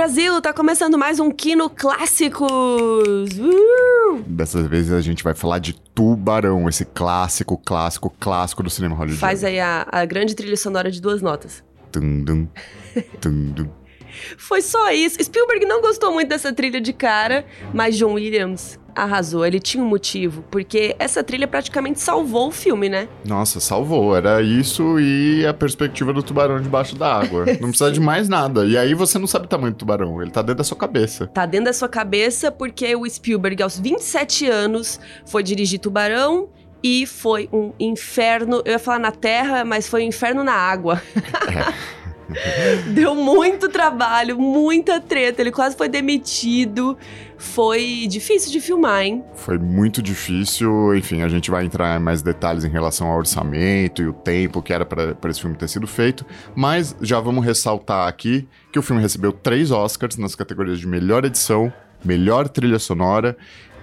Brasil, tá começando mais um Kino Clássicos! Uh! Dessa vez a gente vai falar de Tubarão, esse clássico, clássico, clássico do cinema hollywoodiano. Faz aí a, a grande trilha sonora de duas notas. Tum, dum, tum, dum. Foi só isso. Spielberg não gostou muito dessa trilha de cara, mas John Williams arrasou. Ele tinha um motivo, porque essa trilha praticamente salvou o filme, né? Nossa, salvou. Era isso e a perspectiva do tubarão debaixo da água. Não precisa de mais nada. E aí você não sabe o tamanho do tubarão. Ele tá dentro da sua cabeça. Tá dentro da sua cabeça porque o Spielberg, aos 27 anos, foi dirigir Tubarão e foi um inferno. Eu ia falar na terra, mas foi um inferno na água. Deu muito trabalho, muita treta. Ele quase foi demitido. Foi difícil de filmar, hein? Foi muito difícil. Enfim, a gente vai entrar em mais detalhes em relação ao orçamento e o tempo que era para esse filme ter sido feito. Mas já vamos ressaltar aqui que o filme recebeu três Oscars nas categorias de melhor edição, melhor trilha sonora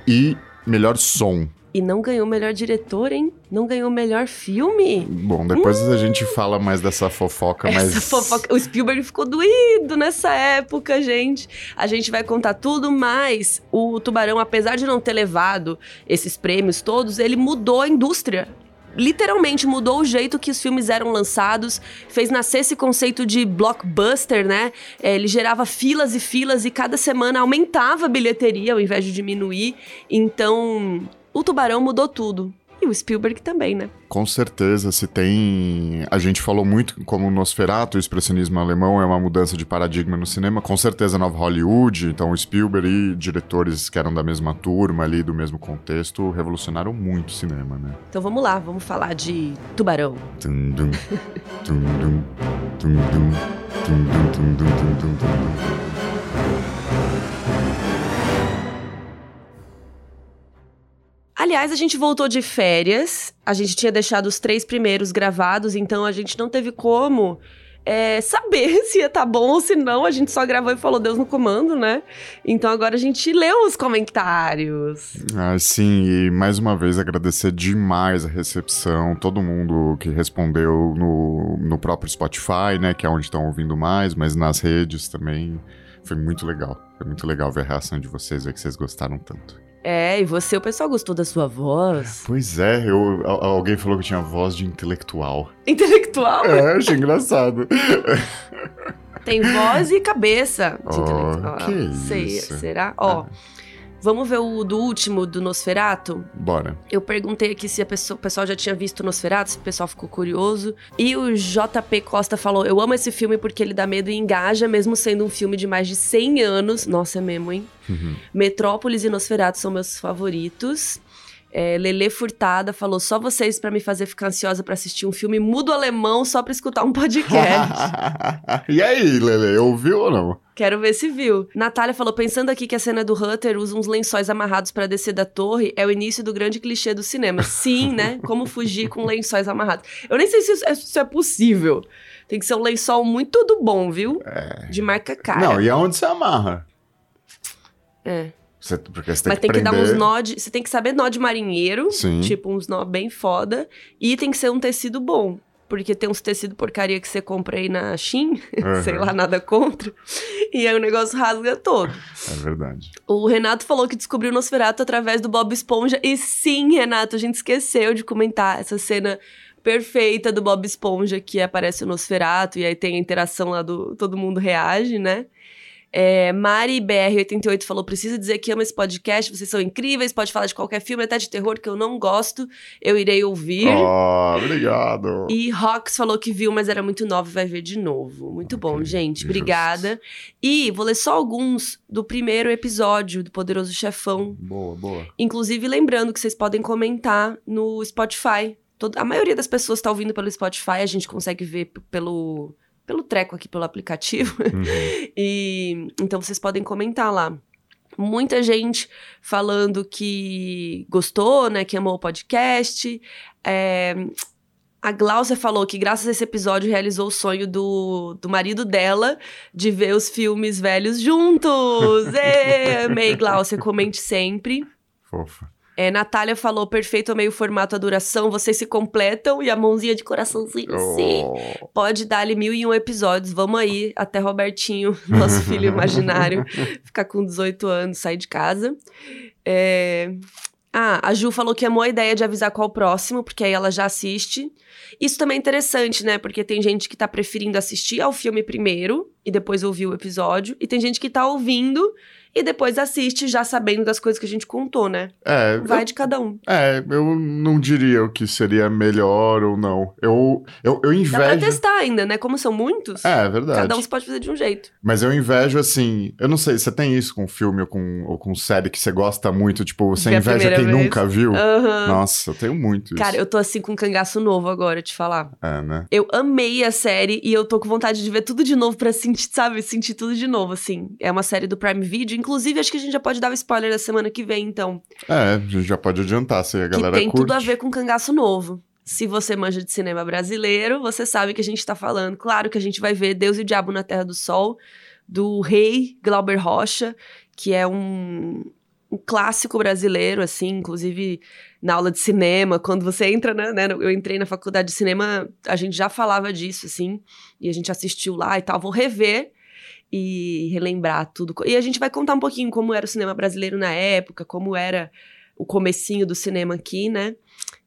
e melhor som. E não ganhou melhor diretor, hein? Não ganhou melhor filme. Bom, depois hum. a gente fala mais dessa fofoca, Essa mas. fofoca. O Spielberg ficou doído nessa época, gente. A gente vai contar tudo, mas o Tubarão, apesar de não ter levado esses prêmios todos, ele mudou a indústria literalmente mudou o jeito que os filmes eram lançados, fez nascer esse conceito de blockbuster, né? É, ele gerava filas e filas e cada semana aumentava a bilheteria ao invés de diminuir. Então, o Tubarão mudou tudo. E o Spielberg também, né? Com certeza, se tem. A gente falou muito como o Nosferatu, o expressionismo alemão é uma mudança de paradigma no cinema. Com certeza, Nova Hollywood, então o Spielberg e diretores que eram da mesma turma ali, do mesmo contexto, revolucionaram muito o cinema, né? Então vamos lá, vamos falar de Tubarão. Tum, dum, tum, dum, tum, dum, tum, dum, tum, dum, tum, dum, tum, dum. Aliás, a gente voltou de férias, a gente tinha deixado os três primeiros gravados, então a gente não teve como é, saber se ia tá bom ou se não. A gente só gravou e falou Deus no comando, né? Então agora a gente leu os comentários. Ah, sim, e mais uma vez agradecer demais a recepção, todo mundo que respondeu no, no próprio Spotify, né? Que é onde estão ouvindo mais, mas nas redes também. Foi muito legal. Foi muito legal ver a reação de vocês, ver que vocês gostaram tanto. É, e você, o pessoal gostou da sua voz? Pois é, eu, alguém falou que tinha voz de intelectual. Intelectual? É, achei engraçado. Tem voz e cabeça de Oh, intelectual. que Sei, isso. será? Ó, vamos ver o do último, do Nosferato? Bora. Eu perguntei aqui se a pessoa- o pessoal já tinha visto Nosferatu, se o pessoal ficou curioso. E o JP Costa falou: Eu amo esse filme porque ele dá medo e engaja, mesmo sendo um filme de mais de 100 anos. Nossa, é mesmo, hein? Metrópolis e Nosferatu são meus favoritos. É, Lele Furtada falou: Só vocês pra me fazer ficar ansiosa pra assistir um filme mudo alemão só pra escutar um podcast. e aí, Lele, ouviu ou não? Quero ver se viu. Natália falou: pensando aqui que a cena do Hunter usa uns lençóis amarrados pra descer da torre, é o início do grande clichê do cinema. Sim, né? Como fugir com lençóis amarrados. Eu nem sei se isso é, se é possível. Tem que ser um lençol muito do bom, viu? De marca cara. Não, e aonde você amarra? É. Você, porque você tem Mas que tem que dar prender... uns nó de. Você tem que saber nó de marinheiro. Sim. Tipo, uns nó bem foda. E tem que ser um tecido bom. Porque tem uns tecido porcaria que você compra aí na Shein. Uhum. sei lá, nada contra. E aí o negócio rasga todo. É verdade. O Renato falou que descobriu o Nosferatu através do Bob Esponja. E sim, Renato, a gente esqueceu de comentar essa cena perfeita do Bob Esponja que aparece o Nosferatu e aí tem a interação lá do todo mundo reage, né? É, Mari BR88 falou: precisa dizer que ama esse podcast, vocês são incríveis, pode falar de qualquer filme, até de terror que eu não gosto, eu irei ouvir. Oh, obrigado. E Rox falou que viu, mas era muito nova e vai ver de novo. Muito bom, gente. Obrigada. E vou ler só alguns do primeiro episódio do Poderoso Chefão. Boa, boa. Inclusive, lembrando que vocês podem comentar no Spotify. Todo- a maioria das pessoas está ouvindo pelo Spotify, a gente consegue ver pelo, pelo treco aqui, pelo aplicativo. Uhum. E então vocês podem comentar lá. Muita gente falando que gostou, né? Que amou o podcast. É, a Glaucia falou que, graças a esse episódio, realizou o sonho do, do marido dela de ver os filmes velhos juntos. Amei, Glaucia. Comente sempre. Fofa. É, Natália falou, perfeito, amei o formato, a duração, vocês se completam e a mãozinha de coraçãozinho, sim. Oh. Pode dar-lhe mil e um episódios, vamos aí, até Robertinho, nosso filho imaginário, ficar com 18 anos, sair de casa. É... Ah, a Ju falou que amou a ideia de avisar qual o próximo, porque aí ela já assiste. Isso também é interessante, né? Porque tem gente que tá preferindo assistir ao filme primeiro e depois ouvir o episódio, e tem gente que tá ouvindo e depois assiste já sabendo das coisas que a gente contou, né? É, Vai eu, de cada um. é, eu não diria o que seria melhor ou não. Eu, eu, eu Dá pra invejo. testar ainda, né? Como são muitos, É, é verdade. cada um se pode fazer de um jeito. Mas eu invejo, assim. Eu não sei, você tem isso com filme ou com, ou com série que você gosta muito? Tipo, você inveja quem vez. nunca viu? Aham. Nossa, eu tenho muito isso. Cara, eu tô assim com um cangaço novo agora, te falar. É, né? Eu amei a série e eu tô com vontade de ver tudo de novo pra sentir, sabe? Sentir tudo de novo, assim. É uma série do Prime Video. Inclusive, acho que a gente já pode dar o spoiler da semana que vem, então. É, a gente já pode adiantar se a galera que tem curte. tudo a ver com cangaço novo. Se você manja de cinema brasileiro, você sabe que a gente tá falando. Claro que a gente vai ver Deus e o Diabo na Terra do Sol, do rei Glauber Rocha, que é um, um clássico brasileiro, assim, inclusive na aula de cinema, quando você entra, né, né, Eu entrei na faculdade de cinema, a gente já falava disso, assim, e a gente assistiu lá e tal. Vou rever e relembrar tudo. E a gente vai contar um pouquinho como era o cinema brasileiro na época, como era o comecinho do cinema aqui, né?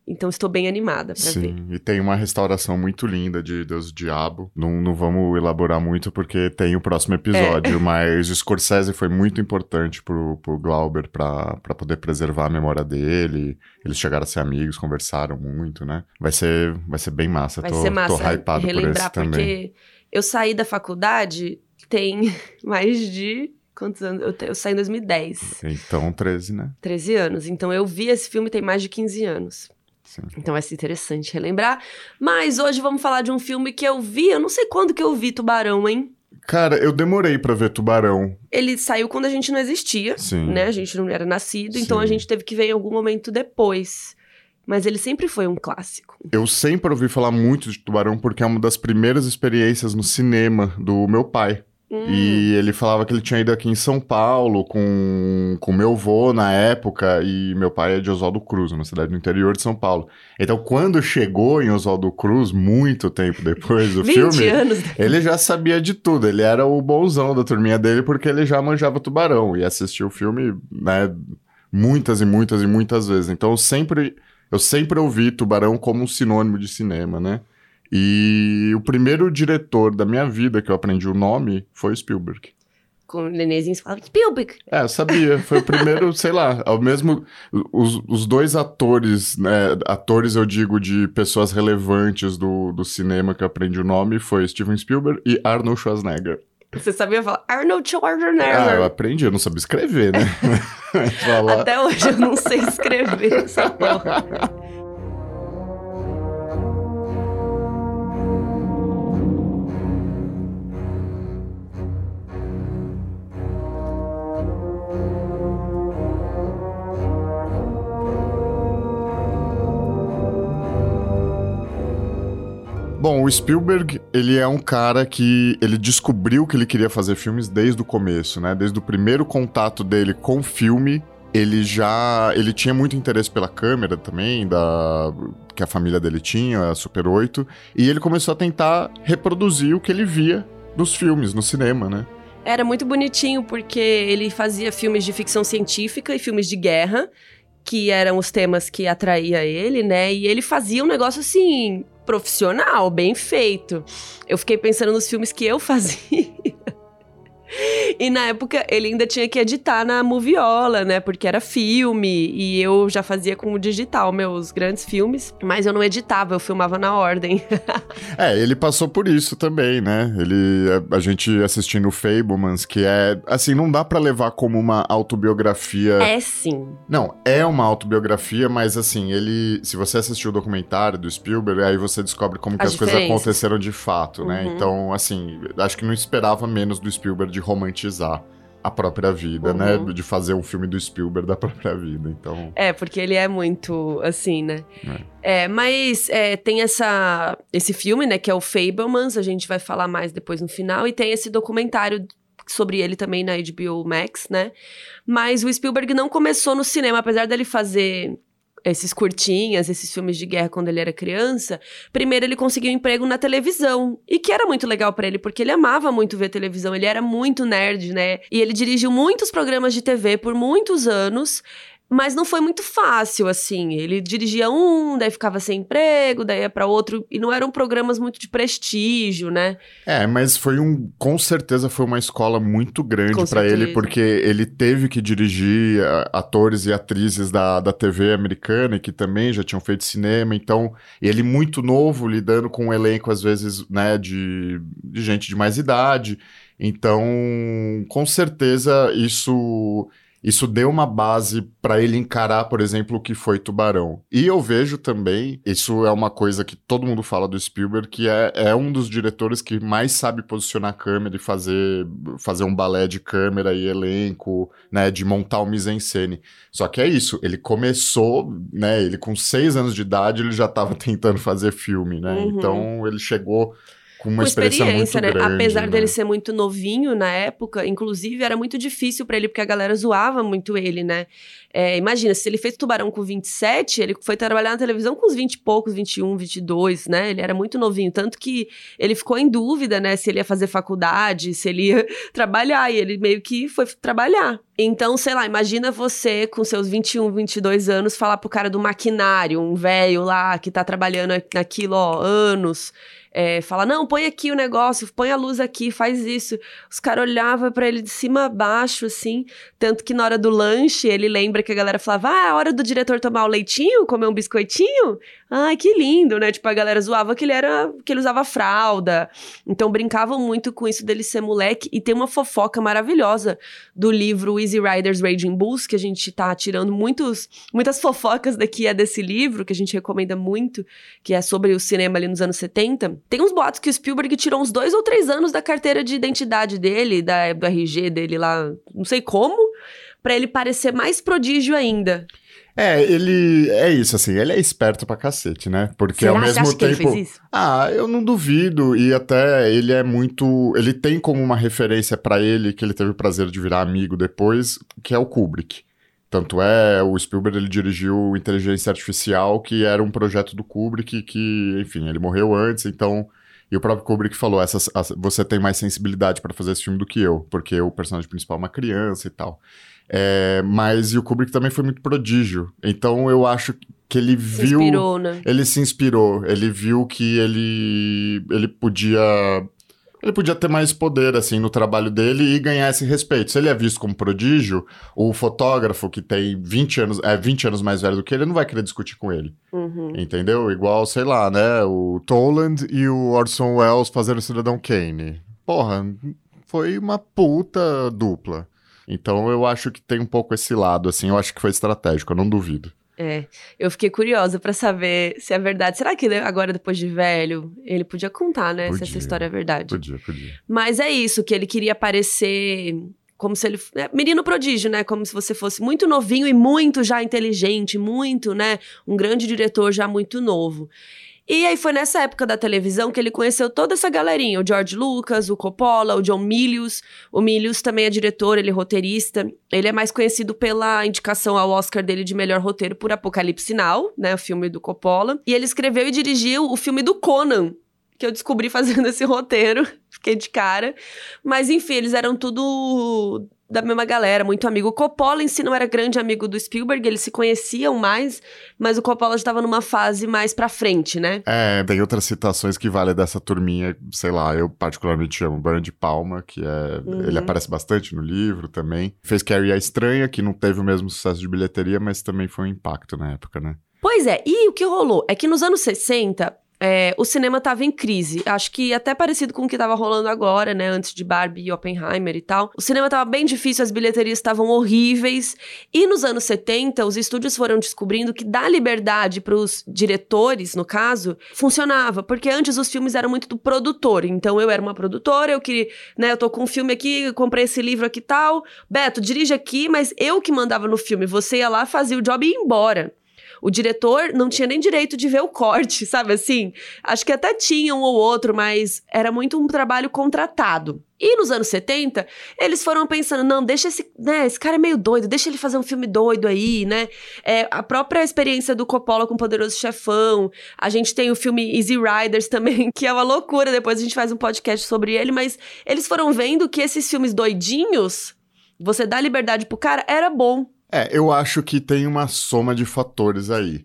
Então estou bem animada pra ver. Sim, e tem uma restauração muito linda de Deus e Diabo. Não, não vamos elaborar muito porque tem o próximo episódio, É. mas o Scorsese foi muito importante pro, pro Glauber pra, pra poder preservar a memória dele. Eles chegaram a ser amigos, conversaram muito, né? Vai ser, vai ser bem massa. Vai tô, ser massa tô hypado por esse também. porque eu saí da faculdade tem mais de. Quantos anos? Eu, te- eu saí em 2010. Então, 13, né? 13 anos. Então eu vi esse filme tem mais de 15 anos. Sim. Então vai ser interessante relembrar. Mas hoje vamos falar de um filme que eu vi. Eu não sei quando que eu vi Tubarão, hein? Cara, eu demorei pra ver Tubarão. Ele saiu quando a gente não existia, Sim. né? A gente não era nascido, então Sim. a gente teve que ver em algum momento depois. Mas ele sempre foi um clássico. Eu sempre ouvi falar muito de Tubarão porque é uma das primeiras experiências no cinema do meu pai. Hum, E ele falava que ele tinha ido aqui em São Paulo com, com meu avô na época, e meu pai é de Oswaldo Cruz, uma cidade do interior de São Paulo. Então, quando chegou em Oswaldo Cruz, muito tempo depois do 20 filme, anos. ele já sabia de tudo. Ele era o bonzão da turminha dele porque ele já manjava Tubarão e assistiu o filme, né, muitas e muitas e muitas vezes. Então, eu sempre, eu sempre ouvi Tubarão como um sinônimo de cinema, né? E o primeiro diretor da minha vida que eu aprendi o nome foi o Spielberg. Com o Nenêzinho você fala, Spielberg. É, eu sabia. Foi o primeiro, sei lá, ao mesmo. Os, os dois atores, né? Atores, eu digo, de pessoas relevantes do, do cinema que eu aprendi o nome foi Steven Spielberg e Arnold Schwarzenegger. Você sabia falar Arnold Ah, eu Schwarzenegger. aprendi, eu não sabia escrever, né? Até hoje eu não sei escrever essa porra. Bom, o Spielberg, ele é um cara que ele descobriu que ele queria fazer filmes desde o começo, né? Desde o primeiro contato dele com filme, ele já, ele tinha muito interesse pela câmera também, da que a família dele tinha, a Super 8, e ele começou a tentar reproduzir o que ele via nos filmes, no cinema, né? Era muito bonitinho porque ele fazia filmes de ficção científica e filmes de guerra, que eram os temas que atraía ele, né? E ele fazia um negócio assim profissional, bem feito. Eu fiquei pensando nos filmes que eu fazia. E na época ele ainda tinha que editar na Moviola, né? Porque era filme e eu já fazia com o digital meus grandes filmes, mas eu não editava, eu filmava na ordem. É, ele passou por isso também, né? Ele, a, a gente assistindo o Fablemans, que é, assim, não dá pra levar como uma autobiografia É sim. Não, é uma autobiografia, mas assim, ele. Se você assistiu o documentário do Spielberg, aí você descobre como que As as, coisas aconteceram de fato, né? Uhum. Então, assim, acho que não esperava menos do Spielberg de romantizar a própria vida, né? Uhum. De fazer um filme do Spielberg da própria vida. Então. É, porque ele é muito assim, né? É, mas é, tem essa, esse filme, né, que é o Fablemans, a gente vai falar mais depois no final, e tem esse documentário sobre ele também na HBO Max, né? Mas o Spielberg não começou no cinema, apesar dele fazer esses curtinhas, esses filmes de guerra quando ele era criança, primeiro ele conseguiu emprego na televisão. E que era muito legal para ele, porque ele amava muito ver televisão, ele era muito nerd, né? E ele dirigiu muitos programas de TV por muitos anos. Mas não foi muito fácil, assim. Ele dirigia um, daí ficava sem emprego, daí ia para outro. E não eram programas muito de prestígio, né? É, mas foi um. Com certeza foi uma escola muito grande para ele, porque ele teve que dirigir atores e atrizes da, da TV americana que também já tinham feito cinema. Então, ele muito novo, lidando com um elenco, às vezes, né, de, de gente de mais idade. Então, com certeza, isso isso deu uma base para ele encarar, por exemplo, o que foi Tubarão. E eu vejo também, isso é uma coisa que todo mundo fala do Spielberg, que é, é um dos diretores que mais sabe posicionar a câmera e fazer, fazer um balé de câmera e elenco, né, de montar o mise-en-scène. Só que é isso, ele começou, né, ele com seis anos de idade, ele já estava tentando fazer filme, né, uhum. então ele chegou com uma com experiência, né? Grande, Apesar né? dele ser muito novinho na época, inclusive era muito difícil para ele, porque a galera zoava muito ele, né? É, imagina, se ele fez Tubarão com 27, ele foi trabalhar na televisão com uns 20 e poucos, 21, 22, né? Ele era muito novinho, tanto que ele ficou em dúvida, né? Se ele ia fazer faculdade, se ele ia trabalhar, e ele meio que foi trabalhar. Então, sei lá, imagina você com seus 21, 22 anos falar pro cara do maquinário, um velho lá que tá trabalhando naquilo, ó, anos é, fala, não, põe aqui o negócio, põe a luz aqui, faz isso. Os caras olhavam para ele de cima a baixo, assim. Tanto que na hora do lanche, ele lembra que a galera falava, ah, é hora do diretor tomar o leitinho, comer um biscoitinho? Ai, que lindo, né? Tipo, a galera zoava que ele era, que ele usava fralda. Então brincavam muito com isso dele ser moleque. E tem uma fofoca maravilhosa do livro Easy Riders Raging Bulls, que a gente tá tirando muitos, muitas fofocas daqui é desse livro, que a gente recomenda muito, que é sobre o cinema ali nos anos 70. Tem uns boatos que o Spielberg tirou uns dois ou três anos da carteira de identidade dele, da, do RG dele lá, não sei como, para ele parecer mais prodígio ainda. É, ele. É isso, assim, ele é esperto pra cacete, né? Porque Será? ao mesmo Você acha tempo. Que ele fez isso? Ah, eu não duvido. E até ele é muito. Ele tem como uma referência para ele, que ele teve o prazer de virar amigo depois, que é o Kubrick. Tanto é, o Spielberg ele dirigiu Inteligência Artificial, que era um projeto do Kubrick, que, enfim, ele morreu antes, então. E o próprio Kubrick falou: essa, você tem mais sensibilidade para fazer esse filme do que eu, porque o personagem principal é uma criança e tal. É, mas e o Kubrick também foi muito prodígio. Então eu acho que ele Se viu. inspirou, né? Ele se inspirou. Ele viu que ele, ele podia ele podia ter mais poder, assim, no trabalho dele e ganhar esse respeito. Se ele é visto como prodígio, o fotógrafo que tem 20 anos, é 20 anos mais velho do que ele, não vai querer discutir com ele. Uhum. Entendeu? Igual, sei lá, né? O Toland e o Orson Welles fazendo Cidadão Kane. Porra, foi uma puta dupla. Então eu acho que tem um pouco esse lado, assim, eu acho que foi estratégico, eu não duvido. É, eu fiquei curiosa para saber se é verdade. Será que ele, agora, depois de velho, ele podia contar, né? Podia, se essa história é verdade. Podia, podia. Mas é isso, que ele queria parecer como se ele. É, menino prodígio, né? Como se você fosse muito novinho e muito já inteligente, muito, né? Um grande diretor já muito novo. E aí foi nessa época da televisão que ele conheceu toda essa galerinha, o George Lucas, o Coppola, o John Milius. O Milius também é diretor, ele é roteirista. Ele é mais conhecido pela indicação ao Oscar dele de melhor roteiro por Apocalipse Now, né, o filme do Coppola. E ele escreveu e dirigiu o filme do Conan, que eu descobri fazendo esse roteiro. Fiquei de cara. Mas enfim, eles eram tudo da mesma galera, muito amigo. O Coppola em si não era grande amigo do Spielberg, eles se conheciam mais, mas o Coppola estava numa fase mais pra frente, né? É, tem outras citações que valem dessa turminha, sei lá, eu particularmente chamo Brian de Palma, que é. Uhum. Ele aparece bastante no livro também. Fez Carrie a Estranha, que não teve o mesmo sucesso de bilheteria, mas também foi um impacto na época, né? Pois é, e o que rolou é que nos anos 60, é, o cinema estava em crise. Acho que até parecido com o que estava rolando agora, né? Antes de Barbie e Oppenheimer e tal. O cinema estava bem difícil, as bilheterias estavam horríveis. E nos anos 70, os estúdios foram descobrindo que dar liberdade para os diretores, no caso, funcionava. Porque antes os filmes eram muito do produtor. Então eu era uma produtora, eu queria, né? Eu tô com um filme aqui, comprei esse livro aqui e tal. Beto, dirige aqui, mas eu que mandava no filme. Você ia lá, fazia o job e ia embora. O diretor não tinha nem direito de ver o corte, sabe assim? Acho que até tinha um ou outro, mas era muito um trabalho contratado. E nos anos 70, eles foram pensando, não, deixa esse, né, esse cara é meio doido, deixa ele fazer um filme doido aí, né? É, a própria experiência do Coppola com o Poderoso Chefão, a gente tem o filme Easy Riders também, que é uma loucura, depois a gente faz um podcast sobre ele, mas eles foram vendo que esses filmes doidinhos, você dá liberdade pro cara, era bom. É, eu acho que tem uma soma de fatores aí.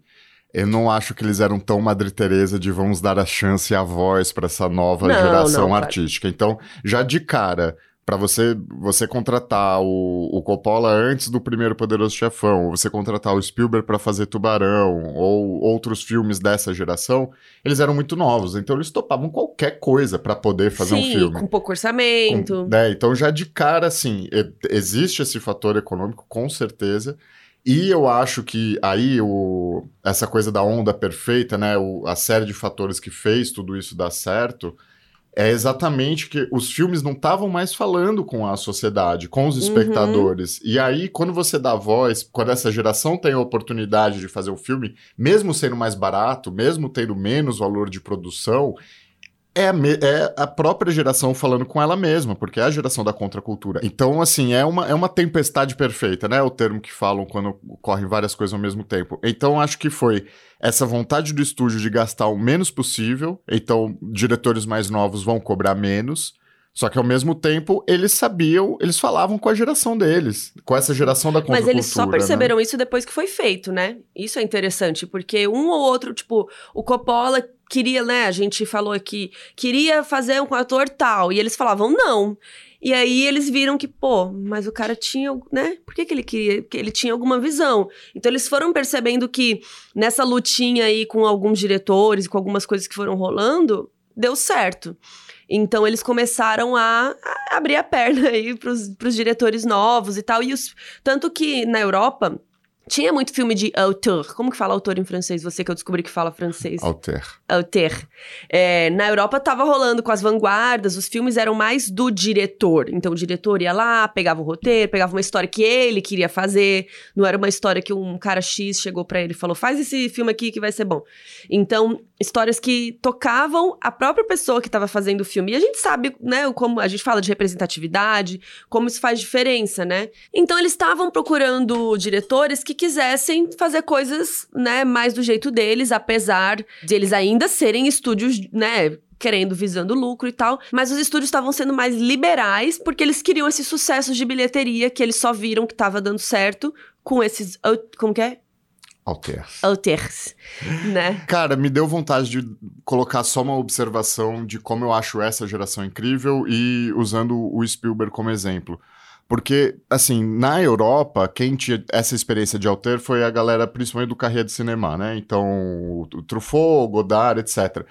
Eu não acho que eles eram tão Madre Teresa de vamos dar a chance e a voz para essa nova não, geração não, artística. Então, já de cara, para você você contratar o, o Coppola antes do primeiro Poderoso Chefão, ou você contratar o Spielberg para fazer Tubarão, ou outros filmes dessa geração, eles eram muito novos, então eles topavam qualquer coisa para poder fazer Sim, um filme. com pouco orçamento. Com, né, então já de cara, assim, existe esse fator econômico, com certeza, e eu acho que aí o, essa coisa da onda perfeita, né, o, a série de fatores que fez tudo isso dar certo, é exatamente que os filmes não estavam mais falando com a sociedade, com os uhum. espectadores. Uhum. E aí, quando você dá voz, quando essa geração tem a oportunidade de fazer o filme, mesmo sendo mais barato, mesmo tendo menos valor de produção, é a, é a, própria geração falando com ela mesma, porque é a geração da contracultura. Então, assim, é uma, é uma tempestade perfeita, né? É o termo que falam quando ocorrem várias coisas ao mesmo tempo. Então, acho que foi essa vontade do estúdio de gastar o menos possível. Então, diretores mais novos vão cobrar menos. Só que ao mesmo tempo, eles sabiam, eles falavam com a geração deles, com essa geração da contracultura. Mas eles só né? perceberam né? isso depois que foi feito, né? Isso é interessante, porque um ou outro, tipo, o Coppola queria, né? A gente falou aqui, queria fazer um ator tal, e eles falavam não. E aí eles viram que, pô, mas o cara tinha, né? Por que, que ele queria? Que ele tinha alguma visão. Então eles foram percebendo que nessa lutinha aí com alguns diretores, com algumas coisas que foram rolando, deu certo. Então eles começaram a, a abrir a perna aí pros, pros diretores novos e tal. E os, tanto que na Europa tinha muito filme de auteur. Como que fala autor em francês? Você que eu descobri que fala francês. Auteur. Auteur. É, na Europa tava rolando com as vanguardas, os filmes eram mais do diretor. Então o diretor ia lá, pegava o roteiro, pegava uma história que ele queria fazer. Não era uma história que um cara X chegou para ele e falou: faz esse filme aqui que vai ser bom. Então, histórias que tocavam a própria pessoa que estava fazendo o filme. E a gente sabe, né, como a gente fala de representatividade, como isso faz diferença, né? Então eles estavam procurando diretores que quisessem fazer coisas, né, mais do jeito deles, apesar de eles ainda serem estúdios, né, querendo, visando lucro e tal. Mas os estúdios estavam sendo mais liberais porque eles queriam esses sucessos de bilheteria que eles só viram que estava dando certo com esses. Como que é? Alters. Alters, né? Cara, me deu vontade de colocar só uma observação de como eu acho essa geração incrível e usando o Spielberg como exemplo. Porque, assim, na Europa, quem tinha essa experiência de alter foi a galera, principalmente do carreira de cinema, né? Então, o Truffaut, Godard, etc.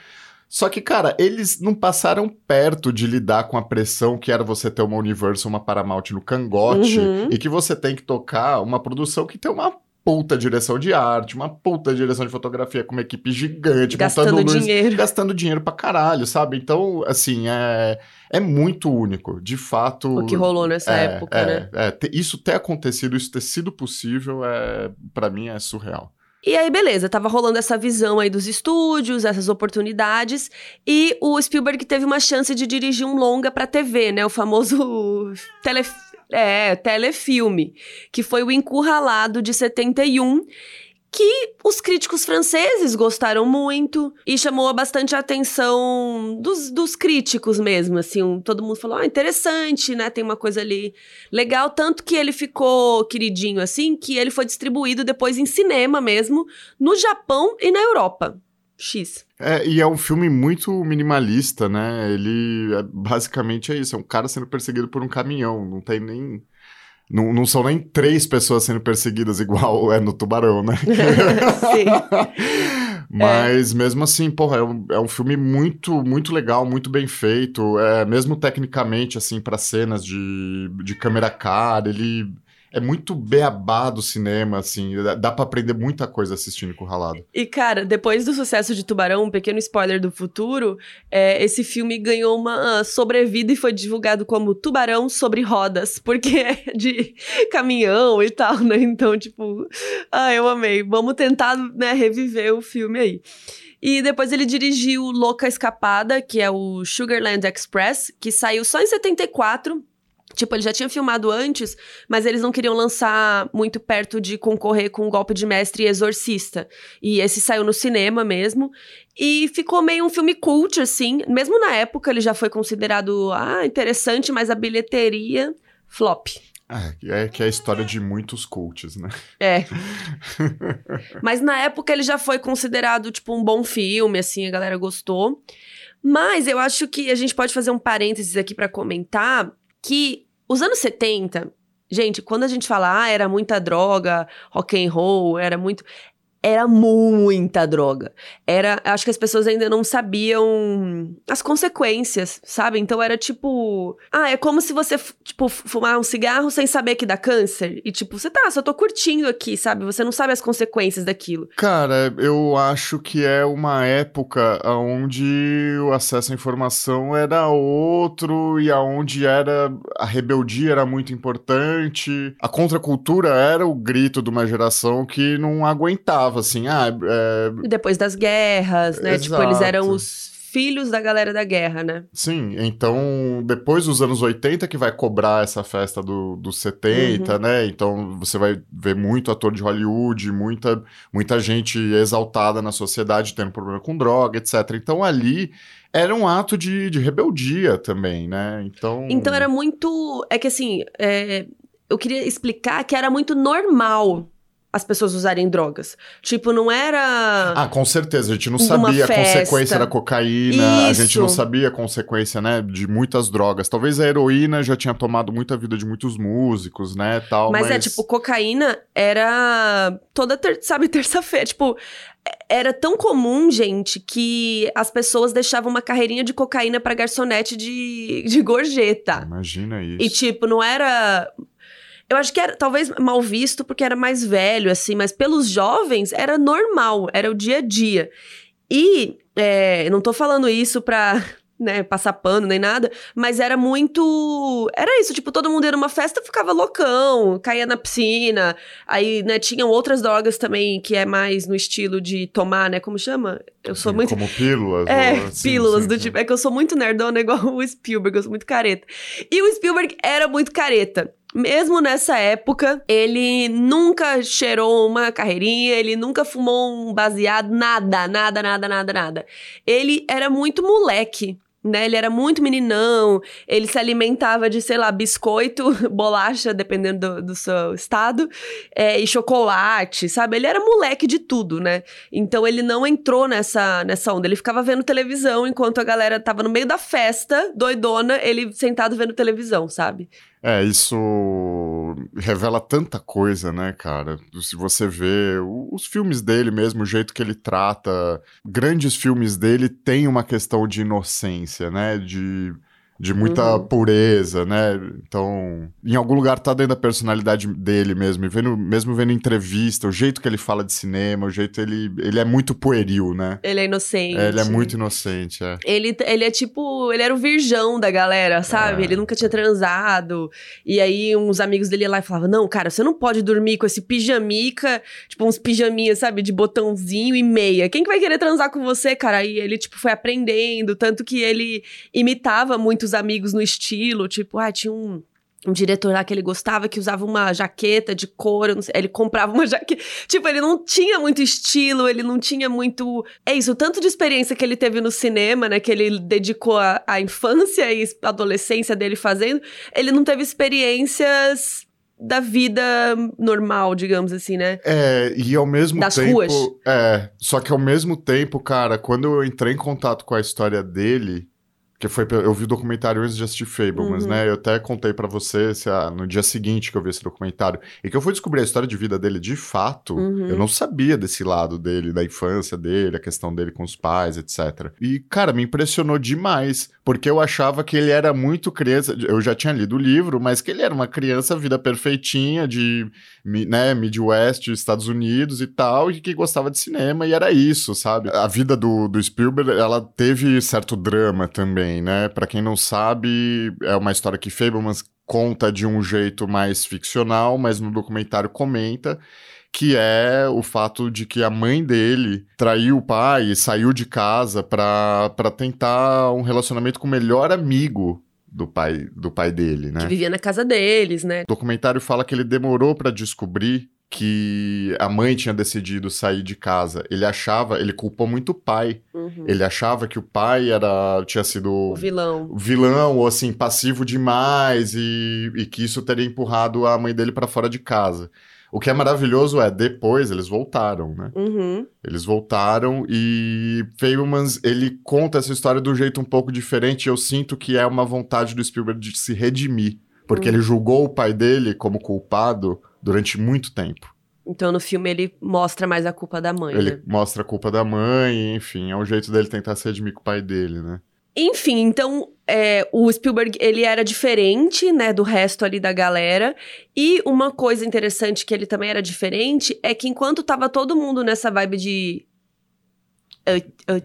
Só que, cara, eles não passaram perto de lidar com a pressão que era você ter uma Universal, uma Paramount no cangote uhum. e que você tem que tocar uma produção que tem uma puta direção de arte, uma puta direção de fotografia com uma equipe gigante, gastando luz, dinheiro, gastando dinheiro pra caralho, sabe? Então, assim, é, é muito único, de fato. O que rolou nessa é, época, é, né? É, isso ter acontecido, isso ter sido possível, é, para mim é surreal. E aí, beleza, tava rolando essa visão aí dos estúdios, essas oportunidades, e o Spielberg teve uma chance de dirigir um longa pra TV, né? O famoso tele, é, telefilme, que foi o Encurralado de 71 que os críticos franceses gostaram muito e chamou bastante a atenção dos, dos críticos mesmo, assim, um, todo mundo falou, ah, interessante, né, tem uma coisa ali legal, tanto que ele ficou queridinho, assim, que ele foi distribuído depois em cinema mesmo, no Japão e na Europa. X. É, e é um filme muito minimalista, né? Ele é, basicamente é isso: é um cara sendo perseguido por um caminhão. Não tem nem. Não, não são nem três pessoas sendo perseguidas igual é no Tubarão, né? Sim. Mas é. mesmo assim, porra, é um, é um filme muito, muito legal, muito bem feito. É, mesmo tecnicamente, assim, para cenas de, de câmera cara, ele é muito beabá do cinema, assim. Dá, dá pra aprender muita coisa assistindo com o Ralado. E, cara, depois do sucesso de Tubarão, um pequeno spoiler do futuro, é, esse filme ganhou uma sobrevida e foi divulgado como Tubarão sobre rodas, porque é de caminhão e tal, né? Então, tipo, ah, eu amei. Vamos tentar, né, reviver o filme aí. E depois ele dirigiu Louca Escapada, que é o Sugarland Express, que saiu só em 74 Tipo, ele já tinha filmado antes, mas eles não queriam lançar muito perto de concorrer com Golpe de Mestre e Exorcista. E esse saiu no cinema mesmo. E ficou meio um filme cult, assim. Mesmo na época, ele já foi considerado ah, interessante, mas a bilheteria, flop. É, é que é a história de muitos cults, né? É. mas na época ele já foi considerado, tipo, um bom filme, assim, a galera gostou. Mas eu acho que a gente pode fazer um parênteses aqui para comentar que os anos 70, gente, quando a gente fala, ah, era muita droga, rock and roll, era muito era muita droga. Era, acho que as pessoas ainda não sabiam as consequências, sabe? Então era tipo, ah, é como se você, tipo, fumar um cigarro sem saber que dá câncer. E tipo, você tá, só tô curtindo aqui, sabe? Você não sabe as consequências daquilo. Cara, eu acho que é uma época onde o acesso à informação era outro e aonde era a rebeldia era muito importante. A contracultura era o grito de uma geração que não aguentava falava assim, ah, é... Depois das guerras, né? Exato. Tipo, eles eram os filhos da galera da guerra, né? Sim, então depois dos anos 80 que vai cobrar essa festa do, dos 70, uhum. né? Então você vai ver muito ator de Hollywood, muita, muita gente exaltada na sociedade tendo problema com droga, etc. Então ali era um ato de, de rebeldia também, né? Então. Então era muito. É que assim. É... Eu queria explicar que era muito normal as pessoas usarem drogas. Tipo, não era. Ah, com certeza. A gente não sabia a consequência da cocaína, Isso. a gente não sabia a consequência, né, de muitas drogas. Talvez a heroína já tinha tomado muita vida de muitos músicos, né, tal. Mas, é, mas... é, tipo, cocaína era toda, ter... sabe, terça-feira. Tipo, era tão comum, gente, que as pessoas deixavam uma carreirinha de cocaína para garçonete de, de gorjeta. Imagina isso. E, tipo, não era eu acho que era talvez mal visto porque era mais velho, assim, mas pelos jovens era normal, era o dia a dia. E é, não tô falando isso pra né, passar pano nem nada, mas era muito. Era isso, tipo, todo mundo ia numa festa ficava loucão, caía na piscina. Aí, né, tinham outras drogas também que é mais no estilo de tomar, né? Como chama? Eu sou sim, muito. Como pílulas. É, ou... pílulas sim, do sim, tipo. É que eu sou muito nerdona igual o Spielberg, eu sou muito careta. E o Spielberg era muito careta. Mesmo nessa época, ele nunca cheirou uma carreirinha, ele nunca fumou um baseado, nada, nada, nada, nada, nada. Ele era muito moleque né? Ele era muito meninão, ele se alimentava de, sei lá, biscoito, bolacha, dependendo do, do seu estado, é, e chocolate, sabe? Ele era moleque de tudo, né? Então ele não entrou nessa, nessa onda. Ele ficava vendo televisão enquanto a galera tava no meio da festa, doidona, ele sentado vendo televisão, sabe? É, isso revela tanta coisa, né, cara? Se você vê os filmes dele mesmo, o jeito que ele trata, grandes filmes dele tem uma questão de inocência, né? De de muita uhum. pureza, né? Então, em algum lugar tá dentro da personalidade dele mesmo, e vendo, mesmo vendo entrevista, o jeito que ele fala de cinema, o jeito ele ele é muito pueril, né? Ele é inocente. É, ele é muito inocente, é. Ele, ele é tipo, ele era o virgão da galera, sabe? É. Ele nunca tinha transado. E aí uns amigos dele lá e falavam: "Não, cara, você não pode dormir com esse pijamica, tipo uns pijaminhas, sabe, de botãozinho e meia. Quem que vai querer transar com você, cara?" Aí ele tipo foi aprendendo, tanto que ele imitava muito muitos amigos no estilo, tipo, ah, tinha um um diretor lá que ele gostava que usava uma jaqueta de couro, sei, ele comprava uma jaqueta. Tipo, ele não tinha muito estilo, ele não tinha muito. É isso, tanto de experiência que ele teve no cinema, né? Que ele dedicou a, a infância e adolescência dele fazendo, ele não teve experiências da vida normal, digamos assim, né? É, e ao mesmo das tempo. Ruas. É, só que ao mesmo tempo, cara, quando eu entrei em contato com a história dele, que foi, eu vi o documentário antes de assistir Fablemans, Uhum. né? Eu até contei pra você se, ah, no dia seguinte que eu vi esse documentário. E que eu fui descobrir a história de vida dele de fato. Uhum. Eu não sabia desse lado dele, da infância dele, a questão dele com os pais, etc. E, cara, me impressionou demais. Porque eu achava que ele era muito criança. Eu já tinha lido o livro, mas que ele era uma criança, vida perfeitinha, de né, Midwest, Estados Unidos e tal, e que gostava de cinema, e era isso, sabe? A vida do, do Spielberg, ela teve certo drama também, né? Pra quem não sabe, é uma história que Fablemans conta de um jeito mais ficcional, mas no documentário comenta que é o fato de que a mãe dele traiu o pai e saiu de casa pra pra tentar um relacionamento com o melhor amigo do pai, do pai dele, né? Que vivia na casa deles, né? O documentário fala que ele demorou pra descobrir que a mãe tinha decidido sair de casa. Ele achava, ele culpou muito o pai. Uhum. Ele achava que o pai era tinha sido O vilão. vilão ou assim passivo demais e, e que isso teria empurrado a mãe dele pra fora de casa. O que é maravilhoso é depois eles voltaram, né? Uhum. Eles voltaram e Fablemans, ele conta essa história de um jeito um pouco diferente. Eu sinto que é uma vontade do Spielberg de se redimir, porque Hum. ele julgou o pai dele como culpado durante muito tempo. Então no filme ele mostra mais a culpa da mãe, Ele né? mostra a culpa da mãe, enfim, é um jeito dele tentar se redimir com o pai dele, né? Enfim, então é, o Spielberg ele era diferente, né, do resto ali da galera. E uma coisa interessante que ele também era diferente é que enquanto tava todo mundo nessa vibe de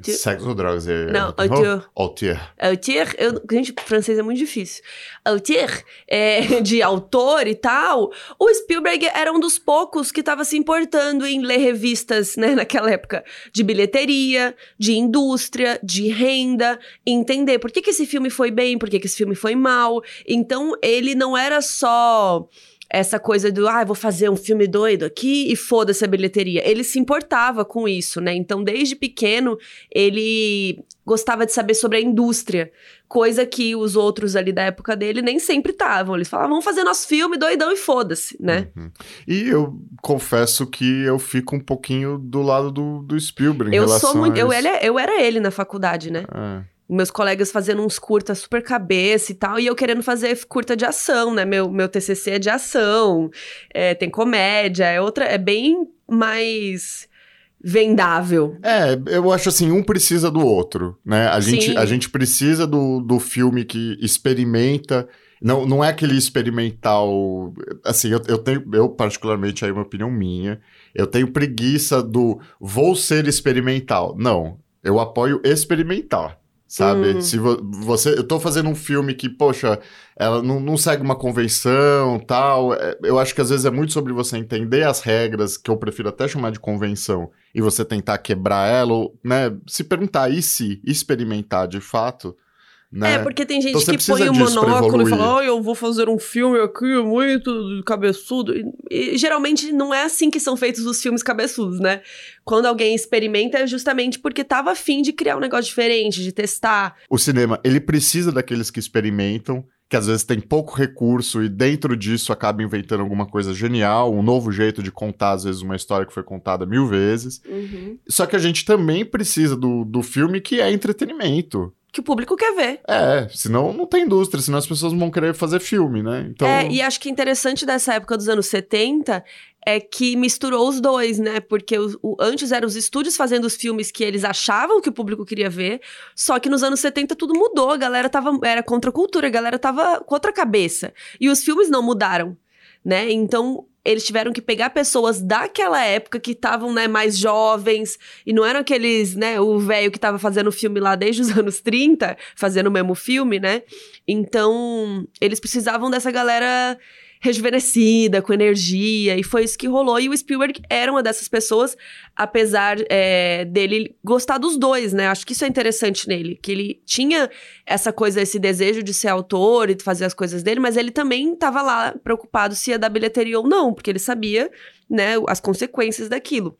Sexo ou drogas? É... Não, auteur. auteur. Auteur, eu, gente, francês é muito difícil. Auteur, é, de autor e tal. O Spielberg era um dos poucos que estava se importando em ler revistas, né, naquela época, de bilheteria, de indústria, de renda, entender por que, que esse filme foi bem, por que, que esse filme foi mal. Então, ele não era só essa coisa do, ah, vou fazer um filme doido aqui e foda-se a bilheteria. Ele se importava com isso, né? Então, desde pequeno, ele gostava de saber sobre a indústria, coisa que os outros ali da época dele nem sempre estavam. Eles falavam, vamos fazer nosso filme doidão e foda-se, né? Uhum. E eu confesso que eu fico um pouquinho do lado do, do Spielberg Eu sou muito. Eu, ele, eu era ele na faculdade, né? É. Meus colegas fazendo uns curta super cabeça e tal, e eu querendo fazer curta de ação, né? Meu, meu TCC é de ação, é, tem comédia, é outra, é bem mais vendável. É, eu acho assim, um precisa do outro, né? A gente, a gente precisa do, do filme que experimenta. Não, não é aquele experimental. Assim, eu, eu tenho, eu particularmente, aí uma opinião minha, eu tenho preguiça do vou ser experimental. Não, eu apoio experimentar. Sabe? Hum. Se vo- você. Eu tô fazendo um filme que, poxa, ela não, não segue uma convenção tal. é, Eu acho que às vezes é muito sobre você entender as regras, que eu prefiro até chamar de convenção, e você tentar quebrar ela, ou, né? Se perguntar e se experimentar de fato, né? É, porque tem gente Então que põe o pra monóculo e fala, ai, eu vou fazer um filme aqui muito cabeçudo. E, e geralmente não é assim que são feitos os filmes cabeçudos, né? Quando alguém experimenta é justamente porque tava afim de criar um negócio diferente, de testar. O cinema, ele precisa daqueles que experimentam, que às vezes tem pouco recurso e dentro disso acaba inventando alguma coisa genial, um novo jeito de contar, às vezes, uma história que foi contada mil vezes. Só que a gente também precisa do, do filme que é entretenimento. Que o público quer ver. É, senão não tem indústria, senão as pessoas vão querer fazer filme, né? Então, É, e acho que interessante dessa época dos anos 70 é que misturou os dois, né? Porque os- o- antes eram os estúdios fazendo os filmes que eles achavam que o público queria ver, só que nos anos 70 tudo mudou, a galera tava, era contra a cultura, a galera tava com outra cabeça. E os filmes não mudaram, né? Então eles tiveram que pegar pessoas daquela época que estavam, né, mais jovens, e não eram aqueles, né, o velho que tava fazendo filme lá desde os anos 30, fazendo o mesmo filme, né? Então, eles precisavam dessa galera rejuvenescida, com energia, e foi isso que rolou. E o Spielberg era uma dessas pessoas, apesar é, dele gostar dos dois, né? Acho que isso é interessante nele, que ele tinha essa coisa, esse desejo de ser autor e fazer as coisas dele, mas ele também estava lá preocupado se ia dar bilheteria ou não, porque ele sabia, né, as consequências daquilo.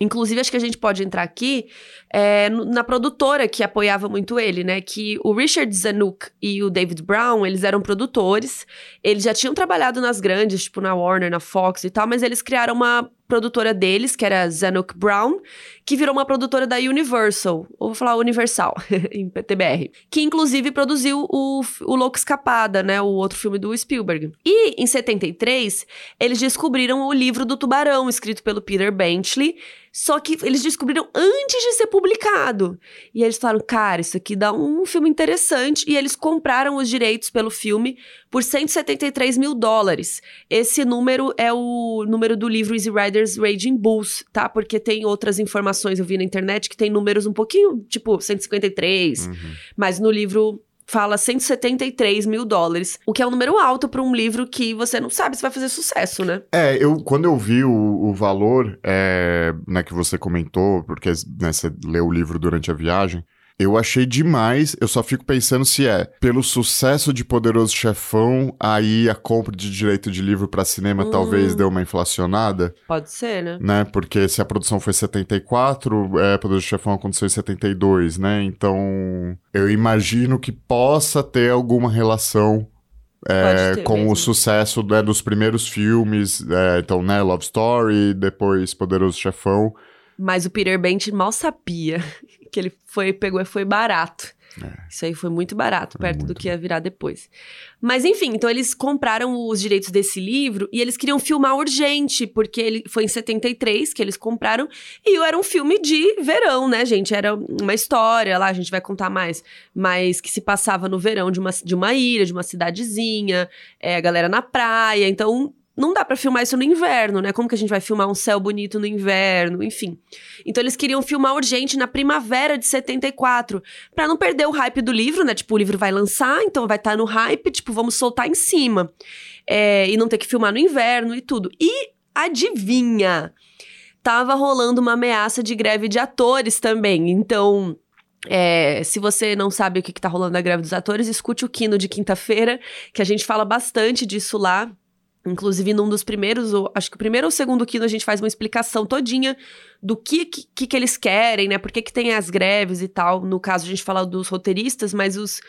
Inclusive, acho que a gente pode entrar aqui é, na produtora que apoiava muito ele, né? Que o Richard Zanuck e o David Brown, eles eram produtores. Eles já tinham trabalhado nas grandes, tipo na Warner, na Fox e tal, mas eles criaram uma produtora deles, que era Zanuck Brown, que virou uma produtora da Universal, ou vou falar Universal, em PTBR, que inclusive produziu o, o Louco Escapada, né, o outro filme do Spielberg. E em 73, eles descobriram o livro do Tubarão, escrito pelo Peter Benchley, só que eles descobriram antes de ser publicado. E eles falaram, cara, isso aqui dá um filme interessante. E eles compraram os direitos pelo filme por 173 mil dólares. Esse número é o número do livro Easy Riders Raging Bulls, tá? Porque tem outras informações, eu vi na internet, que tem números um pouquinho, tipo, 153. Uhum. Mas no livro fala 173 mil dólares, o que é um número alto para um livro que você não sabe se vai fazer sucesso, né? É, eu quando eu vi o, o valor é, né, que você comentou, porque né, você leu o livro durante a viagem, eu achei demais, eu só fico pensando se é pelo sucesso de Poderoso Chefão, aí a compra de direito de livro para cinema hum. talvez deu uma inflacionada. Pode ser, né? né? Porque se a produção foi 74, é, Poderoso Chefão aconteceu em 72, né? Então, eu imagino que possa ter alguma relação é, com mesmo. o sucesso né, dos primeiros filmes, é, então, né, Love Story, depois Poderoso Chefão. Mas o Peter Bent mal sabia que ele foi, pegou e foi barato. É. Isso aí foi muito barato, foi perto muito. do que ia virar depois. Mas enfim, então eles compraram os direitos desse livro e eles queriam filmar urgente, porque ele foi em 73 que eles compraram, e era um filme de verão, né, gente? Era uma história lá, a gente vai contar mais, mas que se passava no verão de uma, de uma ilha, de uma cidadezinha, é, a galera na praia. Então, não dá para filmar isso no inverno, né? Como que a gente vai filmar um céu bonito no inverno, enfim. Então eles queriam filmar urgente na primavera de 74, para não perder o hype do livro, né? Tipo, o livro vai lançar, então vai estar tá no hype, tipo, vamos soltar em cima. É, e não ter que filmar no inverno e tudo. E adivinha? Tava rolando uma ameaça de greve de atores também. Então, é, se você não sabe o que, que tá rolando na greve dos atores, escute o Kino de quinta-feira, que a gente fala bastante disso lá. Inclusive, num dos primeiros, acho que o primeiro ou segundo Kino, a gente faz uma explicação todinha do que, que, que eles querem, né? Por que, que tem as greves e tal. No caso, a gente fala dos roteiristas, mas os.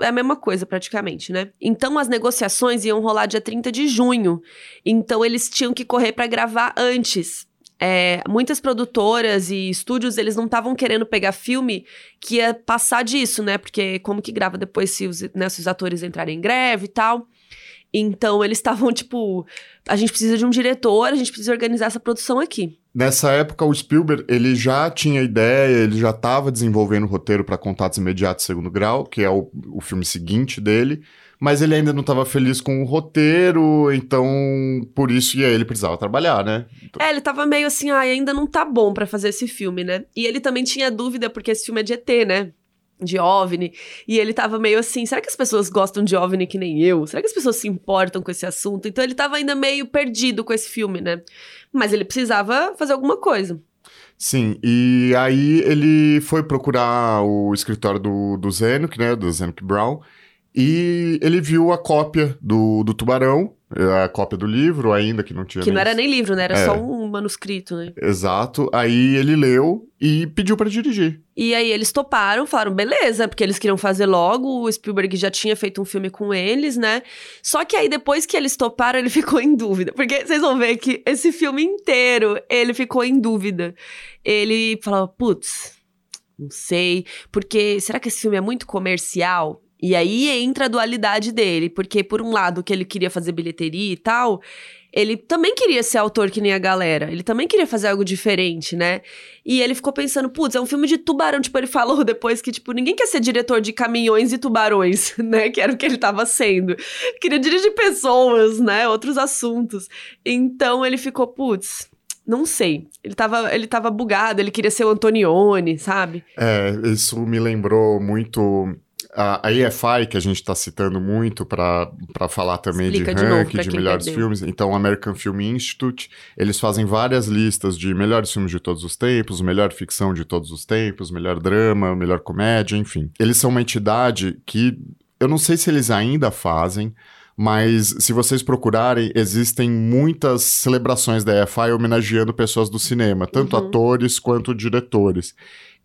É a mesma coisa, praticamente, né? Então, as negociações iam rolar dia 30 de junho. Então, eles tinham que correr para gravar antes. É, muitas produtoras e estúdios, eles não estavam querendo pegar filme que ia passar disso, né? Porque como que grava depois se os, né, se os atores entrarem em greve e tal. Então eles estavam tipo, a gente precisa de um diretor, a gente precisa organizar essa produção aqui. Nessa época, o Spielberg ele já tinha ideia, ele já estava desenvolvendo o roteiro para Contatos Imediatos Segundo Grau, que é o, o filme seguinte dele, mas ele ainda não estava feliz com o roteiro, então por isso e aí ele precisava trabalhar, né? Então... É, ele estava meio assim, ah, ainda não tá bom para fazer esse filme, né? E ele também tinha dúvida porque esse filme é de ET, né? De OVNI, e ele tava meio assim, será que as pessoas gostam de OVNI que nem eu? Será que as pessoas se importam com esse assunto? Então ele tava ainda meio perdido com esse filme, né? Mas ele precisava fazer alguma coisa. Sim, e aí ele foi procurar o escritório do, do Zenock, né, do Zenock Brown, e ele viu a cópia do, do Tubarão, a cópia do livro ainda, que não tinha Que nem... não era nem livro, né? Era é. só um manuscrito, né? Exato. Aí ele leu e pediu para dirigir. E aí eles toparam, falaram, beleza, porque eles queriam fazer logo, o Spielberg já tinha feito um filme com eles, né? Só que aí depois que eles toparam, ele ficou em dúvida. Porque vocês vão ver que esse filme inteiro, ele ficou em dúvida. Ele falava, putz, não sei, porque será que esse filme é muito comercial? E aí entra a dualidade dele, porque por um lado que ele queria fazer bilheteria e tal, ele também queria ser autor que nem a galera. Ele também queria fazer algo diferente, né? E ele ficou pensando, putz, é um filme de tubarão. Tipo, ele falou depois que, tipo, ninguém quer ser diretor de caminhões e tubarões, né? Que era o que ele tava sendo. Queria dirigir pessoas, né? Outros assuntos. Então ele ficou, putz, não sei. Ele tava, ele tava bugado, ele queria ser o Antonioni, sabe? É, isso me lembrou muito a, EFI, que a gente está citando muito para falar também Explica de ranking, de, de melhores perdeu. filmes, então o American Film Institute, eles fazem várias listas de melhores filmes de todos os tempos, melhor ficção de todos os tempos, melhor drama, melhor comédia, enfim. Eles são uma entidade que eu não sei se eles ainda fazem, mas se vocês procurarem, existem muitas celebrações da EFI homenageando pessoas do cinema, tanto uhum. atores quanto diretores.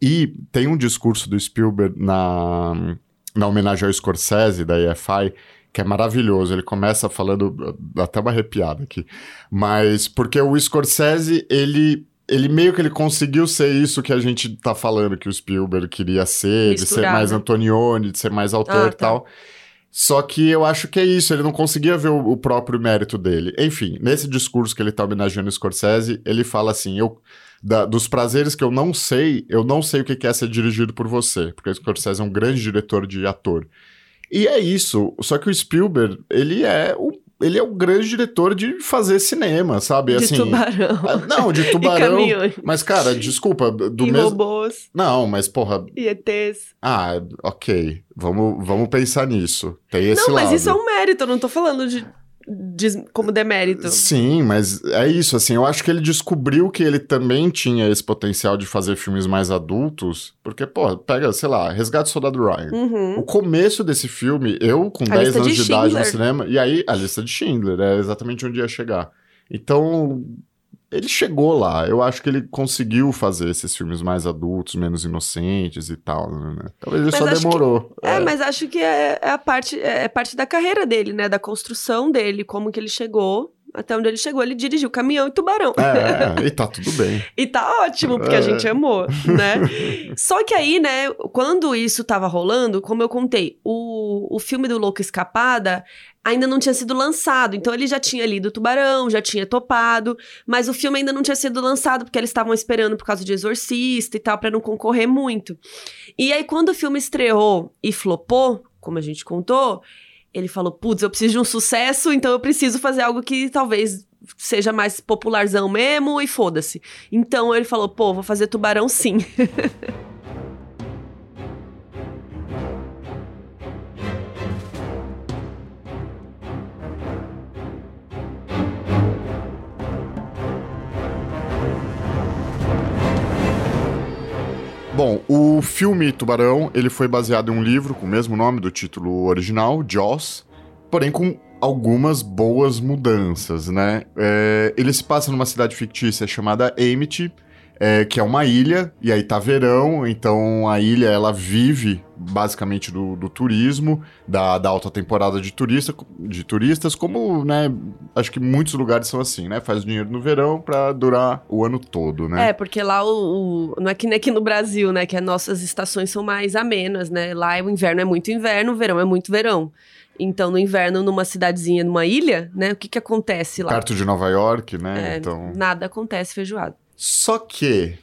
E tem um discurso do Spielberg na na homenagem ao Scorsese da EFI, que é maravilhoso. Ele começa falando, dá até uma arrepiada aqui. Mas porque o Scorsese, ele ele meio que ele conseguiu ser isso que a gente tá falando que o Spielberg queria ser, Misturado. de ser mais Antonioni, de ser mais autor ah, e tá. tal. Só que eu acho que é isso, ele não conseguia ver o, o, próprio mérito dele. Enfim, nesse discurso que ele tá homenageando o Scorsese, ele fala assim: eu, da, dos prazeres que eu não sei, eu não sei o que é ser dirigido por você, porque o Scorsese é um grande diretor de ator. E é isso. Só que o Spielberg, ele é o ele é o grande diretor de fazer cinema, sabe? De assim, tubarão. Ah, não, de tubarão. mas, cara, desculpa. Do e mesmo... robôs. Não, mas, porra. E ETs. Ah, ok. Vamos, vamos pensar nisso. Tem esse não, lado. Não, mas isso é um mérito. Eu não tô falando de como demérito. Sim, mas é isso, assim, eu acho que ele descobriu que ele também tinha esse potencial de fazer filmes mais adultos, porque, pô, pega, sei lá, Resgate Soldado Ryan. Uhum. O começo desse filme, eu com a 10 anos de, de idade no cinema, e aí a lista de Schindler, é exatamente onde ia chegar. Então, ele chegou lá. Eu acho que ele conseguiu fazer esses filmes mais adultos, menos inocentes e tal, né? Talvez ele mas só demorou. Que, é, é, mas acho que é, é, a parte, é parte da carreira dele, né? Da construção dele, como que ele chegou. Até onde ele chegou, ele dirigiu Caminhão e Tubarão. É, e tá tudo bem. e tá ótimo, porque é. a gente amou, né? Só que aí, né, quando isso tava rolando, como eu contei, o, o filme do Louco Escapada ainda não tinha sido lançado. Então ele já tinha lido Tubarão, já tinha topado, mas o filme ainda não tinha sido lançado porque eles estavam esperando por causa de Exorcista e tal para não concorrer muito. E aí quando o filme estreou e flopou, como a gente contou, ele falou: "Putz, eu preciso de um sucesso, então eu preciso fazer algo que talvez seja mais popularzão mesmo e foda-se". Então ele falou: "Pô, vou fazer Tubarão sim". Bom, o filme Tubarão, ele foi baseado em um livro com o mesmo nome do título original, Jaws, porém com algumas boas mudanças, né? É, ele se passa numa cidade fictícia chamada Amity, é, que é uma ilha, e aí tá verão, então a ilha ela vive basicamente do, do turismo, da, da, alta temporada de, turista, de turistas, como, né, acho que muitos lugares são assim, né? Faz dinheiro no verão para durar o ano todo, né? É, porque lá o, o, não é que nem aqui no Brasil, né, que as nossas estações são mais amenas, né? Lá o inverno é muito inverno, o verão é muito verão. Então, no inverno, numa cidadezinha, numa ilha, né? O que que acontece lá? Perto de Nova York, né? É, então... Nada acontece feijoado. Só que,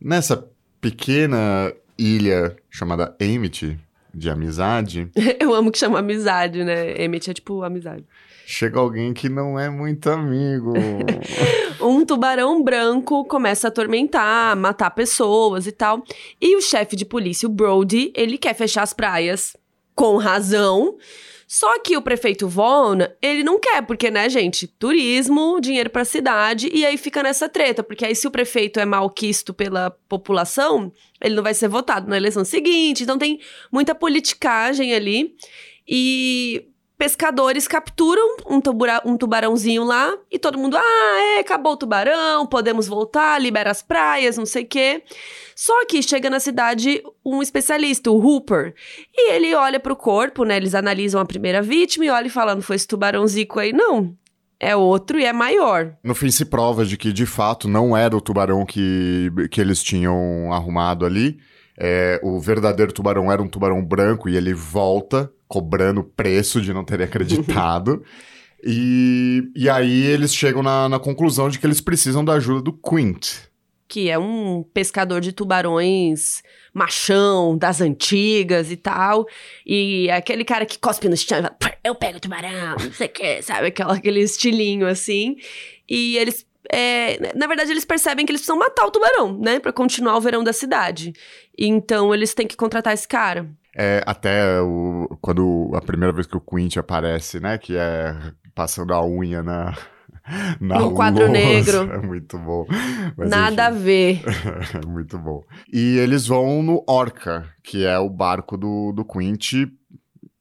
nessa pequena ilha chamada Amity, de amizade. Eu amo que chama amizade, né? Amity é tipo amizade. Chega alguém que não é muito amigo. um tubarão branco começa a atormentar, matar pessoas e tal. E o chefe de polícia, o Brody, ele quer fechar as praias com razão. Só que o prefeito Von, ele não quer, porque, né, gente, turismo, dinheiro pra cidade, e aí fica nessa treta, porque aí se o prefeito é malquisto pela população, ele não vai ser votado na eleição seguinte, então tem muita politicagem ali. E pescadores capturam um, tubura, um tubarãozinho lá e todo mundo, ah, é, acabou o tubarão, podemos voltar, libera as praias, não sei o quê. Só que chega na cidade um especialista, o Hooper, e ele olha pro corpo, né? Eles analisam a primeira vítima e olha e fala, não foi esse tubarãozico aí, não. É outro e é maior. No fim se prova de que, de fato, não era o tubarão que, que eles tinham arrumado ali. É, o verdadeiro tubarão era um tubarão branco e ele volta cobrando o preço de não ter acreditado. e, e aí eles chegam na, na conclusão de que eles precisam da ajuda do Quint. Que é um pescador de tubarões machão, das antigas e tal. E é aquele cara que cospe no chão e fala, eu pego o tubarão, não sei o que, sabe? Aquela, aquele estilinho assim. E eles é, na verdade, eles percebem que eles precisam matar o tubarão, né? Pra continuar o verão da cidade. Então, eles têm que contratar esse cara. É, até o, quando a primeira vez que o Quint aparece, né? Que é passando a unha na. Na no quadro lousa. negro. É muito bom. Mas, Nada enfim, a ver. é muito bom. E eles vão no Orca, que é o barco do, do Quint.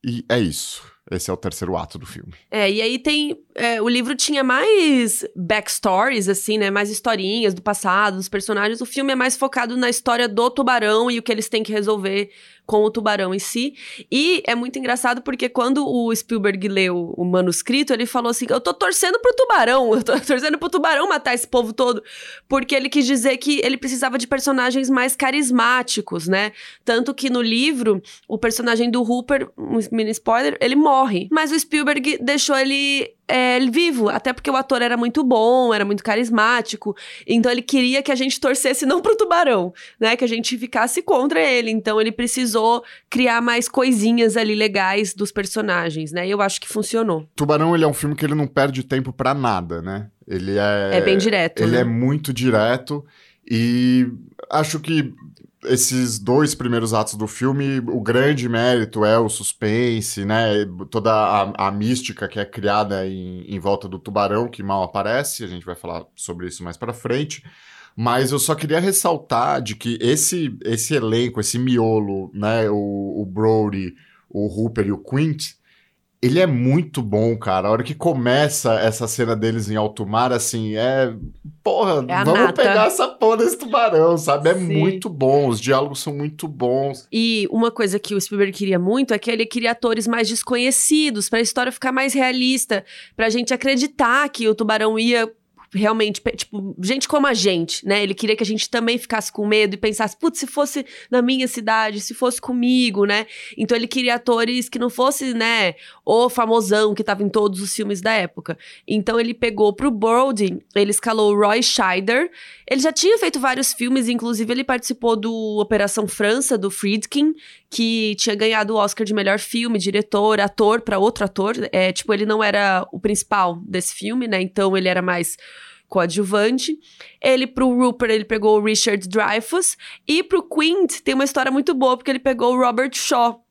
E é isso. Esse é o terceiro ato do filme. É, e aí tem. É, o livro tinha mais backstories, assim, né? Mais historinhas do passado, dos personagens. O filme é mais focado na história do tubarão e o que eles têm que resolver com o tubarão em si. E é muito engraçado porque quando o Spielberg leu o manuscrito, ele falou assim: Eu tô torcendo pro tubarão, eu tô torcendo pro tubarão matar esse povo todo. Porque ele quis dizer que ele precisava de personagens mais carismáticos, né? Tanto que no livro, o personagem do Hooper, um mini spoiler, ele morre. Mas o Spielberg deixou ele é, vivo, até porque o ator era muito bom, era muito carismático, então ele queria que a gente torcesse não pro tubarão, né, que a gente ficasse contra ele, então ele precisou criar mais coisinhas ali legais dos personagens, né, e eu acho que funcionou. Tubarão, ele é um filme que ele não perde tempo para nada, né, ele é... É bem direto, Ele né? é muito direto. E acho que esses dois primeiros atos do filme, o grande mérito é o suspense, né? Toda a, a mística que é criada em, em, volta do tubarão, que mal aparece, a gente vai falar sobre isso mais para frente. Mas eu só queria ressaltar de que esse, esse elenco, esse miolo, né? O, o Brody, o Hooper e o Quint, ele é muito bom, cara. A hora que começa essa cena deles em alto mar, assim, é. Porra, é vamos nata. pegar essa porra desse tubarão, sabe? É Sim. muito bom, os diálogos são muito bons. E uma coisa que o Spielberg queria muito é que ele queria atores mais desconhecidos, para a história ficar mais realista, pra gente acreditar que o tubarão ia realmente, tipo, gente como a gente, né? Ele queria que a gente também ficasse com medo e pensasse, putz, se fosse na minha cidade, se fosse comigo, né? Então ele queria atores que não fosse, né, o famosão que tava em todos os filmes da época. Então ele pegou pro Brody, ele escalou o Roy Scheider. Ele já tinha feito vários filmes, inclusive ele participou do Operação França, do Friedkin, que tinha ganhado o Oscar de melhor filme, diretor, ator para outro ator. É, tipo, ele não era o principal desse filme, né? Então ele era mais coadjuvante. Ele, pro Rupert, ele pegou o Richard Dreyfuss. E pro Quint, tem uma história muito boa, porque ele pegou o Robert Shaw,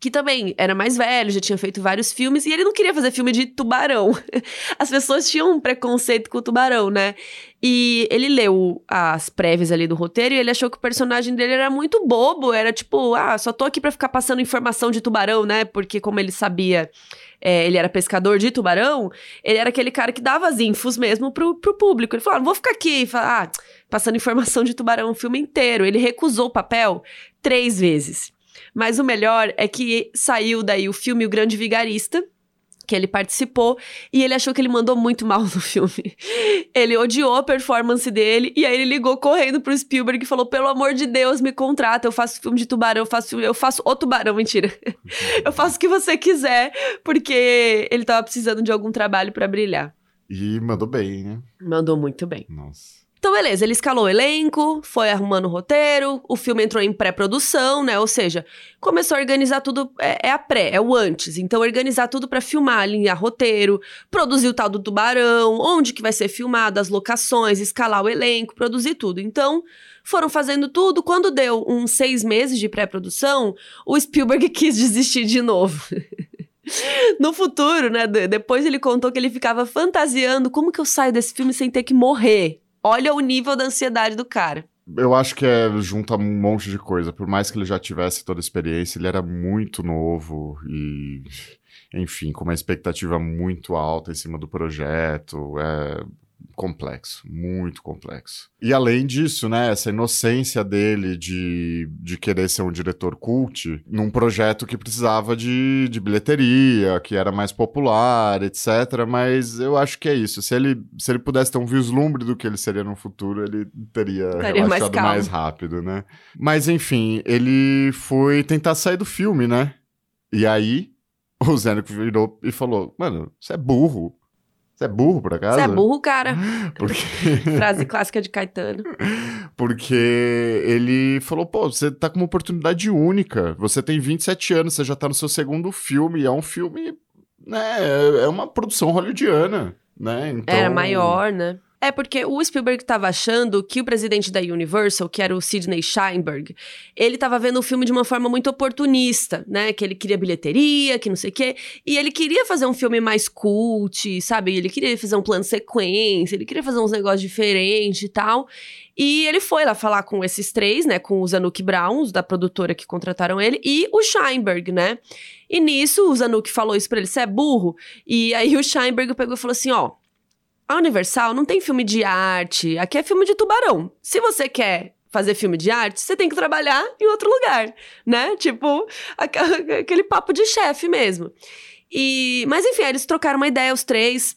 que também era mais velho, já tinha feito vários filmes, e ele não queria fazer filme de tubarão. As pessoas tinham um preconceito com o tubarão, né? E ele leu as prévias ali do roteiro e ele achou que o personagem dele era muito bobo, era tipo, ah, só tô aqui pra ficar passando informação de tubarão, né? Porque como ele sabia, é, ele era pescador de tubarão, ele era aquele cara que dava as infos mesmo pro, pro público. Ele falou, ah, não vou ficar aqui falar, ah, passando informação de tubarão o filme inteiro. Ele recusou o papel três vezes. Mas o melhor é que saiu daí o filme O Grande Vigarista, que ele participou, e ele achou que ele mandou muito mal no filme. Ele odiou a performance dele, e aí ele ligou correndo pro Spielberg e falou: pelo amor de Deus, me contrata, eu faço filme de tubarão, eu faço, eu faço o tubarão, mentira. eu faço o que você quiser, porque ele tava precisando de algum trabalho para brilhar. E mandou bem, né? Mandou muito bem. Nossa. Então, beleza, ele escalou o elenco, foi arrumando o roteiro, o filme entrou em pré-produção, né? Ou seja, começou a organizar tudo. É, é a pré, é o antes. Então, organizar tudo para filmar, alinhar roteiro, produzir o tal do tubarão, onde que vai ser filmado, as locações, escalar o elenco, produzir tudo. Então, foram fazendo tudo. Quando deu uns seis meses de pré-produção, o Spielberg quis desistir de novo. No futuro, né? Depois ele contou que ele ficava fantasiando como que eu saio desse filme sem ter que morrer. Olha o nível da ansiedade do cara. Eu acho que é junto a um monte de coisa. Por mais que ele já tivesse toda a experiência, ele era muito novo e, enfim, com uma expectativa muito alta em cima do projeto. É complexo, muito complexo. E além disso, né, essa inocência dele de, de querer ser um diretor cult num projeto que precisava de, de bilheteria, que era mais popular, etc. Mas eu acho que é isso. Se ele, se ele pudesse ter um vislumbre do que ele seria no futuro, ele teria Estaria relaxado mais, mais rápido, né? Mas enfim, ele foi tentar sair do filme, né? E aí o Zênico virou e falou: Mano, você é burro. Você é burro, por acaso? Você é burro, cara. Porque... Frase clássica de Caetano. Porque ele falou, pô, você tá com uma oportunidade única. Você tem 27 anos, você já tá no seu segundo filme. E é um filme, né, é uma produção hollywoodiana, né? Então... Era maior, né? É porque o Spielberg estava achando que o presidente da Universal, que era o Sidney Sheinberg, ele estava vendo o filme de uma forma muito oportunista, né? Que ele queria bilheteria, que não sei o quê. E ele queria fazer um filme mais cult, sabe? Ele queria fazer um plano sequência, ele queria fazer uns negócios diferentes e tal. E ele foi lá falar com esses três, né? Com o Zanuck Brown, da produtora que contrataram ele, e o Sheinberg, né? E nisso, o Zanuck falou isso pra ele, você é burro? E aí o Sheinberg pegou e falou assim, ó... A Universal não tem filme de arte, aqui é filme de tubarão. Se você quer fazer filme de arte, você tem que trabalhar em outro lugar, né? Tipo, aquele papo de chefe mesmo. E, mas enfim, eles trocaram uma ideia, os três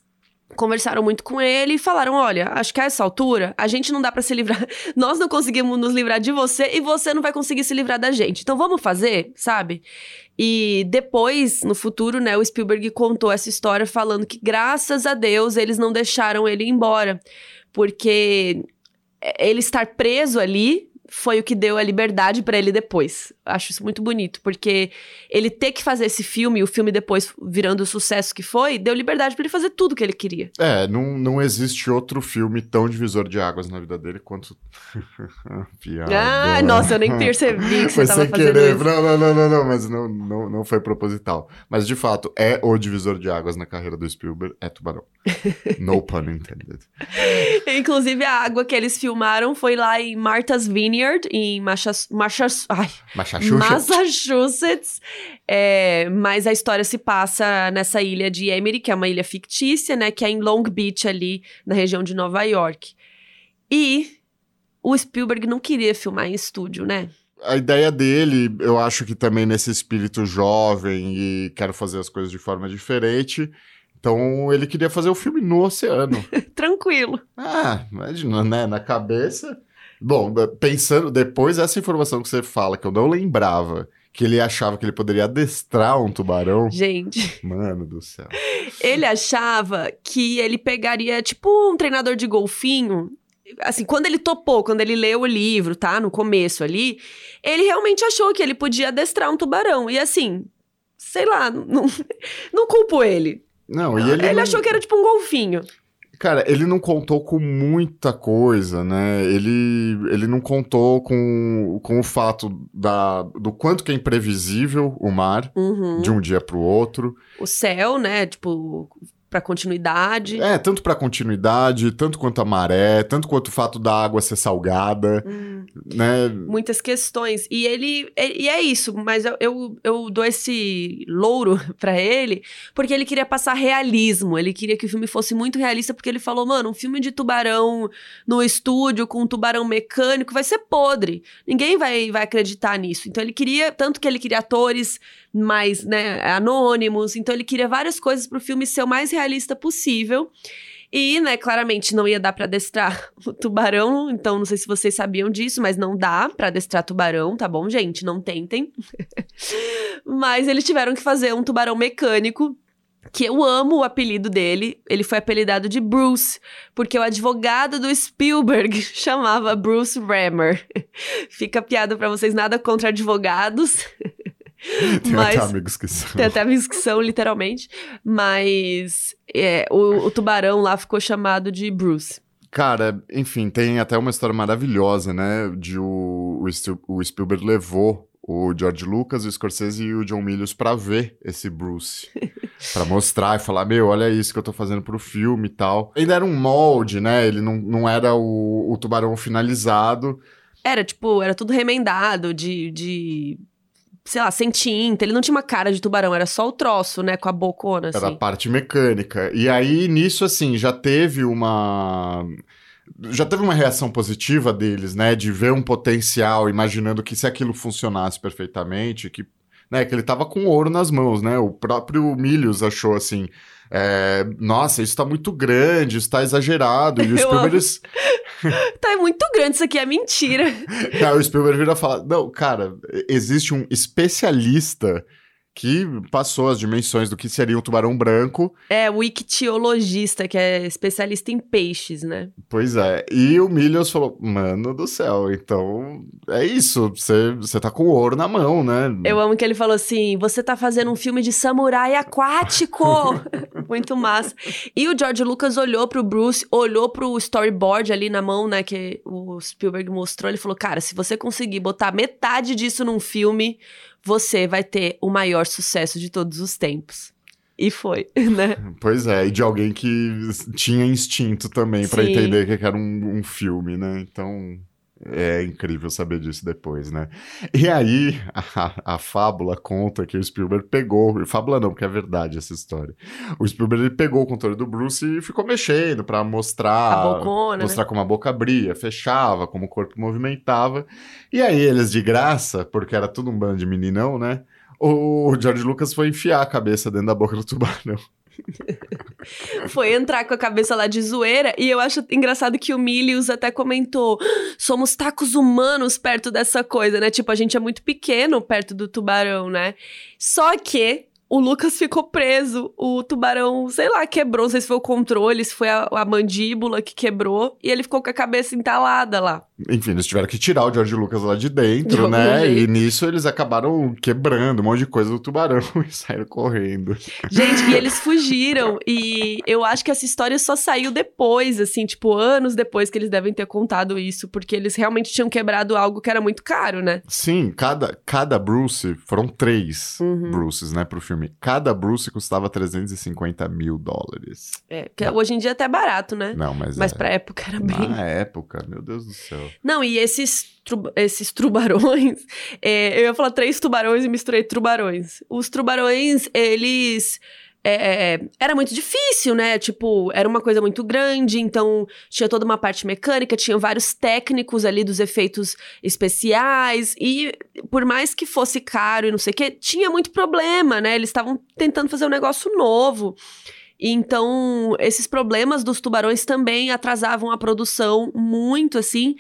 conversaram muito com ele e falaram: olha, acho que a essa altura a gente não dá para se livrar, nós não conseguimos nos livrar de você e você não vai conseguir se livrar da gente. Então vamos fazer, sabe? E depois, no futuro, né, o Spielberg contou essa história falando que graças a Deus eles não deixaram ele ir embora, porque ele estar preso ali foi o que deu a liberdade para ele depois. Acho isso muito bonito, porque ele ter que fazer esse filme, o filme depois virando o sucesso que foi, deu liberdade para ele fazer tudo que ele queria. É, não, não existe outro filme tão divisor de águas na vida dele quanto. Piada. Ah, nossa, eu nem percebi que você tava fazendo querer. isso. Não, não, não, não, não, mas não, não, não foi proposital. Mas de fato, é o divisor de águas na carreira do Spielberg, é Tubarão. no pun intended. Inclusive, a água que eles filmaram foi lá em Martha's Vineyard, em Machas, Machas, ai, Massachusetts. Massachusetts. É, mas a história se passa nessa ilha de Emery, que é uma ilha fictícia, né? Que é em Long Beach, ali na região de Nova York. E o Spielberg não queria filmar em estúdio, né? a ideia dele, eu acho que também nesse espírito jovem e quero fazer as coisas de forma diferente, então ele queria fazer o filme no oceano. Tranquilo. Ah, imagina, né? Na cabeça. Bom, pensando depois essa informação que você fala, que eu não lembrava, que ele achava que ele poderia adestrar um tubarão. Gente. Mano do céu. Ele achava que ele pegaria, tipo, um treinador de golfinho. Assim, quando ele topou, quando ele leu o livro, tá? No começo ali, ele realmente achou que ele podia adestrar um tubarão. E assim, sei lá, não, não culpo ele. Não, e ele. Ele não... achou que era tipo um golfinho. Cara, ele não contou com muita coisa, né? Ele, ele não contou com, com o fato da, do quanto que é imprevisível o mar uhum. de um dia para o outro. O céu, né? Tipo, para continuidade. É, tanto para continuidade, tanto quanto a maré, tanto quanto o fato da água ser salgada, hum, né? Muitas questões. E ele, e é isso, mas eu, eu, eu dou esse louro para ele, porque ele queria passar realismo, ele queria que o filme fosse muito realista, porque ele falou, mano, um filme de tubarão no estúdio com um tubarão mecânico vai ser podre. Ninguém vai, vai acreditar nisso. Então ele queria, tanto que ele queria atores mais, né, anônimos, então ele queria várias coisas pro filme ser o mais realista realista possível. E, né, claramente não ia dar para adestrar o tubarão, então não sei se vocês sabiam disso, mas não dá para adestrar tubarão, tá bom, gente? Não tentem. mas eles tiveram que fazer um tubarão mecânico, que eu amo o apelido dele. Ele foi apelidado de Bruce, porque o advogado do Spielberg chamava Bruce Rammer. Fica piada para vocês, nada contra advogados. Tem mas, até amigos que são. Tem até amigos que são, literalmente. Mas é, o, o tubarão lá ficou chamado de Bruce. Cara, enfim, tem até uma história maravilhosa, né? De o, o, Spielberg levou o George Lucas, o Scorsese e o John Milius para ver esse Bruce. para mostrar e falar, meu, olha isso que eu tô fazendo pro filme e tal. Ainda era um molde, né? Ele não, não era o, o tubarão finalizado. Era, tipo, era tudo remendado de, de sei lá, sem tinta. Ele não tinha uma cara de tubarão, era só o troço, né? Com a bocona, assim. Era a parte mecânica. E aí, nisso, assim, já teve uma. Já teve uma reação positiva deles, né? De ver um potencial, imaginando que se aquilo funcionasse perfeitamente, que, né, que ele tava com ouro nas mãos, né? O próprio Milius achou assim. É, nossa, isso tá muito grande, isso tá exagerado. E os Spielberg. tá muito grande, isso aqui é mentira. O Spielberg vira falar: não, cara, existe um especialista que passou as dimensões do que seria um tubarão branco. É, o ictiologista, que é especialista em peixes, né? Pois é. E o Millions falou: mano do céu, então é isso, você tá com ouro na mão, né? Eu amo que ele falou assim: você tá fazendo um filme de samurai aquático! Muito massa. E o George Lucas olhou pro Bruce, olhou pro storyboard ali na mão, né, que o Spielberg mostrou. Ele falou: cara, se você conseguir botar metade disso num filme você vai ter o maior sucesso de todos os tempos. E foi, né? Pois é, e de alguém que tinha instinto também para entender que era um, um, filme, né? Então, É incrível saber disso depois, né? E aí, a, a fábula conta que o Spielberg pegou. Fábula não, porque é verdade essa história. O Spielberg ele pegou o controle do Bruce e ficou mexendo para mostrar. A bocona, mostrar né? como a boca abria, fechava, como o corpo movimentava. E aí, eles de graça, porque era tudo um bando de meninão, né? O George Lucas foi enfiar a cabeça dentro da boca do tubarão. Foi entrar com a cabeça lá de zoeira. E eu acho engraçado que o Milius até comentou: somos tacos humanos perto dessa coisa, né? Tipo, a gente é muito pequeno perto do tubarão, né? Só que o Lucas ficou preso. O tubarão, sei lá, quebrou. Não sei se foi o controle, se foi a, a mandíbula que quebrou. E ele ficou com a cabeça entalada lá. Enfim, eles tiveram que tirar o George Lucas lá de dentro, De né? jeito. E nisso eles acabaram quebrando um monte de coisa do tubarão e saíram correndo. Gente, e eles fugiram. E eu acho que essa história só saiu depois, assim, tipo, anos depois que eles devem ter contado isso. Porque eles realmente tinham quebrado algo que era muito caro, né? Sim, cada, cada Bruce, foram três Uhum. Bruces, né, pro filme. Cada Bruce custava 350 mil dólares. É, que hoje em dia até é barato, né? Não, mas, Mas é, pra época era bem. na época, meu Deus do céu. Não, e esses, tru- esses tubarões. é, eu ia falar três tubarões e misturei tubarões. Os tubarões, eles. É, era muito difícil, né? Tipo, era uma coisa muito grande, então tinha toda uma parte mecânica, tinha vários técnicos ali dos efeitos especiais, e por mais que fosse caro e não sei o quê, tinha muito problema, né? Eles estavam tentando fazer um negócio novo. Então, esses problemas dos tubarões também atrasavam a produção muito, assim.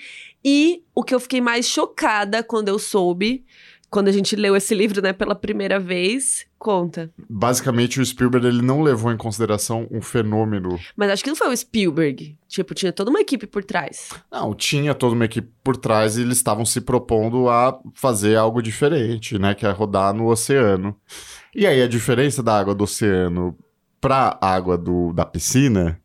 E o que eu fiquei mais chocada quando eu soube, quando a gente leu esse livro, né, pela primeira vez, conta. Basicamente, o Spielberg ele não levou em consideração um fenômeno. Mas acho que não foi o Spielberg. Tipo, tinha toda uma equipe por trás. Não, tinha toda uma equipe por trás e eles estavam se propondo a fazer algo diferente, né? Que é rodar no oceano. E aí, a diferença da água do oceano pra água do, da piscina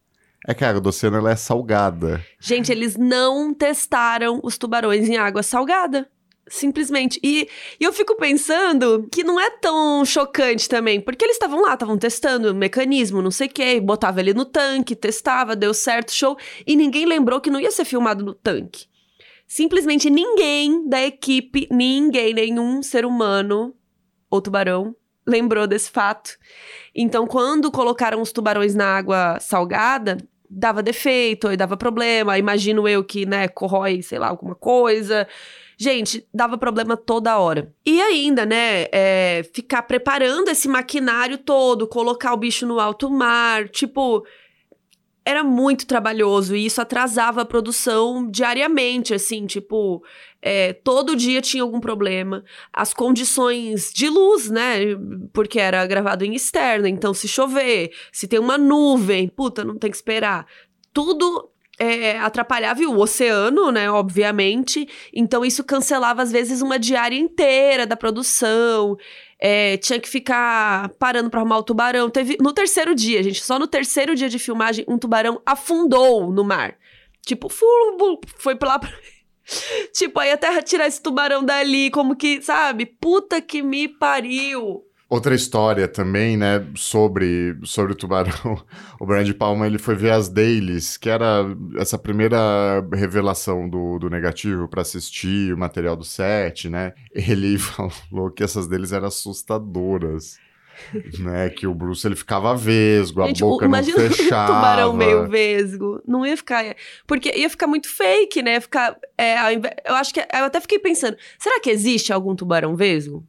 é que a água do oceano ela é salgada. Gente, eles não testaram os tubarões em água salgada. Simplesmente. E, e eu fico pensando que não é tão chocante também, porque eles estavam lá, estavam testando o mecanismo, não sei o quê, botava ele no tanque, testava, deu certo, show, e ninguém lembrou que não ia ser filmado no tanque. Simplesmente ninguém da equipe, ninguém, nenhum ser humano ou tubarão lembrou desse fato. Então, quando colocaram os tubarões na água salgada, dava defeito, aí dava problema. Imagino eu que, né, corrói, sei lá, alguma coisa. Gente, dava problema toda hora. E ainda, né, é, ficar preparando esse maquinário todo, colocar o bicho no alto mar, tipo. Era muito trabalhoso e isso atrasava a produção diariamente, assim, tipo, é, todo dia tinha algum problema. As condições de luz, né? Porque era gravado em externa, então se chover, se tem uma nuvem, puta, não tem que esperar. Tudo é, atrapalhava o oceano, né? Obviamente. Então isso cancelava, às vezes, uma diária inteira da produção. É, tinha que ficar parando pra arrumar o tubarão. Teve no terceiro dia, gente, só no terceiro dia de filmagem, um tubarão afundou no mar. Tipo, fu- foi pra lá. tipo, aí até tirar esse tubarão dali, como que, sabe? Puta que me pariu. Outra história também, né, sobre, sobre o tubarão. O Brian de Palma, ele foi ver as dailies, que era essa primeira revelação do, do negativo para assistir o material do set, né? Ele falou que essas dailies eram assustadoras. né, que o Bruce ele ficava vesgo, a Gente, o- boca não imagina um fechava. tubarão meio vesgo. Não ia ficar. Porque ia ficar muito fake, né? Ia ficar. é, eu acho que. Eu até fiquei pensando: será que existe algum tubarão vesgo?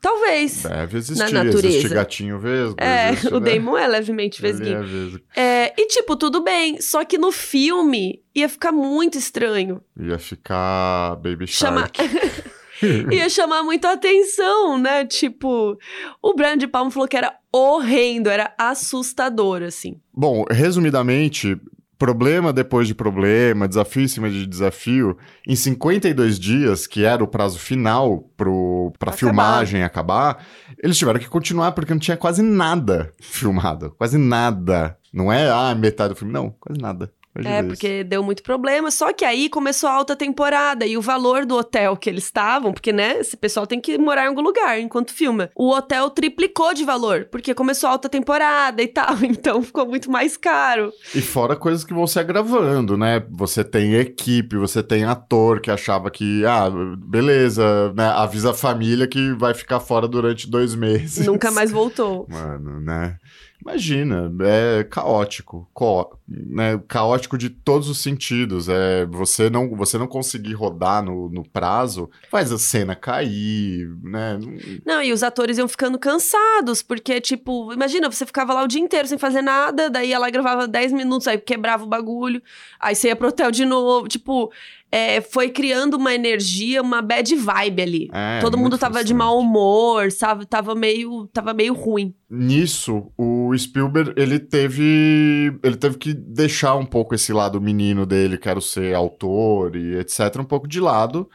Talvez. Deve existir, Na natureza. existe gatinho vesgo. É, existe, o né? Damon é levemente Ele vesguinho. é vesgo. É, e tipo, tudo bem. Só que no filme ia ficar muito estranho. Ia ficar Baby Chama- Shark. Ia chamar muito a atenção, né? Tipo, o Brian de Palma falou que era horrendo, era assustador, assim. Bom, resumidamente, problema depois de problema, desafio em cima de desafio, em 52 dias, que era o prazo final pro, pra filmagem acabar, eles tiveram que continuar porque não tinha quase nada filmado. Quase nada. Não é, ah, metade do filme. Não, quase nada. É, porque deu muito problema. Só que aí começou a alta temporada e o valor do hotel que eles estavam, porque, né, esse pessoal tem que morar em algum lugar enquanto filma. O hotel triplicou de valor, porque começou a alta temporada e tal. Então ficou muito mais caro. E fora coisas que vão se agravando, né? Você tem equipe, você tem ator que achava que, ah, beleza, né? Avisa a família que vai ficar fora durante dois meses. Nunca mais voltou. Mano, né? Imagina, é caótico, co- né? Caótico de todos os sentidos. É você não, você não conseguir rodar no, no prazo, faz a cena cair, né? Não, e os atores iam ficando cansados, porque, tipo, imagina, você ficava lá o dia inteiro sem fazer nada, daí ela gravava 10 minutos, aí quebrava o bagulho, aí você ia pro hotel de novo. Tipo, é, foi criando uma energia, uma bad vibe ali. É, Todo mundo tava de mau humor, sabe? Tava meio, tava meio ruim. Nisso, o Spielberg, ele teve, ele teve que deixar um pouco esse lado menino dele, quero ser autor e etc, um pouco de lado,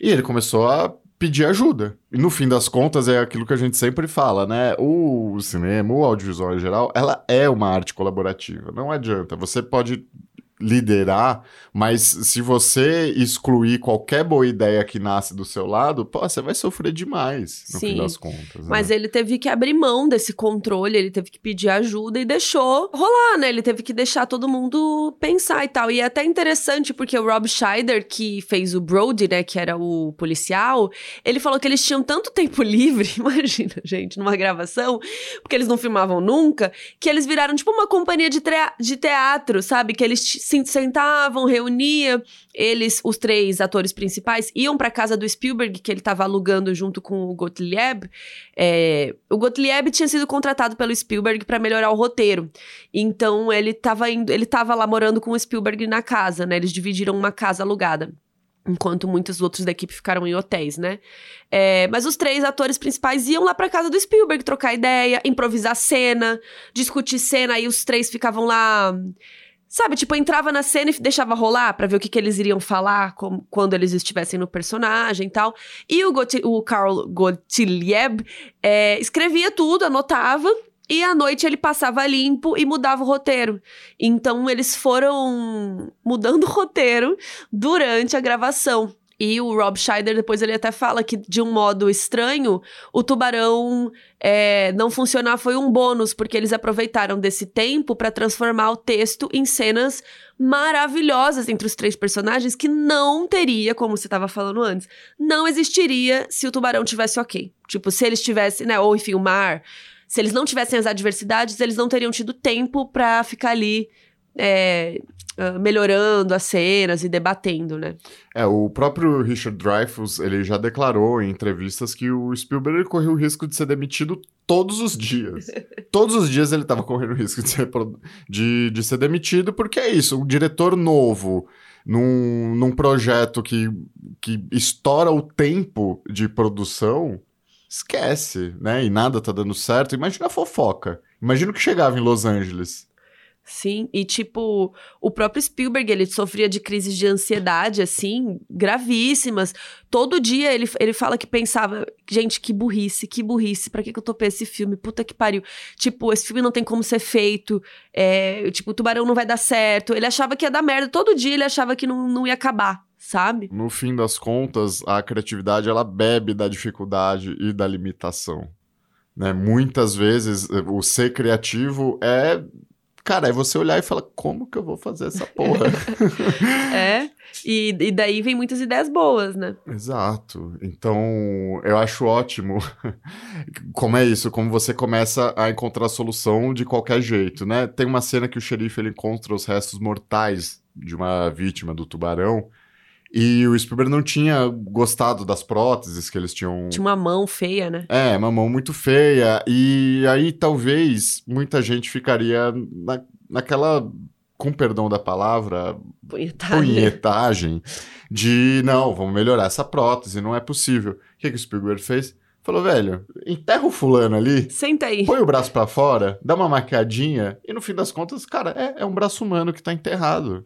e ele começou a pedir ajuda. E no fim das contas é aquilo que a gente sempre fala, né? O cinema, o audiovisual em geral, ela é uma arte colaborativa. Não adianta, você pode liderar, mas se você excluir qualquer boa ideia que nasce do seu lado, pô, você vai sofrer demais, no Sim. fim das contas. Mas né? ele teve que abrir mão desse controle, ele teve que pedir ajuda e deixou rolar, né? Ele teve que deixar todo mundo pensar e tal. E é até interessante porque o Rob Scheider, que fez o Brody, né, que era o policial, ele falou que eles tinham tanto tempo livre, imagina, gente, numa gravação, porque eles não filmavam nunca, que eles viraram tipo uma companhia de, de teatro, sabe? Que eles se sentavam, reunia, eles, os três atores principais, iam pra casa do Spielberg, que ele tava alugando junto com o Gottlieb. É, o Gottlieb tinha sido contratado pelo Spielberg pra melhorar o roteiro. Então ele tava indo, ele tava lá morando com o Spielberg na casa, né? Eles dividiram uma casa alugada. Enquanto muitos outros da equipe ficaram em hotéis, né? É, mas os três atores principais iam lá pra casa do Spielberg trocar ideia, improvisar cena, discutir cena, aí os três ficavam lá. Sabe, tipo, entrava na cena e deixava rolar pra ver o que, que eles iriam falar como- quando eles estivessem no personagem e tal. E o, Gotti- o Carl Gottlieb é, escrevia tudo, anotava. E à noite ele passava limpo e mudava o roteiro. Então eles foram mudando o roteiro durante a gravação. E o Rob Scheider, depois ele até fala que, de um modo estranho, o tubarão é, não funcionar foi um bônus, porque eles aproveitaram desse tempo para transformar o texto em cenas maravilhosas entre os três personagens que não teria, como você estava falando antes, não existiria se o tubarão tivesse ok. Tipo, se eles tivessem, né, ou enfim, o mar, se eles não tivessem as adversidades, eles não teriam tido tempo para ficar ali é, ah, melhorando as cenas e debatendo, né? É, o próprio Richard Dreyfuss, ele já declarou em entrevistas que o Spielberg correu o risco de ser demitido todos os dias. todos os dias ele estava correndo o risco de ser, de, de ser demitido, porque é isso, um diretor novo num, num projeto que, que estoura o tempo de produção, esquece, né? E nada tá dando certo. Imagina a fofoca. Imagina o que chegava em Los Angeles. Sim, e tipo, o próprio Spielberg, ele sofria de crises de ansiedade, assim, gravíssimas. Todo dia ele, ele fala que pensava, gente, que burrice, que burrice, pra que, que eu topei esse filme? Puta que pariu. Tipo, esse filme não tem como ser feito, é, tipo, o Tubarão não vai dar certo. Ele achava que ia dar merda, todo dia ele achava que não, não ia acabar, sabe? No fim das contas, a criatividade ela bebe da dificuldade e da limitação. Né? Muitas vezes eh, o ser criativo é. Cara, é você olhar e falar, como que eu vou fazer essa porra? É, e, e daí vem muitas ideias boas, né? Exato. Então, eu acho ótimo como é isso, como você começa a encontrar a solução de qualquer jeito, né? Tem uma cena que o xerife ele encontra os restos mortais de uma vítima do tubarão e o Spielberg não tinha gostado das próteses que eles tinham Tinha uma mão feia, né? É, uma mão muito feia. E aí talvez muita gente ficaria na, naquela, com perdão da palavra, Punhetada. punhetagem de não, vamos melhorar essa prótese, não é possível. O que, que o Spielberg fez? Falou, velho, enterra o fulano ali, Senta aí. põe o braço pra fora, dá uma maquiadinha, e no fim das contas, cara, é, é um braço humano que tá enterrado.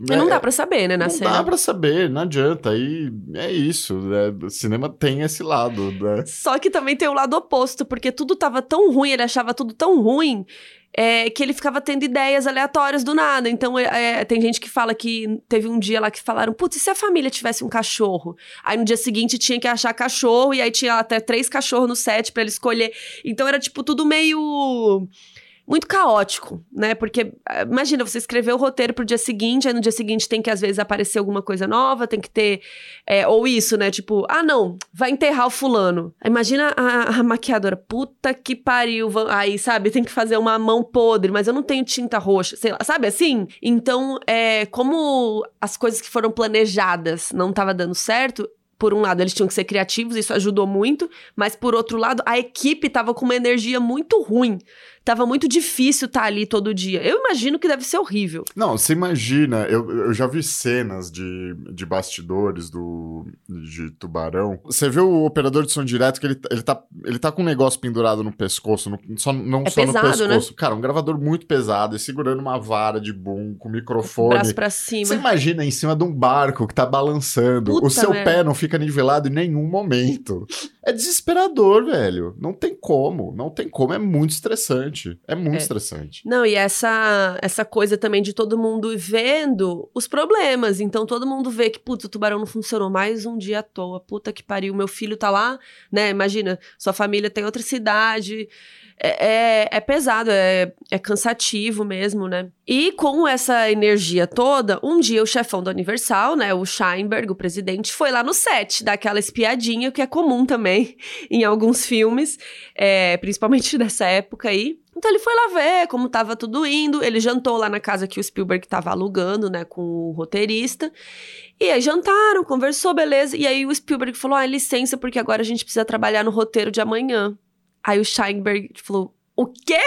E não dá pra saber, né, na não cena. dá pra saber, não adianta. Aí é isso. né? O cinema tem esse lado, né? Só que também tem o lado oposto, porque tudo tava tão ruim, ele achava tudo tão ruim, é, que ele ficava tendo ideias aleatórias do nada. Então, é, é, tem gente que fala que teve um dia lá que falaram: putz, e se a família tivesse um cachorro? Aí no dia seguinte tinha que achar cachorro, e aí tinha até três cachorros no set pra ele escolher. Então era tipo tudo meio muito caótico, né? Porque ah, imagina, você escreveu o roteiro pro dia seguinte, aí no dia seguinte tem que às vezes aparecer alguma coisa nova, tem que ter. é, ou isso, né? Tipo, ah, não, vai enterrar o fulano. Imagina a, a maquiadora, puta que pariu. Aí, sabe, tem que fazer uma mão podre, mas eu não tenho tinta roxa, sei lá, sabe assim? Então, é, como as coisas que foram planejadas não tava dando certo. Por um lado, eles tinham que ser criativos, isso ajudou muito, mas por outro lado, a equipe tava com uma energia muito ruim. Tava muito difícil estar ali todo dia. Eu imagino que deve ser horrível. Não, você imagina, eu, eu já vi cenas de, de bastidores do, de Tubarão. Você vê o operador de som direto que ele, ele, tá, ele tá com um negócio pendurado no pescoço, no- só, não É só pesado, no pescoço. Cara, um gravador muito pesado e segurando uma vara de boom com microfone. Braço pra cima. Você imagina em cima de um barco que tá balançando, Puta o seu merda. pé não fica nivelado em nenhum momento. É desesperador, velho. Não tem como, não tem como. É muito estressante. É muito É. estressante. Não, e essa, essa coisa também de todo mundo vendo os problemas. Então, todo mundo vê que, putz, o tubarão não funcionou mais um dia à toa. Puta que pariu, meu filho tá lá, né? Imagina, sua família tem outra cidade. É, é, é pesado, é, é cansativo mesmo, né? E com essa energia toda, um dia o chefão da Universal, né, o Scheinberg, o presidente, foi lá no set, dar aquela espiadinha, que é comum também em alguns filmes, é, principalmente dessa época aí. Então ele foi lá ver como tava tudo indo. Ele jantou lá na casa que o Spielberg tava alugando, né, com o roteirista. E aí jantaram, conversou, beleza. E aí o Spielberg falou: ah, licença, porque agora a gente precisa trabalhar no roteiro de amanhã. Aí o Scheinberg falou: o quê?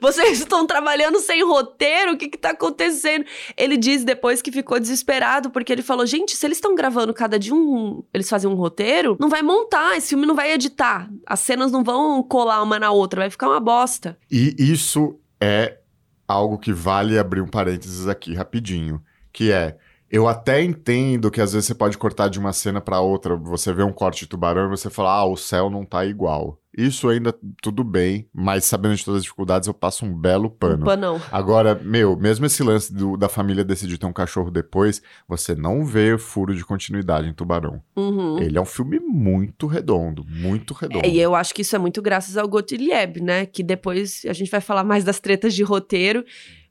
Vocês estão trabalhando sem roteiro? O que que tá acontecendo? Ele diz depois que ficou desesperado, porque ele falou: gente, se eles estão gravando cada dia um. Eles fazem um roteiro, não vai montar, esse filme não vai editar. As cenas não vão colar uma na outra, vai ficar uma bosta. E isso é algo que vale abrir um parênteses aqui rapidinho, que é eu até entendo que às vezes você pode cortar de uma cena pra outra, você vê um corte de tubarão e você fala: "Ah, o céu não tá igual". Isso ainda tudo bem, mas sabendo de todas as dificuldades, eu passo um belo pano. Opa, não. Agora, meu, mesmo esse lance do- da família decidir ter um cachorro depois, você não vê furo de continuidade em Tubarão. Uhum. Ele é um filme muito redondo, muito redondo. É, e eu acho que isso é muito graças ao Gottlieb, né? Que depois a gente vai falar mais das tretas de roteiro,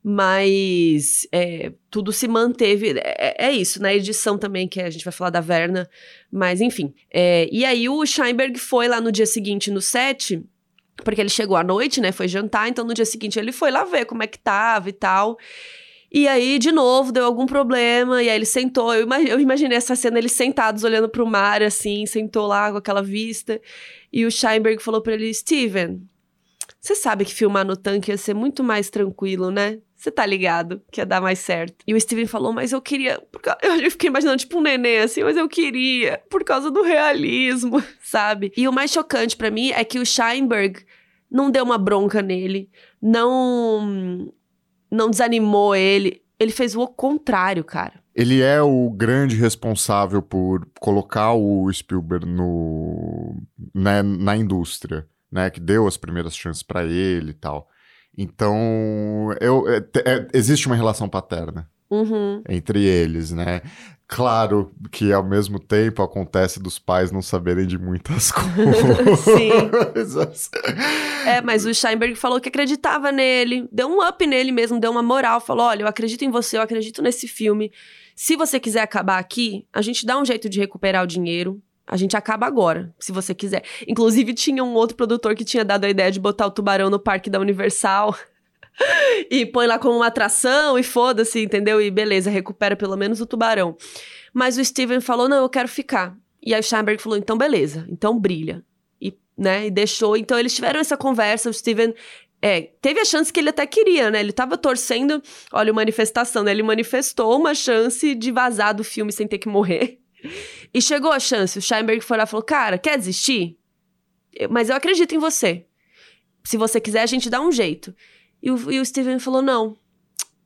mas é, tudo se manteve. É, é isso, na edição também, que a gente vai falar da Verna, mas enfim. É, e aí o Scheinberg foi lá no dia seguinte no set. Porque ele chegou à noite, né? Foi jantar, então no dia seguinte ele foi lá ver como é que tava e tal. E aí, de novo, deu algum problema, e aí ele sentou. Eu, ima- eu imaginei essa cena, eles sentados olhando pro mar, assim, sentou lá com aquela vista. E o Scheinberg falou pra ele: Steven, você sabe que filmar no tanque ia ser muito mais tranquilo, né? Você tá ligado que ia dar mais certo. E o Steven falou, mas eu queria. Eu fiquei imaginando, tipo, um neném assim, mas eu queria, por causa do realismo, sabe? E o mais chocante pra mim é que o Scheinberg não deu uma bronca nele, não. não desanimou ele. Ele fez o contrário, cara. Ele é o grande responsável por colocar o Spielberg no, né, na indústria, né? Que deu as primeiras chances pra ele e tal. Então, eu, é, é, existe uma relação paterna Uhum. entre eles, né? Claro que ao mesmo tempo acontece dos pais não saberem de muitas coisas. É, mas o Steinberg falou que acreditava nele, deu um up nele mesmo, deu uma moral, falou: olha, eu acredito em você, eu acredito nesse filme. Se você quiser acabar aqui, a gente dá um jeito de recuperar o dinheiro. A gente acaba agora, se você quiser. Inclusive, tinha um outro produtor que tinha dado a ideia de botar o tubarão no parque da Universal. e põe lá como uma atração e foda-se, entendeu? E beleza, recupera pelo menos o tubarão. Mas o Steven falou: não, eu quero ficar. E aí o Steinberg falou: então beleza, então brilha. E, né, e deixou. Então eles tiveram essa conversa, o Steven. É, teve a chance que ele até queria, né? Ele tava torcendo, olha, manifestação, né? Ele manifestou uma chance de vazar do filme sem ter que morrer. E chegou a chance, o Steinberg foi lá e falou: Cara, quer desistir? Mas eu acredito em você. Se você quiser, a gente dá um jeito. E o, e o Steven falou: Não,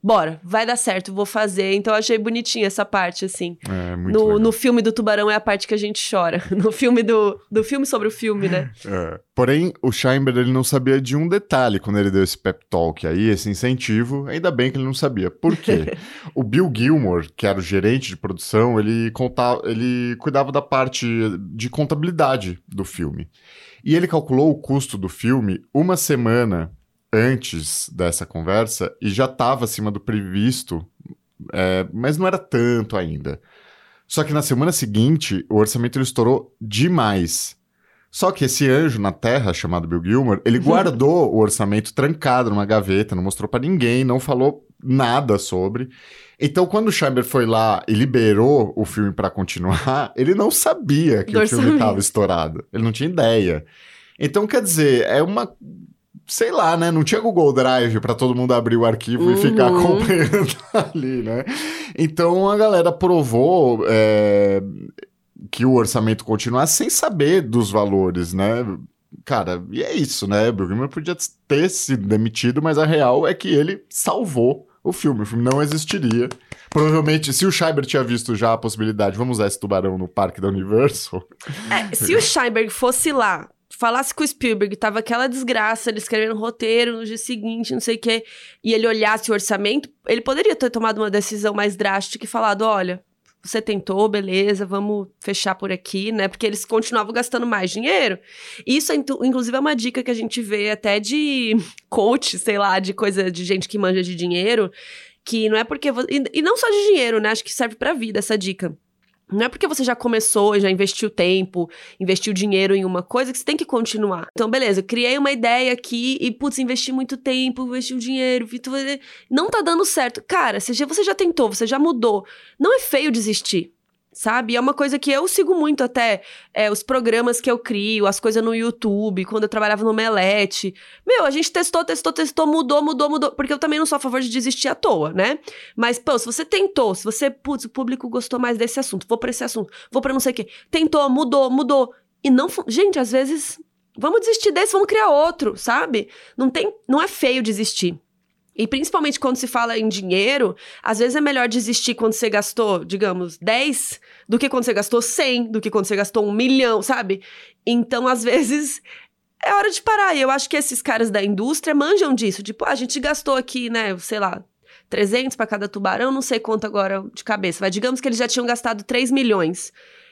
bora, vai dar certo, vou fazer. Então eu achei bonitinha essa parte, assim. É, muito No, legal. no filme do Tubarão é a parte que a gente chora. No filme do, do filme sobre o filme, né? É. Porém, o Scheinberg ele não sabia de um detalhe quando ele deu esse pep talk aí, esse incentivo. Ainda bem que ele não sabia. Por quê? o Bill Gilmore, que era o gerente de produção, ele, contava, ele cuidava da parte de contabilidade do filme. E ele calculou o custo do filme uma semana antes dessa conversa e já estava acima do previsto, é, mas não era tanto ainda. Só que na semana seguinte, o orçamento ele estourou demais. Só que esse anjo na Terra, chamado Bill Gilmore, ele guardou o orçamento trancado numa gaveta, não mostrou pra ninguém, não falou nada sobre. Então, quando o Scheinberg foi lá e liberou o filme pra continuar, ele não sabia que Do o filme estava estourado. Ele não tinha ideia. Então, quer dizer, é uma. Sei lá, né? Não tinha Google Drive pra todo mundo abrir o arquivo e ficar Uhum. acompanhando ali, né? Então a galera provou é, que o orçamento continuasse sem saber dos valores, né? Cara, e é isso, né? Gilmore podia ter sido demitido, mas a real é que ele salvou o filme. O filme não existiria. Provavelmente, se o Scheiber tinha visto já a possibilidade, vamos usar esse tubarão no parque da Universal. É, se o Scheinberg fosse lá, falasse com o Spielberg, tava aquela desgraça, ele escrevendo roteiro no dia seguinte, não sei o quê, e ele olhasse o orçamento, ele poderia ter tomado uma decisão mais drástica e falado: olha. Você tentou, beleza, vamos fechar por aqui, né? Porque eles continuavam gastando mais dinheiro. Isso, intu- inclusive, é uma dica que a gente vê até de coach, sei lá, de coisa de gente que manja de dinheiro, que não é porque. e não só de dinheiro, né? Acho que serve pra vida essa dica. Não é porque você já começou já investiu tempo, investiu dinheiro em uma coisa que você tem que continuar. Então, beleza, criei uma ideia aqui e, putz, investi muito tempo, investi o dinheiro, não tá dando certo. Cara, você já tentou, você já mudou. Não é feio desistir. Sabe? É uma coisa que eu sigo muito até. é, os programas que eu crio, as coisas no YouTube, quando eu trabalhava no Melete. Meu, a gente testou, testou, testou, mudou, mudou, mudou. Porque eu também não sou a favor de desistir à toa, né? Mas, pô, se você tentou, se você, putz, o público gostou mais desse assunto, vou pra esse assunto, vou pra não sei o quê. Tentou, mudou, mudou. E não. Gente, às vezes. Vamos desistir desse, vamos criar outro, sabe? Não tem. Não é feio desistir. E principalmente quando se fala em dinheiro, às vezes é melhor desistir quando você gastou, digamos, 10 do que quando você gastou 100, do que quando você gastou um milhão, sabe? Então, às vezes, é hora de parar. E eu acho que esses caras da indústria manjam disso. Tipo, ah, a gente gastou aqui, né, sei lá, 300 para cada tubarão, não sei quanto agora de cabeça. Mas digamos que eles já tinham gastado 3 milhões.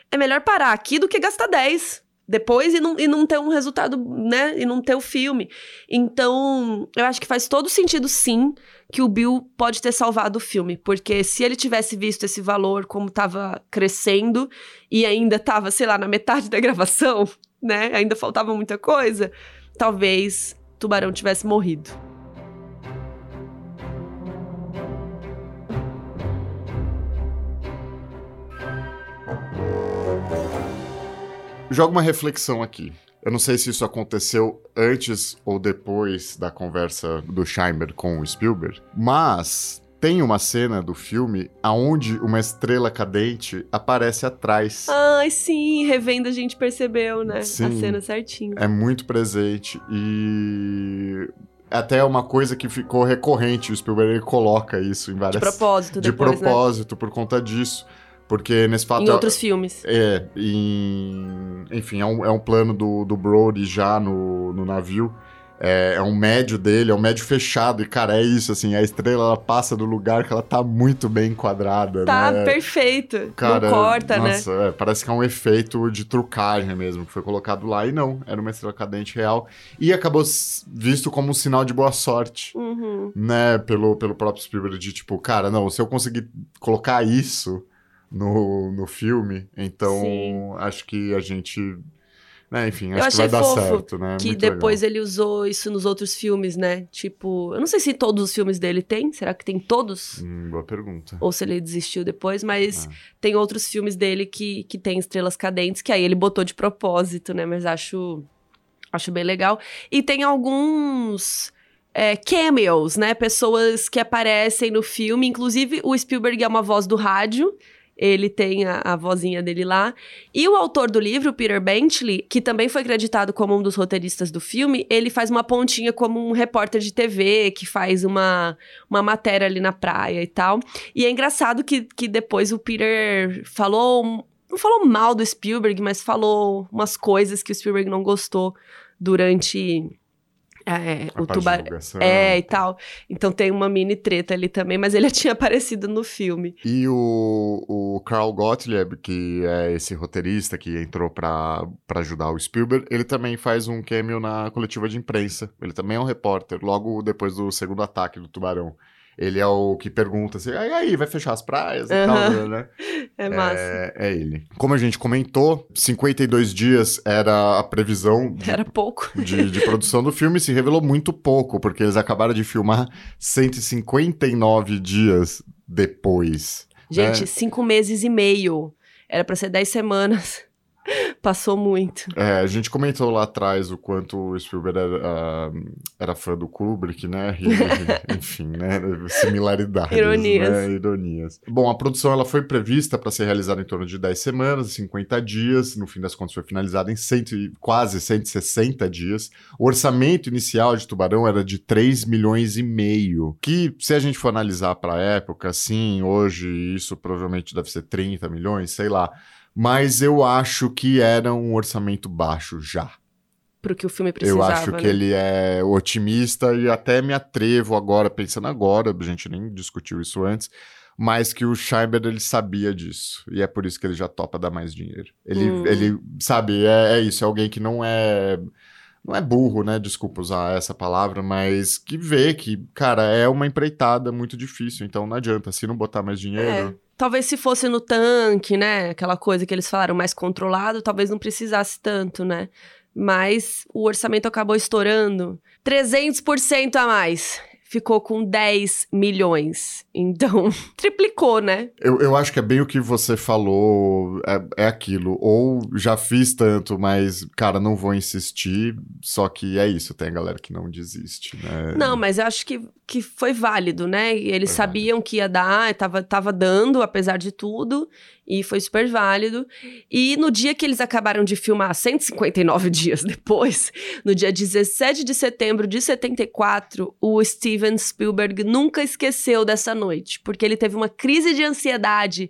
É melhor parar aqui do que gastar 10 depois e não, e não ter um resultado, né? E não ter o filme. Então, eu acho que faz todo sentido, sim, que o Bill pode ter salvado o filme. Porque se ele tivesse visto esse valor como tava crescendo e ainda tava, sei lá, na metade da gravação, né? Ainda faltava muita coisa, talvez Tubarão tivesse morrido. Joga uma reflexão aqui. Eu não sei se isso aconteceu antes ou depois da conversa do Scheinberg com o Spielberg, mas tem uma cena do filme aonde uma estrela cadente aparece atrás. Ai, sim, revendo a gente percebeu, né? A Sim. cena certinho. É muito presente e até é uma coisa que ficou recorrente. O Spielberg coloca isso em De várias propósito, de depois, né? propósito por conta disso, porque nesse fato Em outros filmes. É, em- enfim, é um, é um plano do, do Brody já no, no navio. É, é um médio dele, é um médio fechado. E, cara, é isso, assim, a estrela ela passa do lugar que ela tá muito bem enquadrada, Tá né? perfeito. Cara, não corta, né? nossa, é, parece que é um efeito de trucagem mesmo que foi colocado lá. E não, era uma estrela cadente real. E acabou visto como um sinal de boa sorte, Uhum. né? Pelo, pelo próprio Spielberg, de tipo, cara, não, se eu conseguir colocar isso no, no filme, então Sim. acho que a gente. Né, enfim, acho que vai dar certo, né? Que Muito depois legal. ele usou isso nos outros filmes, né? Tipo, eu não sei se todos os filmes dele tem. Será que tem todos? Hum, boa pergunta. Ou se ele desistiu depois, mas Ah. tem outros filmes dele que, que tem estrelas cadentes, que aí ele botou de propósito, né? Mas acho, acho bem legal. E tem alguns é, cameos, né? Pessoas que aparecem no filme. Inclusive, o Spielberg é uma voz do rádio. Ele tem a, a vozinha dele lá. E o autor do livro, Peter Bentley, que também foi acreditado como um dos roteiristas do filme, ele faz uma pontinha como um repórter de TV que faz uma, uma matéria ali na praia e tal. E é engraçado que, que depois o Peter falou. Não falou mal do Spielberg, mas falou umas coisas que o Spielberg não gostou durante é, o tubarão. É, e tal. Então tem uma mini treta ali também, mas ele tinha aparecido no filme. E o, o Carl Gottlieb, que é esse roteirista que entrou para ajudar o Spielberg, ele também faz um cameo na coletiva de imprensa. Ele também é um repórter, logo depois do segundo ataque do tubarão. Ele é o que pergunta assim, e aí, vai fechar as praias e uhum. tal, né? É massa. É, é, ele. Como a gente comentou, 52 dias era a previsão... De, era pouco. De, de produção do filme, se revelou muito pouco, porque eles acabaram de filmar 159 dias depois. Gente, né? cinco meses e meio. Era para ser 10 semanas. Passou muito. É, a gente comentou lá atrás o quanto o Spielberg era, uh, era fã do Kubrick, né? E, enfim, né? Similaridades. Ironias. Né? Ironias. Bom, a produção ela foi prevista para ser realizada em torno de 10 semanas, 50 dias. No fim das contas, foi finalizada em cento, quase 160 dias. O orçamento inicial de Tubarão era de 3 milhões e meio. Que, se a gente for analisar para a época, sim, hoje isso provavelmente deve ser 30 milhões, sei lá mas eu acho que era um orçamento baixo já. Pro que o filme precisava, Eu acho né? que ele é otimista e até me atrevo agora, pensando agora, a gente nem discutiu isso antes, mas que o Scheiber ele sabia disso. E é por isso que ele já topa dar mais dinheiro. Ele, hum. ele sabe, é, é isso, é alguém que não é não é burro, né? Desculpa usar essa palavra, mas que vê que, cara, é uma empreitada muito difícil, então não adianta. Se não botar mais dinheiro. Talvez se fosse no tanque, né? Aquela coisa que eles falaram mais controlado, talvez não precisasse tanto, né? Mas o orçamento acabou estourando 300% a mais ficou com 10 milhões. Então, triplicou, né? Eu, eu acho que é bem o que você falou, é, é aquilo. Ou já fiz tanto, mas, cara, não vou insistir. Só que é isso, tem a galera que não desiste, né? Não, mas eu acho que, que foi válido, né? Eles foi sabiam válido. que ia dar, tava, tava dando, apesar de tudo. E foi super válido. E no dia que eles acabaram de filmar, 159 dias depois, no dia 17 de setembro de 74, o Steven Spielberg nunca esqueceu dessa noite, porque ele teve uma crise de ansiedade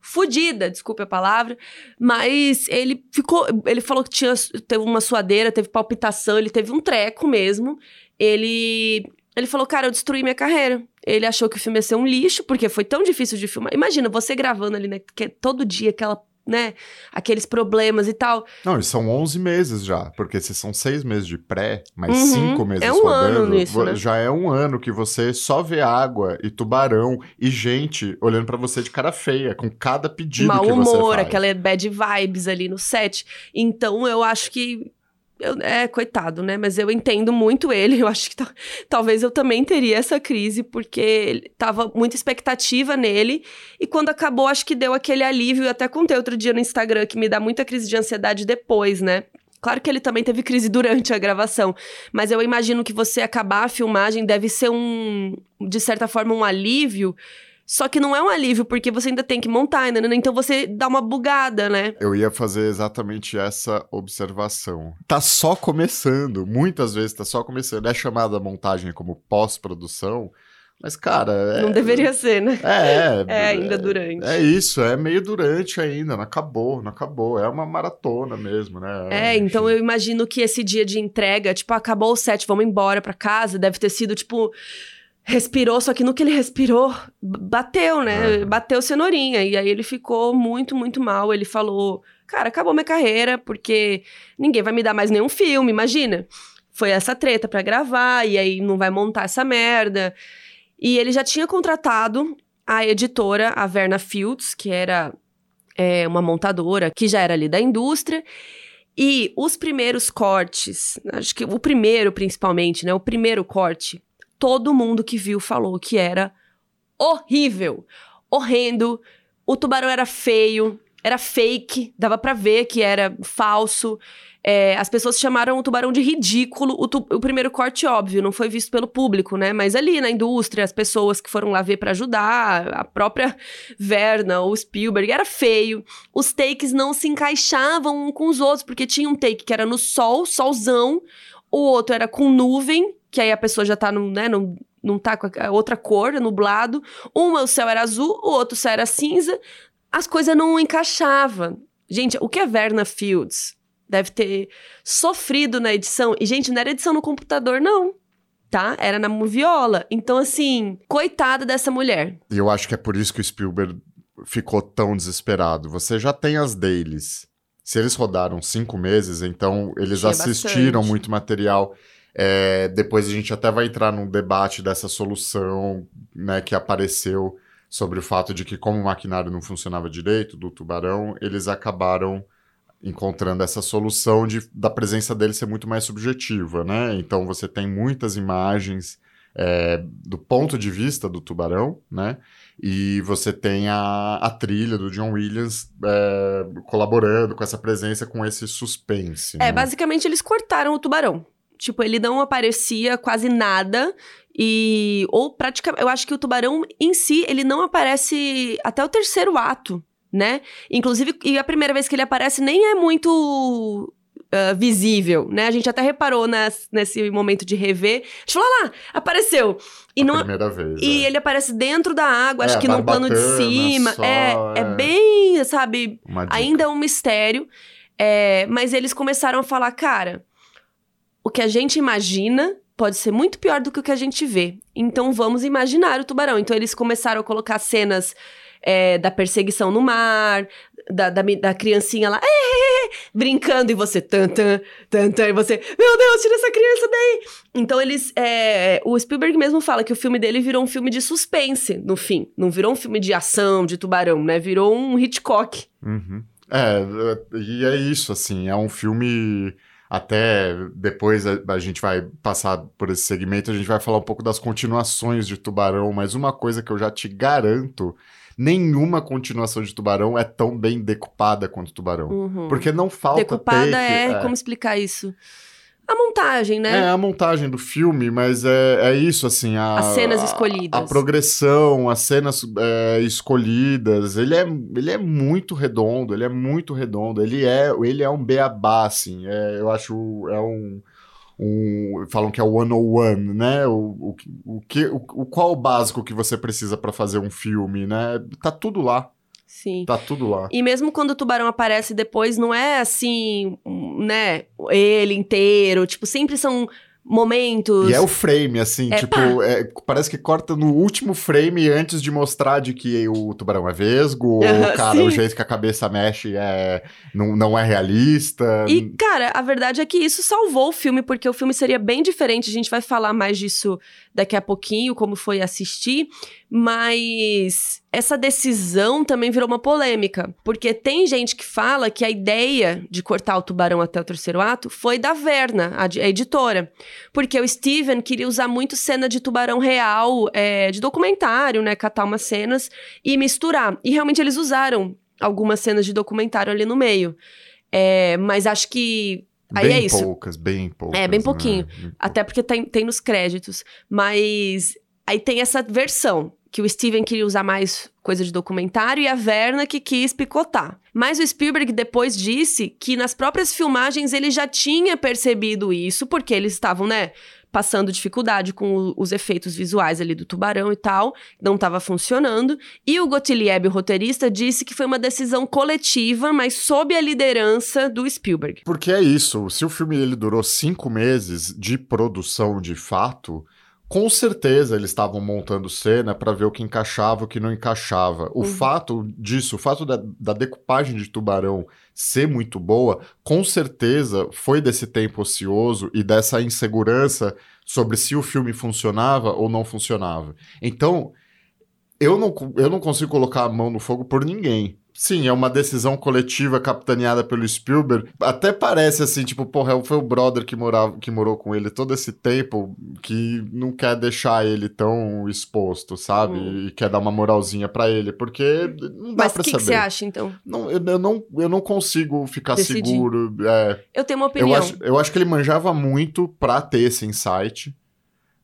fudida, desculpe a palavra, mas ele ficou, ele falou que tinha teve uma suadeira, teve palpitação, ele teve um treco mesmo. Ele ele falou, cara, eu destruí minha carreira. Ele achou que o filme ia ser um lixo, porque foi tão difícil de filmar. Imagina, você gravando ali, né? Que é todo dia aquela né, aqueles problemas e tal. Não, e são 11 meses já, porque se são seis meses de pré, mais uhum, cinco meses é um rodando, ano nisso, né? já é um ano que você só vê água e tubarão e gente olhando para você de cara feia, com cada pedido Mal que humor, você faz. aquela bad vibes ali no set. Então, eu acho que eu, é, coitado, né? Mas eu entendo muito ele. Eu acho que talvez eu também teria essa crise, porque tava muita expectativa nele. E quando acabou, acho que deu aquele alívio. Eu até contei outro dia no Instagram que me dá muita crise de ansiedade depois, né? Claro que ele também teve crise durante a gravação, mas eu imagino que você acabar a filmagem deve ser um, de certa forma, um alívio só que não é um alívio, porque você ainda tem que montar, né? Então você dá uma bugada, né? Eu ia fazer exatamente essa observação. Tá só começando, muitas vezes tá só começando. É chamada a montagem como pós-produção, mas, cara. É... Não deveria ser, né? É, é. É ainda durante. É, é, isso, é meio durante ainda, não acabou, não acabou. É uma maratona mesmo, né? É, então eu imagino que esse dia de entrega, tipo, acabou o set, vamos embora pra casa, deve ter sido, tipo respirou, só que no que ele respirou, bateu, né? É. Bateu cenourinha. E aí ele ficou muito, muito mal. Ele falou: Cara, acabou minha carreira, porque ninguém vai me dar mais nenhum filme, imagina. Foi essa treta para gravar, e aí não vai montar essa merda. E ele já tinha contratado a editora, a Verna Fields, que era é, uma montadora que já era ali da indústria. E os primeiros cortes, acho que o primeiro principalmente, né? O primeiro corte todo mundo que viu falou que era horrível, horrendo. O tubarão era feio, era fake, dava pra ver que era falso. É, as pessoas chamaram o tubarão de ridículo. O, tu, o, primeiro corte, óbvio, não foi visto pelo público, né? Mas ali na indústria, as pessoas que foram lá ver para ajudar, a própria Verna, o Spielberg, era feio. Os takes não se encaixavam com os outros, porque tinha um take que era no sol, solzão, o outro era com nuvem, que aí a pessoa já tá no, né, no, não tá com a outra cor, nublado. Uma, o céu era azul, o outro o céu era cinza. As coisas não encaixavam. Gente, o que é Verna Fields deve ter sofrido na edição. E, gente, não era edição no computador, não. Tá? Era na viola. Então, assim, coitada dessa mulher. E eu acho que é por isso que o Spielberg ficou tão desesperado. Você já tem as dailies. Se eles rodaram cinco meses, então eles Tinha assistiram bastante. muito material. É, depois a gente até vai entrar num debate dessa solução né, que apareceu sobre o fato de que, como o maquinário não funcionava direito do tubarão, eles acabaram encontrando essa solução de, da presença dele ser muito mais subjetiva, né? Então você tem muitas imagens é, do ponto de vista do tubarão, né? E você tem a, a trilha do John Williams é, colaborando com essa presença, com esse suspense. É, né? basicamente eles cortaram o tubarão. Tipo, ele não aparecia quase nada. E. Ou praticamente. Eu acho que o tubarão em si, ele não aparece até o terceiro ato né? Inclusive, e a primeira vez que ele aparece nem é muito Uh, visível, né? A gente até reparou nas, nesse momento de rever. A gente falou, lá, apareceu. E a não, primeira vez. E é. ele aparece dentro da água, é, acho que no plano de cima. É, é, é, bem, sabe? Ainda é um mistério. É, mas eles começaram a falar, cara, o que a gente imagina pode ser muito pior do que o que a gente vê. Então vamos imaginar o tubarão. Então eles começaram a colocar cenas é, da perseguição no mar, da, da, da criancinha lá, é, é, é, brincando, e você, tan, tan, tan, tan, e você, meu Deus, tira essa criança daí! Então eles, é, o Spielberg mesmo fala que o filme dele virou um filme de suspense, no fim. Não virou um filme de ação, de tubarão, né? Virou um Hitchcock. Uhum. É, e é isso, assim, é um filme até depois a, a, gente vai passar por esse segmento, a gente vai falar um pouco das continuações de Tubarão, mas uma coisa que eu já te garanto nenhuma continuação de Tubarão é tão bem decupada quanto Tubarão. Uhum. Porque não falta Decupada take, é, é, como explicar isso? A montagem, né? É, a montagem do filme, mas é, é isso, assim. A, as cenas escolhidas. A, a progressão, as cenas é, escolhidas. Ele é, ele é muito redondo, ele é muito redondo. Ele é, ele é um beabá, assim. É, eu acho. É um um, falam que é o 101, né? O, o, o, que, o, o qual o básico que você precisa para fazer um filme, né? Tá tudo lá. Sim. Tá tudo lá. E mesmo quando o tubarão aparece depois, não é assim, né? Ele inteiro. Tipo, sempre são momentos. E é o frame, assim, é, tipo, é, parece que corta no último frame antes de mostrar de que o tubarão é vesgo, ou, cara, sim. o jeito que a cabeça mexe é, não, não é realista. E, cara, a verdade é que isso salvou o filme, porque o filme seria bem diferente. A gente vai falar mais disso daqui a pouquinho, como foi assistir. Mas essa decisão também virou uma polêmica, porque tem gente que fala que a ideia de cortar o tubarão até o terceiro ato foi da Verna, a, editora, porque o Steven queria usar muito cena de tubarão real, é, de documentário, né, catar umas cenas e misturar. E realmente eles usaram algumas cenas de documentário ali no meio. É, mas acho que Aí bem é isso. poucas, bem poucas. É, bem pouquinho. Né? Até porque tem, tem nos créditos. Mas aí tem essa versão que o Steven queria usar mais coisa de documentário e a Verna que quis picotar. Mas o Spielberg depois disse que nas próprias filmagens ele já tinha percebido isso, porque eles estavam, né, passando dificuldade com os efeitos visuais ali do tubarão e tal, não estava funcionando. E o Gottlieb, o roteirista, disse que foi uma decisão coletiva, mas sob a liderança do Spielberg. Porque é isso, se o filme ele durou cinco meses de produção de fato com certeza eles estavam montando cena para ver o que encaixava e o que não encaixava. O uhum. fato disso, o fato da, da, decupagem de tubarão ser muito boa, com certeza foi desse tempo ocioso e dessa insegurança sobre se o filme funcionava ou não funcionava. Então, eu não, eu não consigo colocar a mão no fogo por ninguém sim, é uma decisão coletiva capitaneada pelo Spielberg. Até parece assim, tipo, porra, foi o brother que, morava, que morou com ele todo esse tempo que não quer deixar ele tão exposto, sabe? Hum. E quer dar uma moralzinha para ele, porque não dá Mas pra que saber. Mas o que você acha, então? Não, eu, eu, não, eu não consigo ficar Decidir. seguro. É. Eu tenho uma opinião. Eu acho, eu acho que ele manjava muito pra ter esse insight.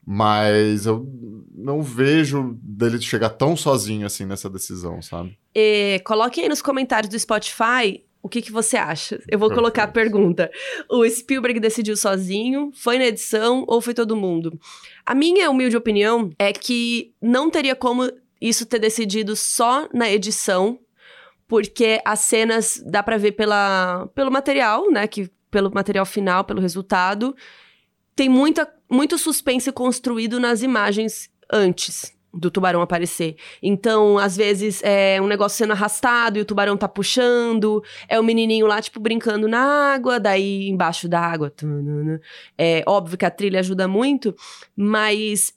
Mas eu não vejo dele chegar tão sozinho assim nessa decisão, sabe? E, coloque aí nos comentários do Spotify o que, que você acha? Eu vou Perfeito. colocar a pergunta. O Spielberg decidiu sozinho? Foi na edição ou foi todo mundo? A minha humilde opinião é que não teria como isso ter decidido só na edição, porque as cenas dá para ver pela, pelo material, né? Que, pelo material final, pelo resultado. Tem muita muito suspense construído nas imagens antes do tubarão aparecer. Então, às vezes, é um negócio sendo arrastado e o tubarão tá puxando, é o menininho lá, tipo, brincando na água, daí embaixo da água. É óbvio que a trilha ajuda muito, mas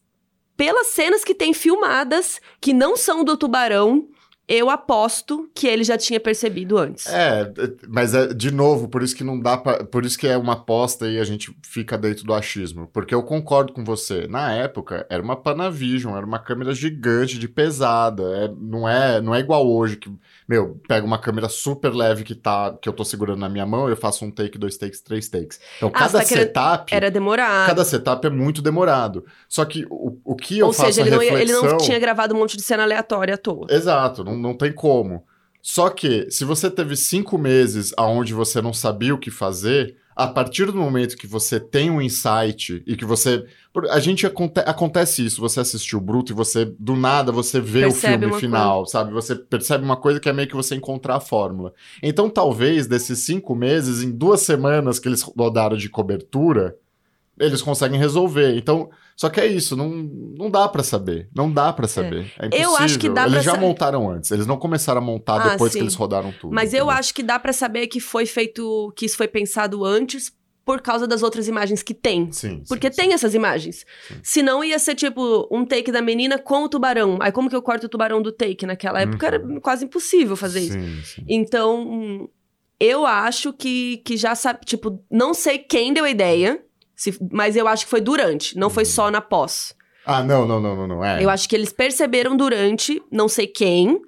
pelas cenas que tem filmadas, que não são do tubarão, eu aposto que ele já tinha percebido antes. É, mas é, de novo, por isso que não dá pra, por isso que é uma aposta e a gente fica dentro do achismo, porque eu concordo com você. Na época era uma Panavision, era uma câmera gigante de pesada, é, não é, não é igual hoje que meu, pega uma câmera super leve que tá que eu tô segurando na minha mão, eu faço um take, dois takes, três takes. Então ah, cada tá setup era demorado. Cada setup é muito demorado. Só que o, o que eu Ou faço seja, ele, reflexão... não, ele não tinha gravado um monte de cena aleatória à toa. Exato, não, não tem como. Só que se você teve cinco meses aonde você não sabia o que fazer, a partir do momento que você tem um insight e que você. A gente aconte, acontece isso, você assistiu o Bruto e você, do nada, você vê percebe o filme final, coisa. sabe? Você percebe uma coisa que é meio que você encontrar a fórmula. Então, talvez, desses cinco meses, em duas semanas que eles rodaram de cobertura, eles conseguem resolver. Então, só que é isso, não, não dá para saber. Não dá para saber. É. é impossível. Eu acho que dá Eles já montaram antes, eles não começaram a montar ah, depois sim. que eles rodaram tudo. Mas entendeu? eu acho que dá para saber que foi feito, que isso foi pensado antes por causa das outras imagens que tem. Sim. Porque sim, tem sim. essas imagens. Sim. Senão ia ser tipo um take da menina com o tubarão. Aí como que eu corto o tubarão do take? Naquela época uhum. era quase impossível fazer isso. Então, eu acho que, que já sabe, tipo, não sei quem deu a ideia. Se, mas eu acho que foi durante, não foi só na pós. Ah, não, não, não, não, não. É. Eu acho que eles perceberam durante, não sei quem,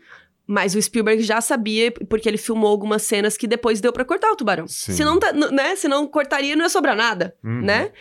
mas o Spielberg já sabia, porque ele filmou algumas cenas que depois deu para cortar o tubarão. Sim. Se não, tá, né? Se não cortaria, não ia sobrar nada, uhum. né?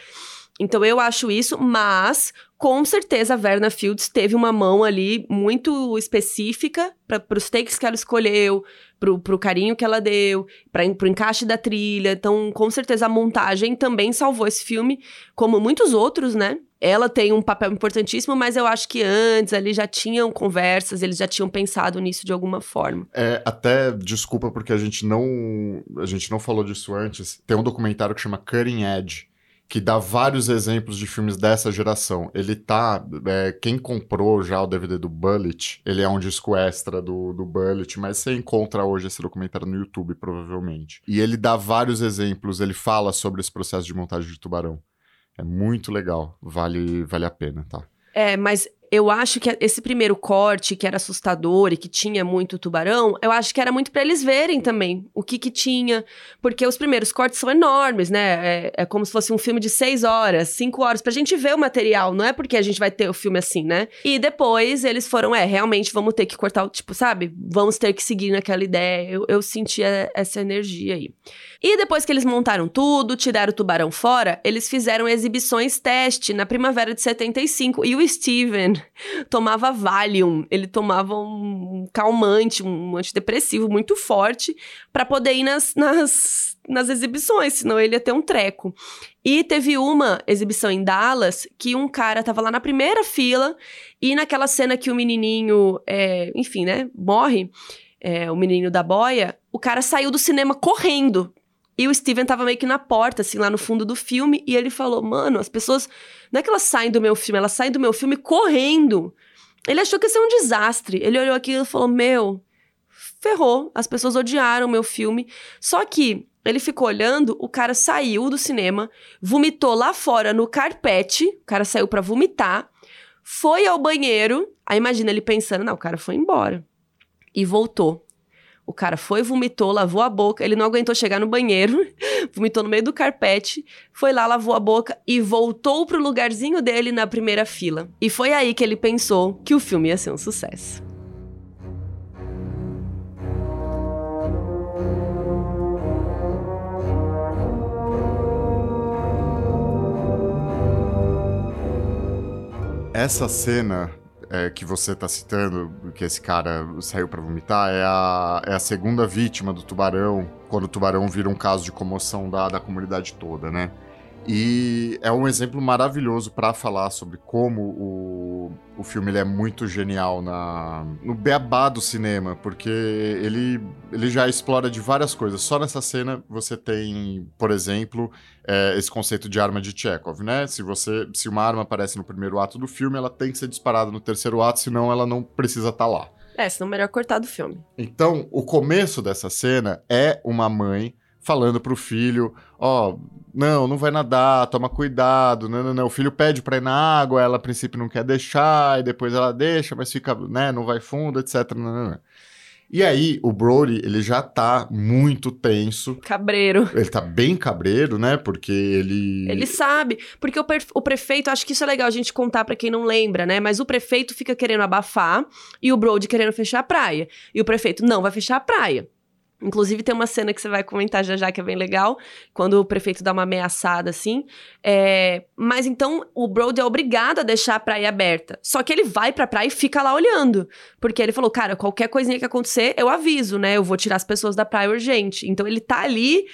Então eu acho isso, mas com certeza a Verna Fields teve uma mão ali muito específica para os takes que ela escolheu, pro, pro carinho que ela deu, para pro encaixe da trilha. Então, com certeza a montagem também salvou esse filme, como muitos outros, né? Ela tem um papel importantíssimo, mas eu acho que antes ali já tinham conversas, eles já tinham pensado nisso de alguma forma. É, até desculpa porque a gente não a gente não falou disso antes. Tem um documentário que chama Cutting Edge, que dá vários exemplos de filmes dessa geração. Ele tá. É, quem comprou já o DVD do Bullet, ele é um disco extra do, do Bullet, mas você encontra hoje esse documentário no YouTube, provavelmente. E ele dá vários exemplos, ele fala sobre esse processo de montagem de tubarão. É muito legal, vale, vale a pena, tá? É, mas eu acho que esse primeiro corte, que era assustador e que tinha muito tubarão, eu acho que era muito para eles verem também o que que tinha. Porque os primeiros cortes são enormes, né? É, é, como se fosse um filme de seis horas, cinco horas, pra gente ver o material. Não é porque a gente vai ter o filme assim, né? E depois eles foram, é, realmente vamos ter que cortar o, tipo, sabe? Vamos ter que seguir naquela ideia. Eu, eu sentia essa energia aí. E depois que eles montaram tudo, tiraram o tubarão fora, eles fizeram exibições teste na primavera de 75. E o Steven tomava Valium, ele tomava um calmante, um antidepressivo muito forte para poder ir nas, nas, nas exibições, senão ele ia ter um treco. E teve uma exibição em Dallas que um cara tava lá na primeira fila e naquela cena que o menininho, é, enfim, né, morre, é, o menino da boia, o cara saiu do cinema correndo e o Steven tava meio que na porta, assim, lá no fundo do filme, e ele falou: Mano, as pessoas. Não é que elas saem do meu filme, elas saem do meu filme correndo. Ele achou que ia ser um desastre. Ele olhou aquilo e falou: Meu, ferrou. As pessoas odiaram o meu filme. Só que ele ficou olhando, o cara saiu do cinema, vomitou lá fora no carpete. O cara saiu para vomitar, foi ao banheiro. Aí imagina ele pensando: Não, o cara foi embora. E voltou. O cara foi, vomitou, lavou a boca. Ele não aguentou chegar no banheiro, vomitou no meio do carpete, foi lá, lavou a boca e voltou pro lugarzinho dele na primeira fila. E foi aí que ele pensou que o filme ia ser um sucesso. Essa cena é, que você tá citando, que esse cara saiu para vomitar, é a, é a segunda vítima do tubarão, quando o tubarão vira um caso de comoção da, da comunidade toda, né? E é um exemplo maravilhoso para falar sobre como o, o filme ele é muito genial na, no beabá do cinema, porque ele, ele já explora de várias coisas. Só nessa cena você tem, por exemplo, é, esse conceito de arma de Chekhov, né? Se você se uma arma aparece no primeiro ato do filme, ela tem que ser disparada no terceiro ato, senão ela não precisa estar tá lá. É, senão melhor cortar do filme. Então, o começo dessa cena é uma mãe falando pro filho, ó, oh, não, não vai nadar, toma cuidado, não, não, não. O filho pede pra ir na água, ela a princípio não quer deixar, e depois ela deixa, mas fica, né, não vai fundo, etc. Não, não, não. E aí, o Brody, ele já tá muito tenso. Cabreiro. Ele tá bem cabreiro, né? Porque ele. Ele sabe. Porque o, o prefeito, acho que isso é legal a gente contar para quem não lembra, né? Mas o prefeito fica querendo abafar e o Brody querendo fechar a praia. E o prefeito não vai fechar a praia. Inclusive, tem uma cena que você vai comentar já já que é bem legal, quando o prefeito dá uma ameaçada assim. É... Mas então o Brody é obrigado a deixar a praia aberta. Só que ele vai pra praia e fica lá olhando. Porque ele falou, cara, qualquer coisinha que acontecer, eu aviso, né? Eu vou tirar as pessoas da praia urgente. Então ele tá ali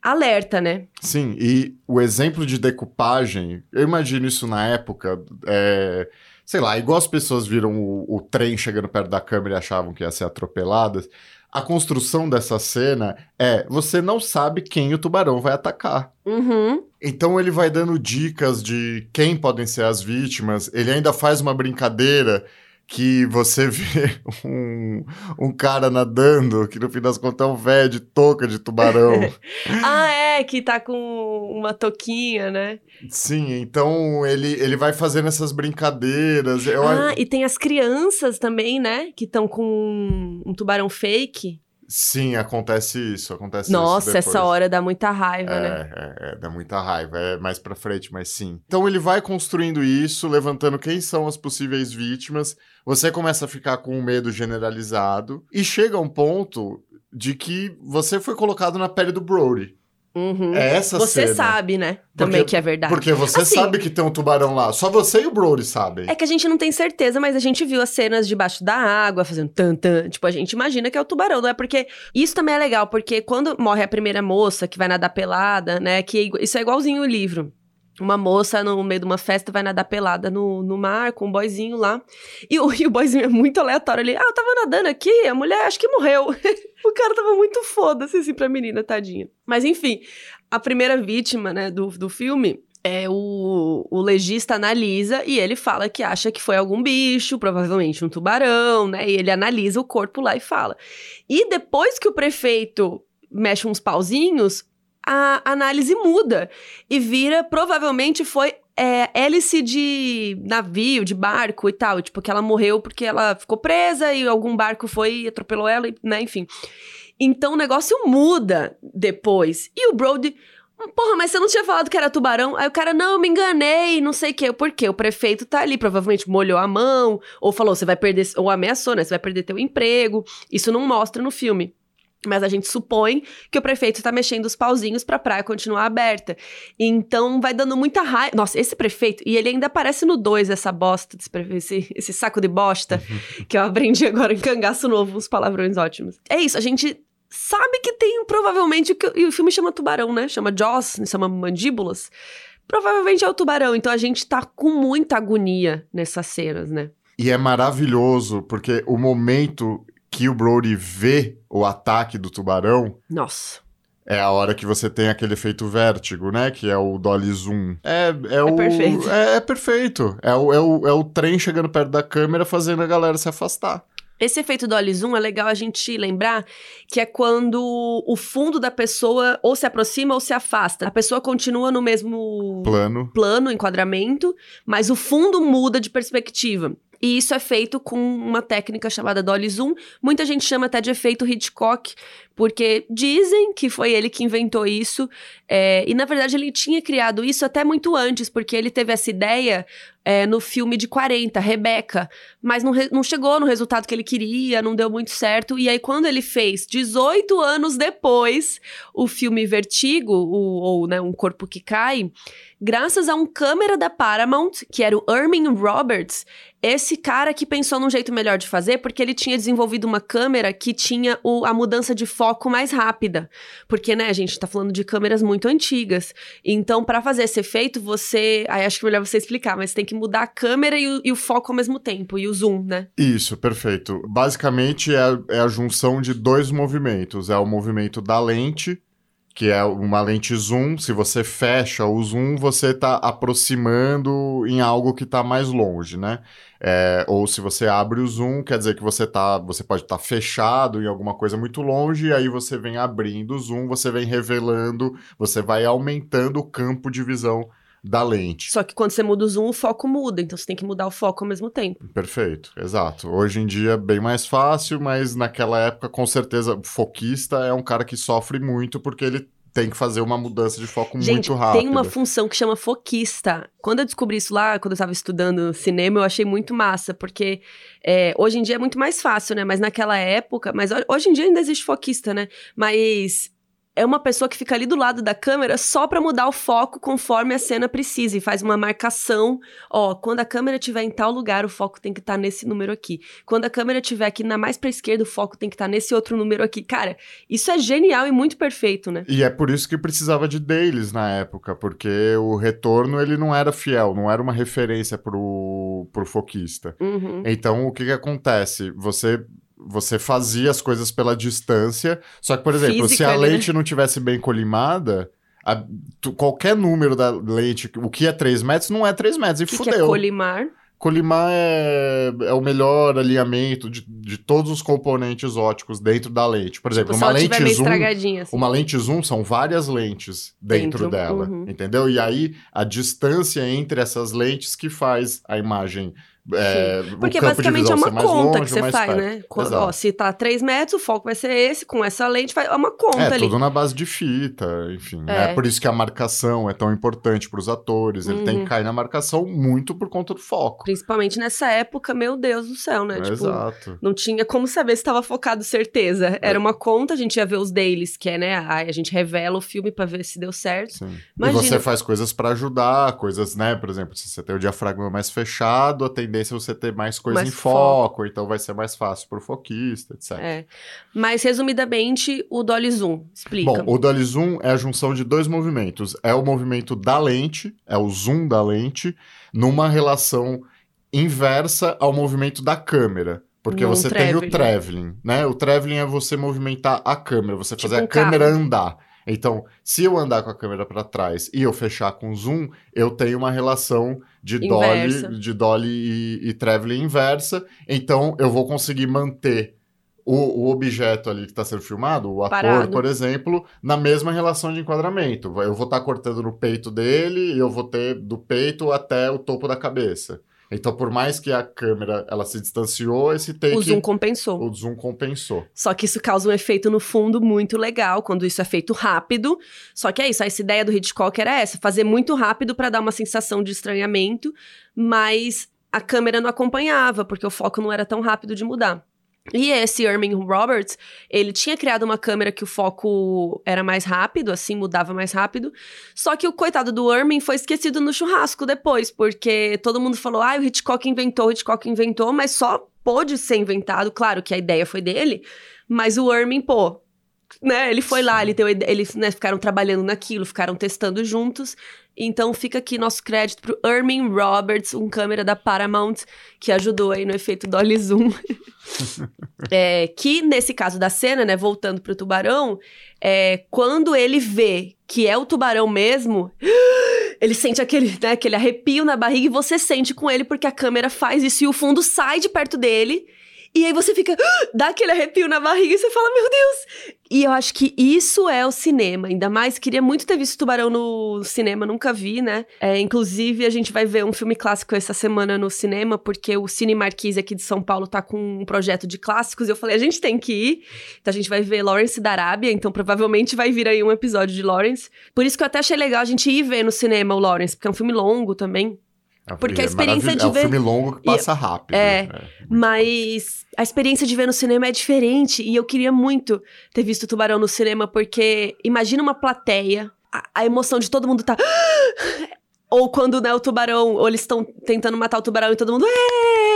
alerta, né? Sim, e o exemplo de decupagem, eu imagino isso na época. É sei lá, igual as pessoas viram o, o, trem chegando perto da câmera e achavam que ia ser atropeladas a construção dessa cena é: você não sabe quem o tubarão vai atacar. Uhum. Então ele vai dando dicas de quem podem ser as vítimas. Ele ainda faz uma brincadeira que você vê um, um cara nadando, que no fim das contas é um velho de touca de tubarão. ah, é, que tá com uma toquinha, né? Sim, então ele, ele vai fazendo essas brincadeiras. Eu... Ah, e tem as crianças também, né? Que estão com um tubarão fake. Sim, acontece isso, acontece Nossa, isso essa hora dá muita raiva, é, né? É, é, dá muita raiva, é mais pra frente, mas sim. Então ele vai construindo isso, levantando quem são as possíveis vítimas, você começa a ficar com um medo generalizado, e chega um ponto de que você foi colocado na pele do Brody. Uhum. É essa Você cena. sabe, né? Também porque, que é verdade. Porque você assim, sabe que tem um tubarão lá. Só você e o Brody sabem. É que a gente não tem certeza, mas a gente viu as cenas debaixo da água, fazendo tan tan. Tipo, a gente imagina que é o tubarão, não é? Porque isso também é legal, porque quando morre a primeira moça que vai nadar pelada, né? Que isso é igualzinho o livro uma moça no meio de uma festa vai nadar pelada no, no mar com um boizinho lá. E o, e o boizinho é muito aleatório. Ele, ah, eu tava nadando aqui, a mulher acho que morreu. o cara tava muito foda-se assim pra menina, tadinha. Mas enfim, a primeira vítima, né, do, do filme é o, o legista analisa e ele fala que acha que foi algum bicho, provavelmente um tubarão, né? E ele analisa o corpo lá e fala. E depois que o prefeito mexe uns pauzinhos, a análise muda e vira, provavelmente foi é, hélice de navio, de barco e tal. Tipo, que ela morreu porque ela ficou presa e algum barco foi e atropelou ela, né? Enfim. Então o negócio muda depois. E o Brody. Porra, mas você não tinha falado que era tubarão? Aí o cara, não, me enganei, não sei o quê. Por quê? O prefeito tá ali, provavelmente molhou a mão, ou falou, você vai perder, ou ameaçou, né? Você vai perder teu emprego. Isso não mostra no filme. Mas a gente supõe que o prefeito está mexendo os pauzinhos para a praia continuar aberta. Então vai dando muita raiva. Nossa, esse prefeito, e ele ainda aparece no 2, essa bosta, esse, esse saco de bosta, uhum. que eu aprendi agora em cangaço novo, uns palavrões ótimos. É isso, a gente sabe que tem provavelmente. E o filme chama Tubarão, né? Chama Jaws, chama Mandíbulas. Provavelmente é o tubarão. Então a gente tá com muita agonia nessas cenas, né? E é maravilhoso, porque o momento que o Brody vê o ataque do tubarão. Nossa. É a hora que você tem aquele efeito vértigo, né? Que é o dolly zoom. É, é, é o. Perfeito. É, é perfeito. É o, é, o, é o trem chegando perto da câmera fazendo a galera se afastar. Esse efeito dolly zoom é legal a gente lembrar que é quando o fundo da pessoa ou se aproxima ou se afasta. A pessoa continua no mesmo plano, plano enquadramento, mas o fundo muda de perspectiva. E isso é feito com uma técnica chamada dolly zoom. Muita gente chama até de efeito Hitchcock, porque dizem que foi ele que inventou isso. É, e na verdade ele tinha criado isso até muito antes, porque ele teve essa ideia é, no filme de 40, Rebeca, mas não, não chegou no resultado que ele queria, não deu muito certo. E aí, quando ele fez, 18 anos depois, o filme Vertigo, o, ou né, Um Corpo que Cai, graças a um câmera da Paramount, que era o Ermin Roberts, esse cara que pensou num jeito melhor de fazer, porque ele tinha desenvolvido uma câmera que tinha o, a mudança de foco mais rápida. Porque, né, a gente tá falando de câmeras muito antigas. Então, para fazer esse efeito, você. Aí acho que é melhor você explicar, mas tem que mudar a câmera e o, e o foco ao mesmo tempo, e o zoom, né? Isso, perfeito. Basicamente é, é a junção de dois movimentos: é o movimento da lente que é uma lente zoom. Se você fecha o zoom, você está aproximando em algo que está mais longe, né? É, ou se você abre o zoom, quer dizer que você tá, você pode estar tá fechado em alguma coisa muito longe, e aí você vem abrindo o zoom, você vem revelando, você vai aumentando o campo de visão da lente. Só que quando você muda o zoom, o foco muda, então você tem que mudar o foco ao mesmo tempo. Perfeito, exato. Hoje em dia é bem mais fácil, mas naquela época, com certeza, o foquista é um cara que sofre muito porque ele tem que fazer uma mudança de foco Gente, muito rápida. Tem uma função que chama foquista. Quando eu descobri isso lá, quando eu estava estudando cinema, eu achei muito massa, porque é, hoje em dia é muito mais fácil, né? Mas naquela época, mas hoje em dia ainda existe foquista, né? Mas é uma pessoa que fica ali do lado da câmera só para mudar o foco conforme a cena precisa e faz uma marcação. Ó, quando a câmera estiver em tal lugar, o foco tem que estar tá nesse número aqui. Quando a câmera estiver aqui na mais para esquerda, o foco tem que estar tá nesse outro número aqui. Cara, isso é genial e muito perfeito, né? E é por isso que precisava de deles na época, porque o retorno ele não era fiel, não era uma referência pro, pro foquista. Uhum. Então, o que que acontece? Você você fazia as coisas pela distância. Só que, por exemplo, Física, se a né? lente não tivesse bem colimada, a, tu, qualquer número da lente, o que é 3 metros, não é 3 metros. E que fudeu. Que é colimar? Colimar é, é o melhor alinhamento de, de todos os componentes óticos dentro da lente. Por exemplo, tipo, uma lente zoom. Assim. Uma lente zoom são várias lentes dentro, dentro dela. Uhum. Entendeu? E aí a distância entre essas lentes que faz a imagem é, Porque basicamente é uma conta longe, que você faz, perto. né? Ó, se tá 3 metros, o foco vai ser esse, com essa lente, é uma conta é, ali. É, tudo na base de fita, enfim. É. é por isso que a marcação é tão importante para os atores. Ele uhum. tem que uhum. cair na marcação muito por conta do foco. Principalmente nessa época, meu Deus do céu, né? É, tipo, exato. Não tinha como saber se estava focado certeza. Era uma conta, a gente ia ver os dailies, que é, né? Aí a gente revela o filme para ver se deu certo. Sim. Imagina... E você faz coisas para ajudar, coisas, né? Por exemplo, se você tem o diafragma mais fechado, a tendência é você ter mais coisa mais em foco, foco, então vai ser mais fácil para o foquista, etc. É. Mas, resumidamente, o dolly zoom, explica. Bom, o dolly zoom é a junção de dois movimentos. É o movimento da lente, é o zoom da lente, numa relação inversa ao movimento da câmera. Porque você traveling. tem o traveling, né? O traveling é você movimentar a câmera, você tipo fazer um a câmera carro. andar. Então, se eu andar com a câmera para trás e eu fechar com zoom, eu tenho uma relação de dolly, de dolly e, e traveling inversa. Então, eu vou conseguir manter o, o objeto ali que está sendo filmado, o ator, Parado. por exemplo, na mesma relação de enquadramento. Eu vou estar tá cortando no peito dele e eu vou ter do peito até o topo da cabeça. Então, por mais que a câmera ela se distanciou, esse take... O zoom compensou. O zoom compensou. Só que isso causa um efeito no fundo muito legal, quando isso é feito rápido. Só que é isso, essa ideia do Hitchcock era essa, fazer muito rápido para dar uma sensação de estranhamento, mas a câmera não acompanhava, porque o foco não era tão rápido de mudar. E esse Ermin Roberts, ele tinha criado uma câmera que o foco era mais rápido, assim, mudava mais rápido. Só que o coitado do Ermin foi esquecido no churrasco depois, porque todo mundo falou, ah, o Hitchcock inventou, o Hitchcock inventou, mas só pôde ser inventado. Claro que a ideia foi dele, mas o Ermin, pô, né, ele foi lá, ele deu, eles né, ficaram trabalhando naquilo, ficaram testando juntos. Então fica aqui nosso crédito pro Ermin Roberts, um câmera da Paramount, que ajudou aí no efeito Dolly Zoom. é, que nesse caso da cena, né, voltando pro tubarão, é, quando ele vê que é o tubarão mesmo, ele sente aquele, né, aquele arrepio na barriga e você sente com ele porque a câmera faz isso e o fundo sai de perto dele E aí você fica, "Ah!" dá aquele arrepio na barriga e você fala, meu Deus! E eu acho que isso é o cinema. Ainda mais, queria muito ter visto Tubarão no cinema, nunca vi, né? É, inclusive, a gente vai ver um filme clássico essa semana no cinema, porque o Cine Marquise aqui de São Paulo tá com um projeto de clássicos. E eu falei, a gente tem que ir. Então a gente vai ver Lawrence da Arábia, então provavelmente vai vir aí um episódio de Lawrence. Por isso que eu até achei legal a gente ir ver no cinema o Lawrence, porque é um filme longo também. É Porque a é experiência maravilhoso. de É um ver- filme longo que passa rápido. é, Mas a experiência de ver no cinema é diferente. E eu queria muito ter visto Tubarão no cinema, porque imagina uma plateia, a, a emoção de todo mundo tá. Ou quando, né, o tubarão, ou eles estão tentando matar o tubarão e todo mundo.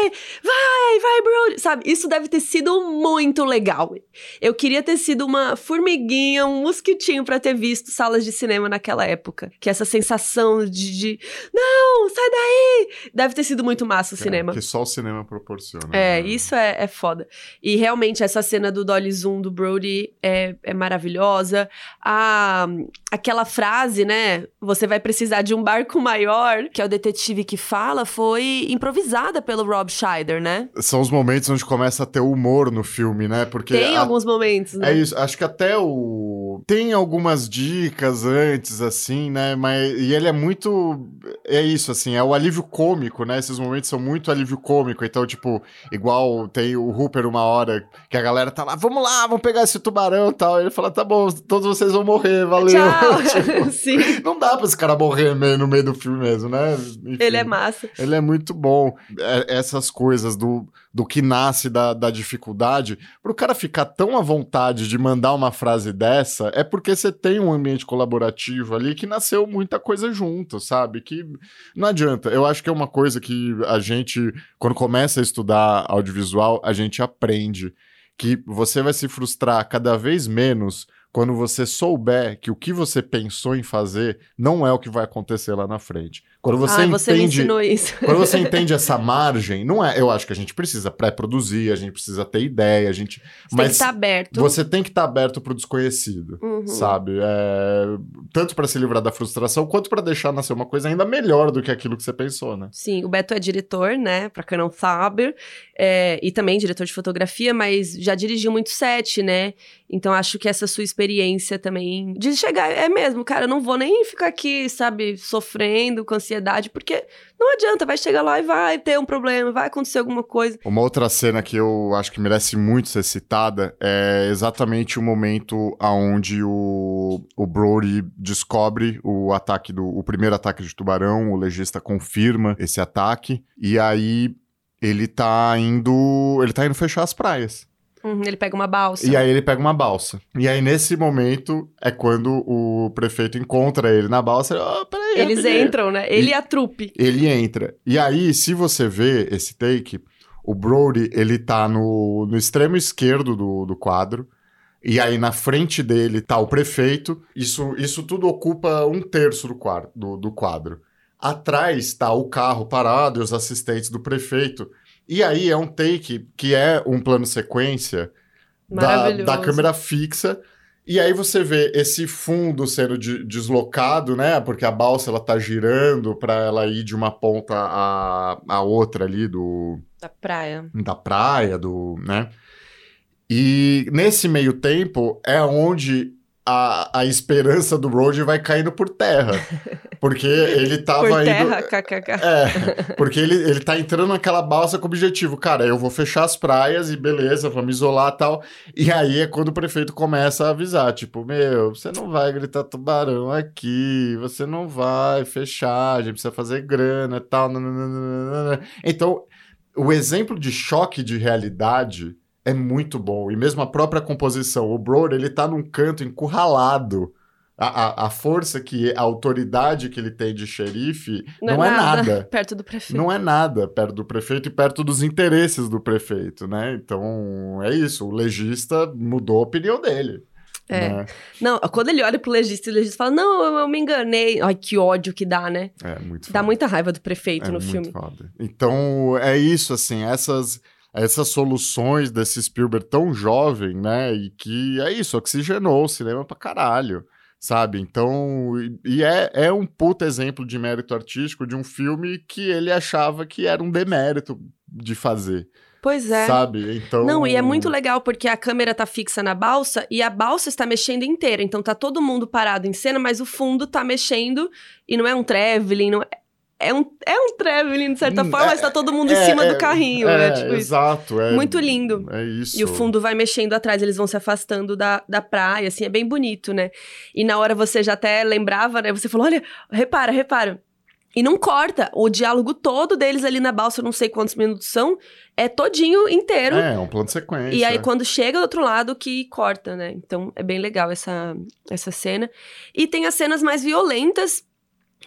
"Ê, Vai, vai, bro! Sabe? Isso deve ter sido muito legal. Eu queria ter sido uma formiguinha, um mosquitinho pra ter visto salas de cinema naquela época. Que essa sensação de, de. Não, sai daí! Deve ter sido muito massa o cinema. Que só o cinema proporciona. É, né? isso é, é foda. E realmente, essa cena do Dolly Zoom do Brody é, é maravilhosa. A, aquela frase, né? Você vai precisar de um barco maior, que é o detetive que fala, foi improvisada pelo Rob Scheider, né? São os momentos onde começa a ter humor no filme, né? Porque Tem a- alguns momentos, né? É isso, acho que até o. Tem algumas dicas antes, assim, né? Mas. E ele é muito. É isso, assim, é o alívio cômico, né? Esses momentos são muito alívio cômico. Então, tipo, igual tem o Hooper uma hora que a galera tá lá, vamos lá, vamos pegar esse tubarão e tal. Ele fala, tá bom, todos vocês vão morrer, valeu. Tipo, Sim, não dá pra esse cara morrer no meio do filme mesmo, né? Enfim. ele é massa. Ele é muito bom. É- essas coisas do, do que nasce da, da dificuldade, pro cara ficar tão à vontade de mandar uma frase dessa, é porque você tem um ambiente colaborativo ali que nasceu muita coisa junto, sabe? Que não adianta. Eu acho que é uma coisa que a gente, quando começa a estudar audiovisual, a gente aprende que você vai se frustrar cada vez menos quando você souber que o que você pensou em fazer não é o que vai acontecer lá na frente. Quando você ah, você entende quando você entende essa margem, não é. Eu acho que a gente precisa pré-produzir, a gente precisa ter ideia, a gente. Você tem que mas estar aberto. você tem que estar aberto pro desconhecido, Uhum. sabe? É, tanto para se livrar da frustração, quanto para deixar nascer uma coisa ainda melhor do que aquilo que você pensou, né? Sim, o Beto é diretor, né? Pra quem não sabe. é, e também diretor de fotografia, mas já dirigiu muito set, né? Então acho que essa sua experiência também de chegar. É mesmo, cara, eu não vou nem ficar aqui, sabe, sofrendo com ansiedade, porque não adianta, vai chegar lá e vai ter um problema, vai acontecer alguma coisa. Uma outra cena que eu acho que merece muito ser citada é exatamente o momento aonde o, o Brody descobre o ataque do o primeiro ataque de tubarão, o legista confirma esse ataque e aí ele tá indo, ele tá indo fechar as praias. Uhum, ele pega uma balsa. E aí ele pega uma balsa. E aí nesse momento é quando o prefeito encontra ele na balsa, "Ó, peraí, Eles rapidinho." entram, né? Ele e a trupe. Ele entra. E aí, se você vê esse take, o Brody, ele tá no, no extremo esquerdo do, do quadro. E aí, na frente dele tá o prefeito. Isso, isso tudo ocupa um terço do, quar- do, do quadro. Atrás tá o carro parado e os assistentes do prefeito. E aí é um take que é um plano sequência da, da câmera fixa. E aí você vê esse fundo sendo de- deslocado, né? Porque a balsa ela tá girando para ela ir de uma ponta à, à outra ali do, Da praia. da praia, do, né? E nesse meio tempo é onde a, a esperança do Roger vai caindo por terra. Porque ele tava Por indo. terra, kkk. É, porque ele, ele tá entrando naquela balsa com o objetivo, cara, eu vou fechar as praias e beleza, vamos isolar e tal. E aí é quando o prefeito começa a avisar, tipo, meu, você não vai gritar tubarão aqui, você não vai fechar, a gente precisa fazer grana e tal. nananana. Então, o exemplo de choque de realidade é muito bom. E mesmo a própria composição, o Brody, ele tá num canto encurralado. A, a, a força que, a autoridade que ele tem de xerife não, é nada. Perto do prefeito. Não é nada perto do prefeito e perto dos interesses do prefeito, né? Então, é isso. O legista mudou a opinião dele. É. né? Não, quando ele olha pro legista e o legista fala, não, eu, eu me enganei. Ai, que ódio que dá, né? É muito Dá foda. muita raiva do prefeito É no muito filme. foda. Então, é isso, assim, essas, essas soluções desse Spielberg tão jovem, né? E que é isso, oxigenou o cinema pra caralho, sabe? Então, e, é, é um puta exemplo de mérito artístico de um filme que ele achava que era um demérito de fazer. Pois é. Sabe? Então. Não, e é muito legal porque a câmera tá fixa na balsa e a balsa está mexendo inteira. Então tá todo mundo parado em cena, mas o fundo tá mexendo e não é um traveling, não é. É um, é um traveling, de certa Hum, forma, é- mas tá todo mundo é- em cima é- do carrinho. É, É, tipo exato. É, Muito lindo. É isso. E o fundo vai mexendo atrás, eles vão se afastando da, da praia, assim, é bem bonito, né? E na hora você já até lembrava, né? Você falou: olha, repara, repara. E não corta. O diálogo todo deles ali na balsa, não sei quantos minutos são, é todinho inteiro. É, é um plano de sequência. E aí, quando chega do outro lado, que corta, né? Então, é bem legal essa, essa cena. E tem as cenas mais violentas,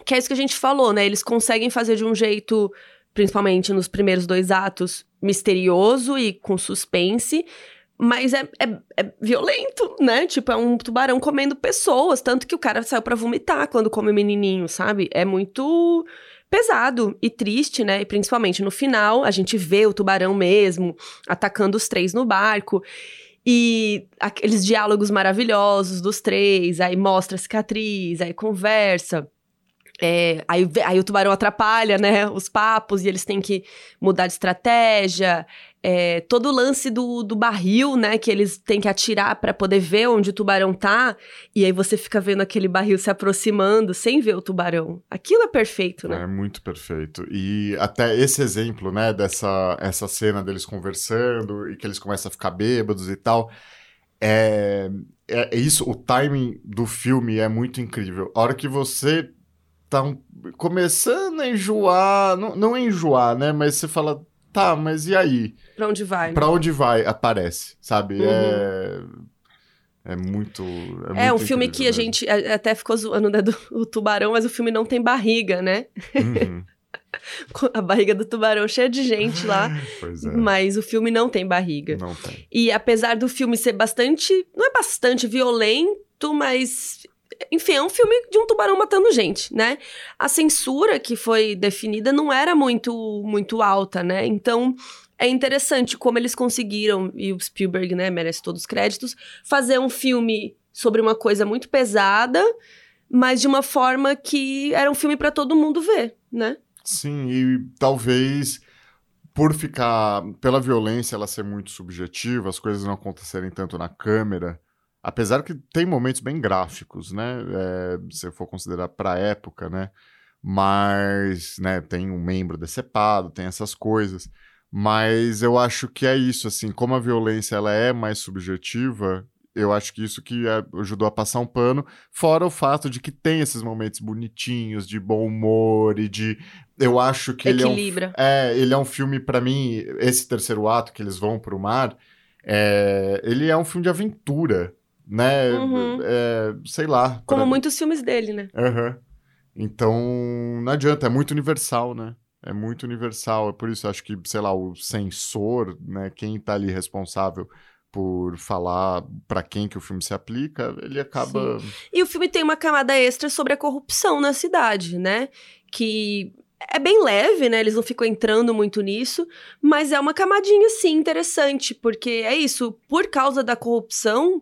que é isso que a gente falou, né? Eles conseguem fazer de um jeito, principalmente nos primeiros dois atos, misterioso e com suspense. Mas é, é, é violento, né? Tipo, é um tubarão comendo pessoas. Tanto que o cara saiu pra vomitar quando come o menininho, sabe? É muito pesado e triste, né? E principalmente no final, a gente vê o tubarão mesmo atacando os três no barco. E aqueles diálogos maravilhosos dos três, aí mostra a cicatriz, aí conversa. É, aí, aí o tubarão atrapalha, né, os papos, e eles têm que mudar de estratégia. É, todo o lance do, do barril, né, que eles têm que atirar pra poder ver onde o tubarão tá. E aí você fica vendo aquele barril se aproximando sem ver o tubarão. Aquilo é perfeito, né? É muito perfeito. E até esse exemplo, né, dessa essa cena deles conversando e que eles começam a ficar bêbados e tal. É, é, é isso, o timing do filme é muito incrível. A hora que você tá um- começando a enjoar, não, não enjoar, né, mas você fala, tá, mas e aí? Pra onde vai? Pra onde vai? Aparece, sabe? Uhum. É, é muito. É, É, um muito filme incrível que a gente a- até ficou zoando né, do o tubarão, mas o filme não tem barriga, né? Uhum. A barriga do tubarão cheia de gente lá, Pois é. mas o filme não tem barriga. Não tem. E apesar do filme ser bastante, não é bastante violento, mas enfim, é um filme de um tubarão matando gente, né? A censura que foi definida não era muito muito alta, né? Então, é interessante como eles conseguiram e o Spielberg, né, merece todos os créditos, fazer um filme sobre uma coisa muito pesada, mas de uma forma que era um filme pra todo mundo ver, né? Sim, e talvez por ficar. pela violência ela ser muito subjetiva, as coisas não acontecerem tanto na câmera. Apesar que tem momentos bem gráficos, né? É, se eu for considerar pra época, né? Mas, né, tem um membro decepado, tem essas coisas. Mas eu acho que é isso, assim, como a violência ela é mais subjetiva, eu acho que isso que é, ajudou a passar um pano, fora o fato de que tem esses momentos bonitinhos, de bom humor e de. Eu acho que ele é um Equilibra. é, ele é um filme, pra mim, esse terceiro ato que eles vão pro mar, é, ele é um filme de aventura, né? Uhum. É, sei lá. Como pra- muitos filmes dele, né? Aham. Então, não adianta, é muito universal, né? É muito universal, é por isso acho que, sei lá, o censor, né, quem tá ali responsável por falar pra quem que o filme se aplica, ele acaba... E o filme tem uma camada extra sobre a corrupção na cidade, né? Que é bem leve, né? Eles não ficam entrando muito nisso, mas é uma camadinha, sim, interessante, porque é isso, por causa da corrupção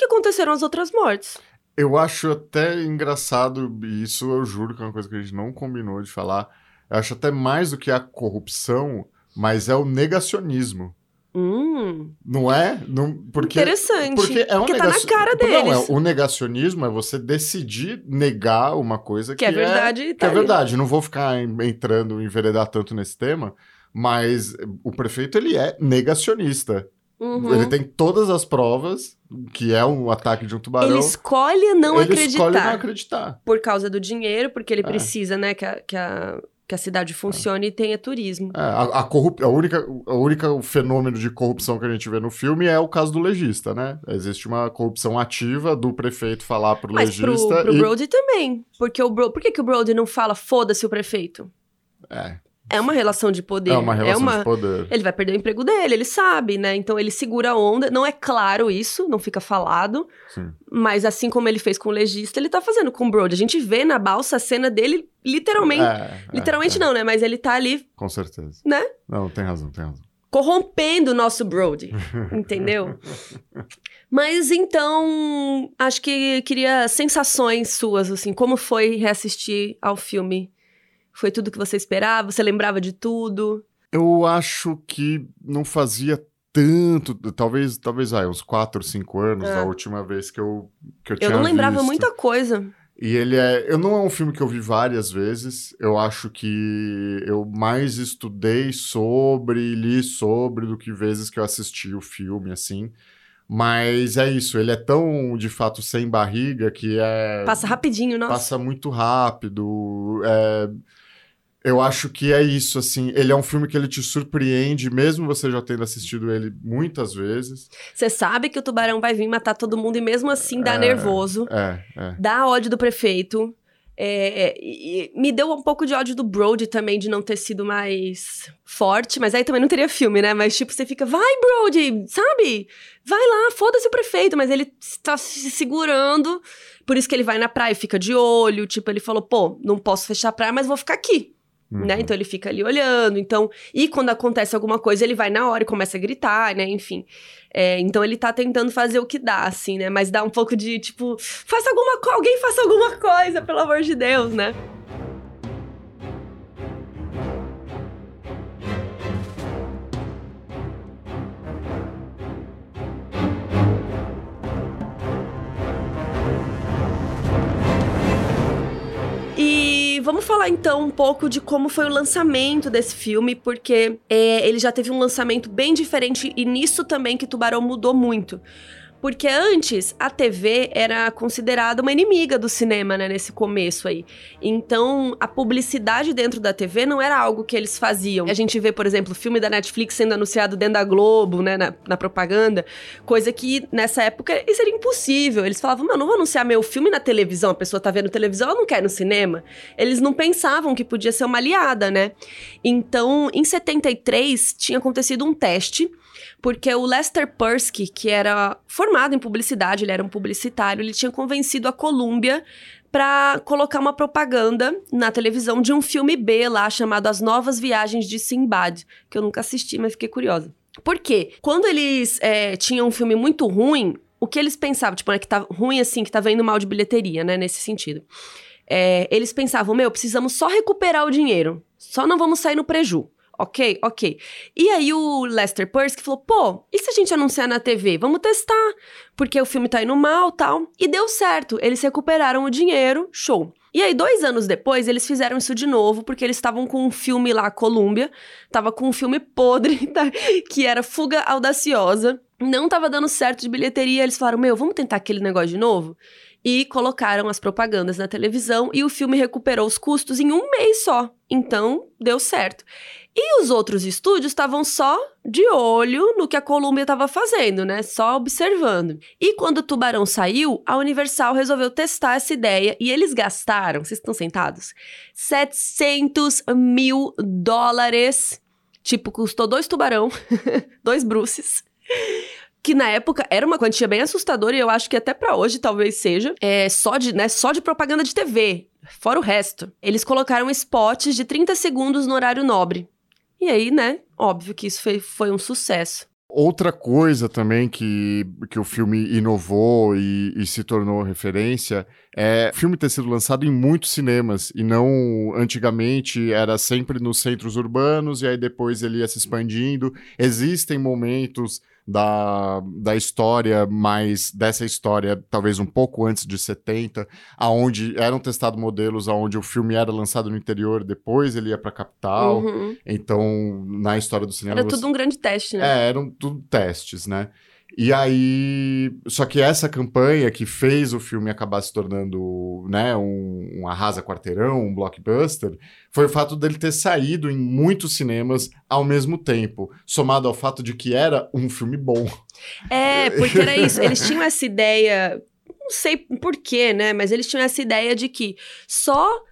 que aconteceram as outras mortes. Eu acho até engraçado, e isso eu juro que é uma coisa que a gente não combinou de falar. Eu acho até mais do que a corrupção, mas é o negacionismo. Hum, Não é? Não, porque, interessante. porque é um Porque tá na cara deles. Não, é, o negacionismo é você decidir negar uma coisa que, Que é verdade e que tá é ali. verdade. Não vou ficar em- entrando, enveredar tanto nesse tema, mas o prefeito ele é negacionista. Uhum. Ele tem todas as provas que é um ataque de um tubarão. Ele escolhe não ele acreditar escolhe não acreditar. por causa do dinheiro, porque ele É. precisa, né, que a, que a, que a cidade funcione e tenha turismo. É, a, a, corrup... a única, a única fenômeno de corrupção que a gente vê no filme é o caso do legista, né? Existe uma corrupção ativa do prefeito falar pro Mas pro, legista pro e... Brody também. Porque o Bro... Por que, que o Brody não fala foda-se o prefeito? É, É uma relação de poder. é uma relação uma- de poder. Ele vai perder o emprego dele, ele sabe, né? Então ele segura a onda. Não é claro isso, não fica falado. Sim. Mas assim como ele fez com o legista, ele tá fazendo com o Brody. A gente vê na balsa a cena dele literalmente. É, é, literalmente é, não, né? Mas ele tá ali Com certeza. Né? Não, tem razão, tem razão. corrompendo o nosso Brody. entendeu? Mas então, acho que queria sensações suas, assim, como foi reassistir ao filme? Foi tudo que você esperava? Você lembrava de tudo? Eu acho que não fazia tanto, talvez, talvez, ah, uns 4, 5 anos, É. a última vez que eu, que eu, Eu tinha não lembrava visto. muita coisa. E ele é. Eu não é um filme que eu vi várias vezes. Eu acho que eu mais estudei sobre, li sobre do que vezes que eu assisti o filme, assim. Mas é isso, ele é tão, de fato, sem barriga que é. Passa rapidinho, nossa. passa muito rápido. é, Eu acho que é isso, assim. Ele é um filme que ele te surpreende, mesmo você já tendo assistido ele muitas vezes. Você sabe que o tubarão vai vir matar todo mundo e mesmo assim dá É. nervoso. É, é. Dá ódio do prefeito. É, é, e- e me deu um pouco de ódio do Brody também, de não ter sido mais forte. Mas aí também não teria filme, né? Mas tipo, você fica, vai, Brody, sabe? Vai lá, foda-se o prefeito. Mas ele está se segurando. Por isso que ele vai na praia e fica de olho. Tipo, ele falou, pô, não posso fechar a praia, mas vou ficar aqui. Né? Uhum. Então ele fica ali olhando. Então, e quando acontece alguma coisa, ele vai na hora e começa a gritar, né? Enfim. É, então ele tá tentando fazer o que dá, assim, né? Mas dá um pouco de tipo, faça alguma alguém faça alguma coisa, pelo amor de Deus, né? E vamos falar então um pouco de como foi o lançamento desse filme, porque é, ele já teve um lançamento bem diferente e nisso também que Tubarão mudou muito. Porque antes a TV era considerada uma inimiga do cinema, né, nesse começo aí. Então, a publicidade dentro da TV não era algo que eles faziam. A gente vê, por exemplo, filme da Netflix sendo anunciado dentro da Globo, né, na, na propaganda, coisa que nessa época isso era impossível. Eles falavam, mano, não vou anunciar meu filme na televisão, a pessoa tá vendo televisão, ela não quer no cinema. Eles não pensavam que podia ser uma aliada, né? Então, em 73, tinha acontecido um teste porque o Lester Persky, que era formado em publicidade, ele era um publicitário, ele tinha convencido a Columbia para colocar uma propaganda na televisão de um filme B lá chamado As Novas Viagens de Sinbad, que eu nunca assisti, mas fiquei curiosa. Por quê? Quando eles é, tinham um filme muito ruim, o que eles pensavam, tipo, né, que tá ruim assim, que tá indo mal de bilheteria, né, nesse sentido. É, eles pensavam, meu, precisamos só recuperar o dinheiro, só não vamos sair no preju. Ok, ok. E aí o Lester Persky falou, pô, e se a gente anunciar na TV? Vamos testar, porque o filme tá indo mal tal. E deu certo, eles recuperaram o dinheiro, show. E aí, dois anos depois, eles fizeram isso de novo, porque eles estavam com um filme lá, Columbia, tava com um filme podre, tá? que era Fuga Audaciosa. Não tava dando certo de bilheteria, eles falaram, meu, vamos tentar aquele negócio de novo? E colocaram as propagandas na televisão e o filme recuperou os custos em um mês só. Então, deu certo. E os outros estúdios estavam só de olho no que a Columbia estava fazendo, né? Só observando. E quando o Tubarão saiu, a Universal resolveu testar essa ideia e eles gastaram, vocês estão sentados? 700 mil dólares. Tipo, custou dois tubarão, dois bruces. Que na época era uma quantia bem assustadora e eu acho que até pra hoje talvez seja. É só de, né, só de propaganda de TV, fora o resto. Eles colocaram spots de 30 segundos no horário nobre. E aí, né, óbvio que isso foi, foi um sucesso. Outra coisa também que, que o filme inovou e, e se tornou referência é o filme ter sido lançado em muitos cinemas e não antigamente era sempre nos centros urbanos e aí depois ele ia se expandindo. Existem momentos da, da história, mas dessa história, talvez um pouco antes de 70, aonde eram testados modelos aonde o filme era lançado no interior, depois ele ia para capital. Uhum. Então, na história do cinema Era você- tudo um grande teste, né? é, eram tudo testes, né? E aí. Só que essa campanha que fez o filme acabar se tornando, né, um, um arrasa quarteirão, um blockbuster, foi o fato dele ter saído em muitos cinemas ao mesmo tempo, somado ao fato de que era um filme bom. É, porque era isso. Eles tinham essa ideia. Não sei porquê, né? Mas eles tinham essa ideia de que só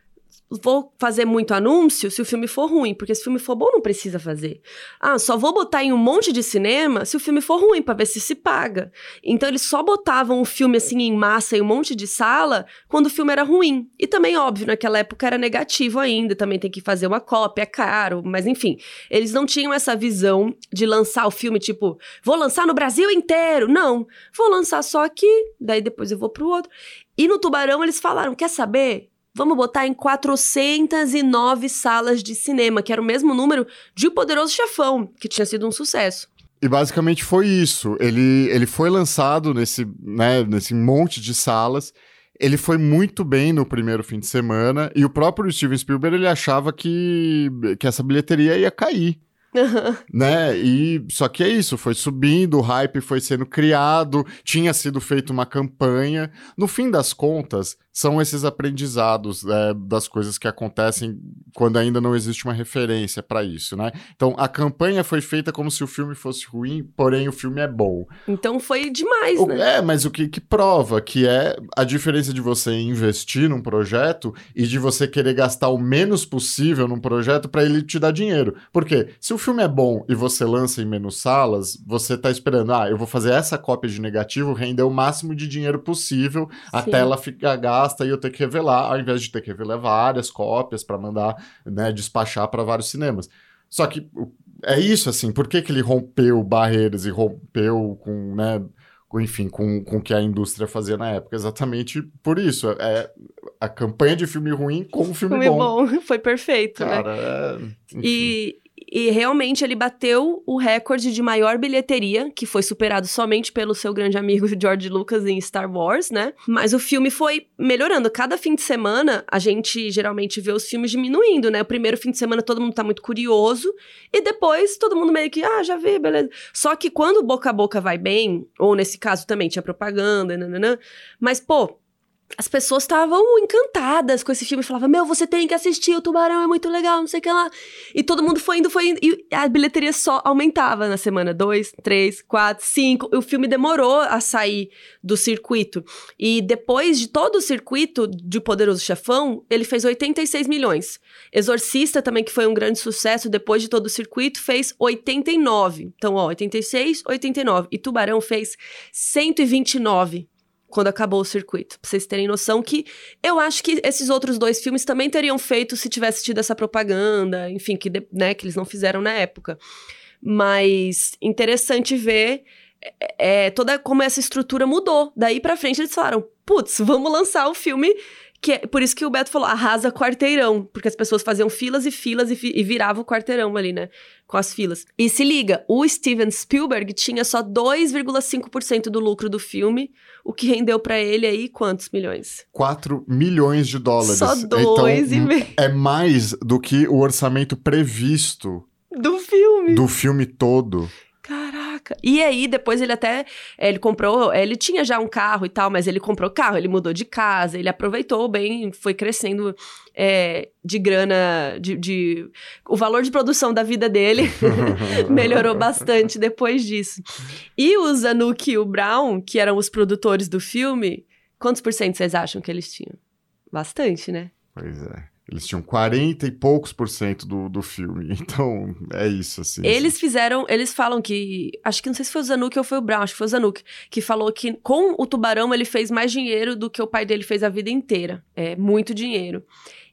vou fazer muito anúncio se o filme for ruim, porque se o filme for bom não precisa fazer. Ah, só vou botar em um monte de cinema se o filme for ruim, pra ver se se paga. Então eles só botavam o filme assim em massa em um monte de sala quando o filme era ruim. E também, óbvio, naquela época era negativo ainda, também tem que fazer uma cópia, é caro, mas enfim, eles não tinham essa visão de lançar o filme tipo, vou lançar no Brasil inteiro. Não, vou lançar só aqui, daí depois eu vou pro outro. E no Tubarão eles falaram, quer saber? Vamos botar em 409 salas de cinema, que era o mesmo número de O Poderoso Chefão, que tinha sido um sucesso. E basicamente foi isso. Ele, ele foi lançado nesse, né, nesse monte de salas. Ele foi muito bem no primeiro fim de semana. E o próprio Steven Spielberg ele achava que, que essa bilheteria ia cair. Né? E só que é isso, foi subindo, o hype foi sendo criado, tinha sido feita uma campanha. No fim das contas, são esses aprendizados é, das coisas que acontecem quando ainda não existe uma referência para isso, né? Então a campanha foi feita como se o filme fosse ruim, porém o filme é bom. Então foi demais, o, né? É, mas o que, que prova que é a diferença de você investir num projeto e de você querer gastar o menos possível num projeto para ele te dar dinheiro. Porque se o filme é bom e você lança em menos salas, você tá esperando, ah, eu vou fazer essa cópia de negativo render o máximo de dinheiro possível Sim. até ela ficar gasta basta eu ter que revelar, ao invés de ter que revelar várias cópias para mandar, né, despachar para vários cinemas. Só que é isso, assim, por que, que ele rompeu barreiras e rompeu com, né, com, enfim, com, com o que a indústria fazia na época? Exatamente por isso. É a campanha de filme ruim com filme, filme bom. bom. Foi perfeito, né? Cara, né? É... E, e realmente ele bateu o recorde de maior bilheteria, que foi superado somente pelo seu grande amigo George Lucas em Star Wars, né? Mas o filme foi melhorando. Cada fim de semana, a gente geralmente vê os filmes diminuindo, né? O primeiro fim de semana todo mundo tá muito curioso, e depois todo mundo meio que, ah, já vi, beleza. Só que quando o boca a boca vai bem, ou nesse caso também tinha propaganda, nananã, mas, pô, as pessoas estavam encantadas com esse filme. Falavam, meu, você tem que assistir, o Tubarão é muito legal, não sei o que lá. E todo mundo foi indo, foi indo. E a bilheteria só aumentava na semana 2, 3, 4, 5. O filme demorou a sair do circuito. E depois de todo o circuito de Poderoso Chefão, ele fez 86 milhões. Exorcista também, que foi um grande sucesso, depois de todo o circuito, fez 89. Então, ó, 86, 89. E Tubarão fez 129 quando acabou o circuito. Pra vocês terem noção que eu acho que esses outros dois filmes também teriam feito se tivesse tido essa propaganda, enfim, que, né, que eles não fizeram na época. Mas interessante ver é, é toda como essa estrutura mudou. Daí para frente eles falaram: putz, vamos lançar o filme que é, por isso que o Beto falou, arrasa quarteirão, porque as pessoas faziam filas e filas e, e virava o quarteirão ali, né? Com as filas. E se liga, o Steven Spielberg tinha só 2,5% do lucro do filme, o que rendeu para ele aí quantos milhões? 4 milhões de dólares. Só dois então, e meio. É mais do que o orçamento previsto do filme. Do filme todo. Caraca. E aí, depois ele até. Eh, ele comprou. Eh, ele tinha já um carro e tal, mas ele comprou carro, ele mudou de casa, ele aproveitou bem, foi crescendo é, de grana, de, de, O valor de produção da vida dele melhorou bastante depois disso. E o Zanuck e o Brown, que eram os produtores do filme, quantos por cento vocês acham que eles tinham? Bastante, né? Pois é. Eles tinham 40 e poucos por cento do, do filme. Então, é isso, assim. Eles fizeram. Eles falam que. Acho que não sei se foi o Zanuck ou foi o Brown, acho que foi o Zanuck. Que falou que com o Tubarão ele fez mais dinheiro do que o pai dele fez a vida inteira. É, muito dinheiro.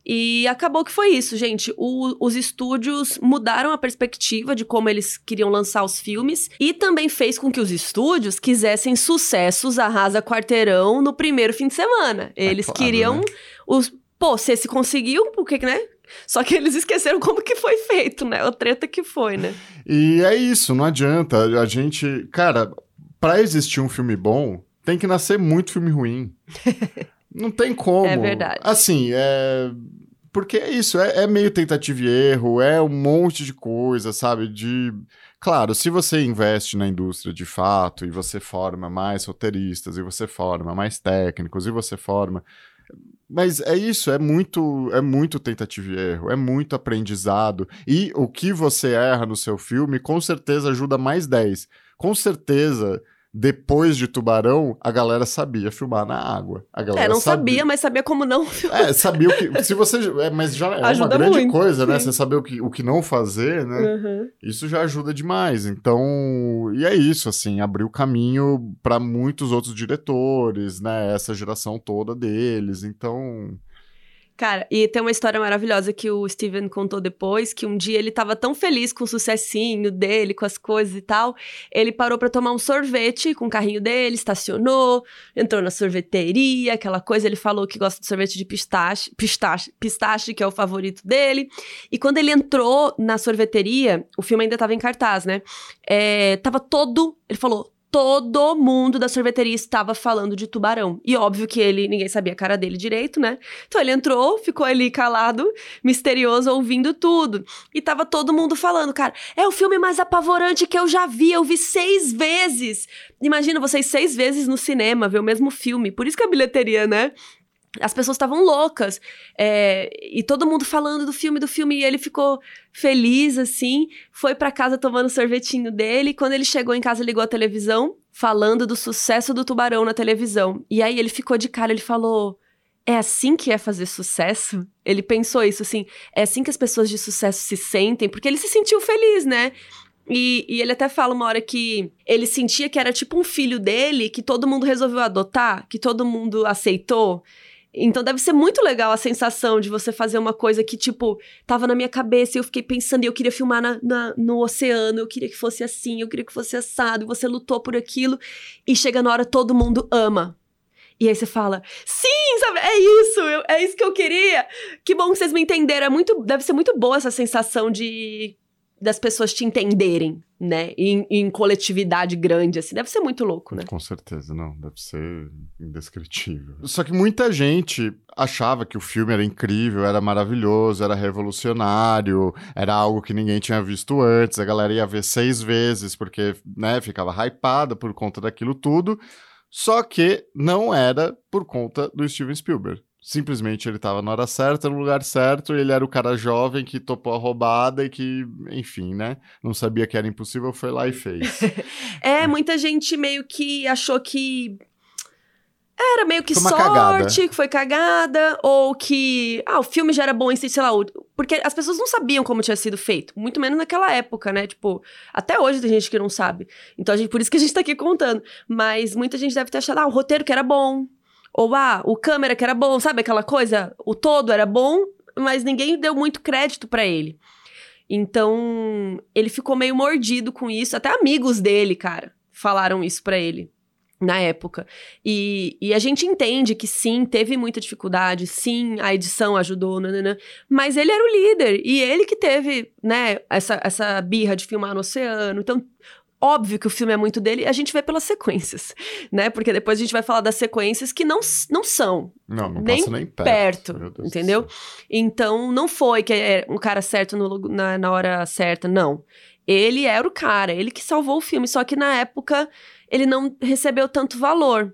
E acabou que foi isso, gente. O, os estúdios mudaram a perspectiva de como eles queriam lançar os filmes e também fez com que os estúdios quisessem sucessos arrasa quarteirão no primeiro fim de semana. É eles é claro, queriam né? os pô, se esse conseguiu, por que, né? Só que eles esqueceram como que foi feito, né? O treta que foi, né? E é isso, não adianta. A gente. Cara, pra existir um filme bom, tem que nascer muito filme ruim. não tem como. É verdade. Assim, é. Porque é isso, é, é meio tentativa e erro, é um monte de coisa, sabe? De. Claro, se você investe na indústria de fato e você forma mais roteiristas, e você forma mais técnicos, e você forma mas é isso, é muito, é muito tentativa e erro, é muito aprendizado. E o que você erra no seu filme, com certeza ajuda mais 10. Com certeza depois de Tubarão, a galera sabia filmar na água. A galera é, não sabia, sabia mas sabia como não filmar. É, sabia o que. Se você. É, mas já é ajuda uma grande muito, coisa, né? Você saber o que, o que não fazer, né? Uhum. Isso já ajuda demais. Então. E é isso, assim, abriu caminho para muitos outros diretores, né? Essa geração toda deles. Então. Cara, e tem uma história maravilhosa que o Steven contou depois, que um dia ele tava tão feliz com o sucessinho dele, com as coisas e tal, ele parou para tomar um sorvete com o carrinho dele, estacionou, entrou na sorveteria, aquela coisa, ele falou que gosta de sorvete de pistache, pistache, pistache, que é o favorito dele. E quando ele entrou na sorveteria, o filme ainda tava em cartaz, né? É, tava todo, ele falou, todo mundo da sorveteria estava falando de tubarão. E óbvio que ele, ninguém sabia a cara dele direito, né? Então ele entrou, ficou ali calado, misterioso, ouvindo tudo. E tava todo mundo falando, cara, é o filme mais apavorante que eu já vi, eu vi seis vezes. Imagina vocês seis vezes no cinema, ver o mesmo filme. Por isso que a bilheteria, né? As pessoas estavam loucas. É, e todo mundo falando do filme, do filme. E ele ficou feliz, assim. Foi para casa tomando sorvetinho dele. Quando ele chegou em casa, ligou a televisão, falando do sucesso do tubarão na televisão. E aí ele ficou de cara, ele falou. É assim que é fazer sucesso? Ele pensou isso, assim, é assim que as pessoas de sucesso se sentem, porque ele se sentiu feliz, né? E, e, ele até fala uma hora que ele sentia que era tipo um filho dele, que todo mundo resolveu adotar, que todo mundo aceitou. Então deve ser muito legal a sensação de você fazer uma coisa que, tipo, tava na minha cabeça e eu fiquei pensando e eu queria filmar na, na, no oceano, eu queria que fosse assim, eu queria que fosse assado, e você lutou por aquilo, e chega na hora todo mundo ama. E aí você fala, sim, sabe, é isso, eu, é isso que eu queria. Que bom que vocês me entenderam. É muito, deve ser muito boa essa sensação de das pessoas te entenderem, né? Em, em, coletividade grande, assim. Deve ser muito louco, né? Com certeza, não. Deve ser indescritível. Só que muita gente achava que o filme era incrível, era maravilhoso, era revolucionário, era algo que ninguém tinha visto antes. A galera ia ver seis vezes, porque, né, ficava hypada por conta daquilo tudo. Só que não era por conta do Steven Spielberg simplesmente ele estava na hora certa, no lugar certo, e ele era o cara jovem que topou a roubada e que, enfim, né, não sabia que era impossível, foi lá e fez. é, muita gente meio que achou que era meio que sorte, cagada. que foi cagada, ou que, ah, o filme já era bom em si, sei lá, porque as pessoas não sabiam como tinha sido feito, muito menos naquela época, né? Tipo, até hoje tem gente que não sabe. Então, a gente, por isso que a gente tá aqui contando. Mas muita gente deve ter achado, ah, o roteiro que era bom, ou, ah, o câmera que era bom, sabe aquela coisa? O todo era bom, mas ninguém deu muito crédito para ele. Então, ele ficou meio mordido com isso. Até amigos dele, cara, falaram isso para ele na época. E, e, a gente entende que sim, teve muita dificuldade, sim, a edição ajudou, nanana, mas ele era o líder e ele que teve, né, essa, essa birra de filmar no oceano. Então, Óbvio que o filme é muito dele, a gente vê pelas sequências, né? Porque depois a gente vai falar das sequências que não, não são. Não, não nem, nem perto. perto entendeu? Então, não foi que é um cara certo no, na, na hora certa, não. Ele era o cara, ele que salvou o filme, só que na época ele não recebeu tanto valor.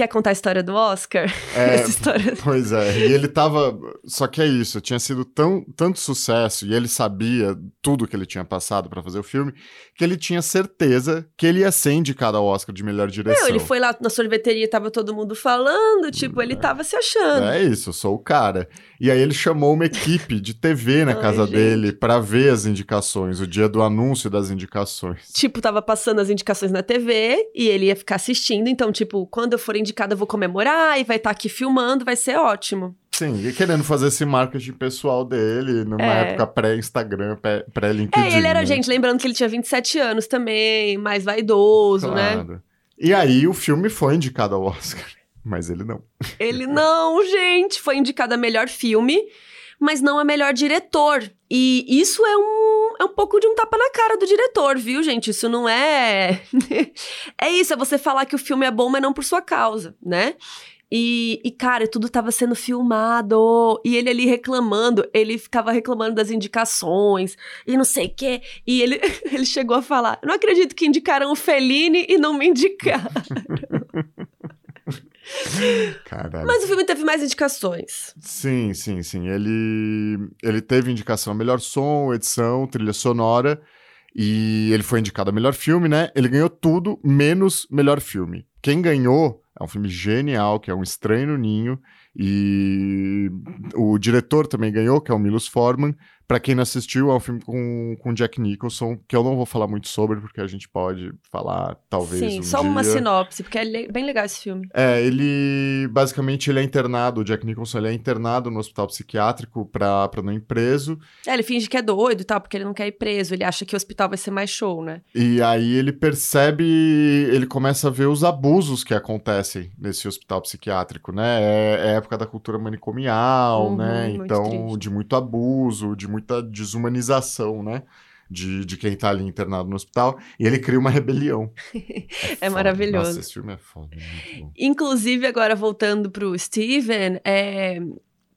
Quer contar a história do Oscar? É, Essa história... Pois é, e ele tava. Só que é isso, tinha sido tão, tanto sucesso e ele sabia tudo que ele tinha passado para fazer o filme, que ele tinha certeza que ele ia ser indicado ao Oscar de melhor direção. Não, ele foi lá na sorveteria, tava todo mundo falando, tipo, ele é. tava se achando. É isso, eu sou o cara. E aí ele chamou uma equipe de TV na Ai, casa gente. dele para ver as indicações, o dia do anúncio das indicações. Tipo, tava passando as indicações na TV e ele ia ficar assistindo, então, tipo, quando eu for indicada eu vou comemorar e vai estar tá aqui filmando, vai ser ótimo. Sim, e querendo fazer esse marketing pessoal dele, numa é. época pré-Instagram, pré-LinkedIn. É, ele era, né? gente, lembrando que ele tinha 27 anos também, mais vaidoso, né? claro. né? E aí o filme foi indicado ao Oscar. Mas ele não. Ele não, gente. Foi indicado a melhor filme, mas não a melhor diretor. E isso é um, é um pouco de um tapa na cara do diretor, viu, gente? Isso não é. é isso, é você falar que o filme é bom, mas não por sua causa, né? E, e, cara, tudo tava sendo filmado. E ele ali reclamando, ele ficava reclamando das indicações e não sei o quê. E ele, ele chegou a falar: Não acredito que indicaram o Fellini e não me indicaram. Caralho. Mas o filme teve mais indicações. Sim, sim, sim. Ele, ele teve indicação a melhor som, edição, trilha sonora. E ele foi indicado a melhor filme, né? Ele ganhou tudo, menos melhor filme. Quem ganhou é um filme genial, que é Um Estranho no Ninho. E o diretor também ganhou, que é o Milos Forman, Pra quem não assistiu, é um filme com, com Jack Nicholson, que eu não vou falar muito sobre, porque a gente pode falar, talvez. Sim, um só dia. uma sinopse, porque é bem legal esse filme. É, ele basicamente ele é internado, o Jack Nicholson ele é internado no hospital psiquiátrico pra, pra não ir preso. É, ele finge que é doido e tal, porque ele não quer ir preso. Ele acha que o hospital vai ser mais show, né? E aí ele percebe, ele começa a ver os abusos que acontecem nesse hospital psiquiátrico, né? É, é época da cultura manicomial, Uhum, né? muito Então, de muito abuso, de muita desumanização, né? De, de quem tá ali internado no hospital. E ele cria uma rebelião. É foda. maravilhoso. Nossa, esse filme é foda, é. Inclusive, agora voltando pro Steven, é,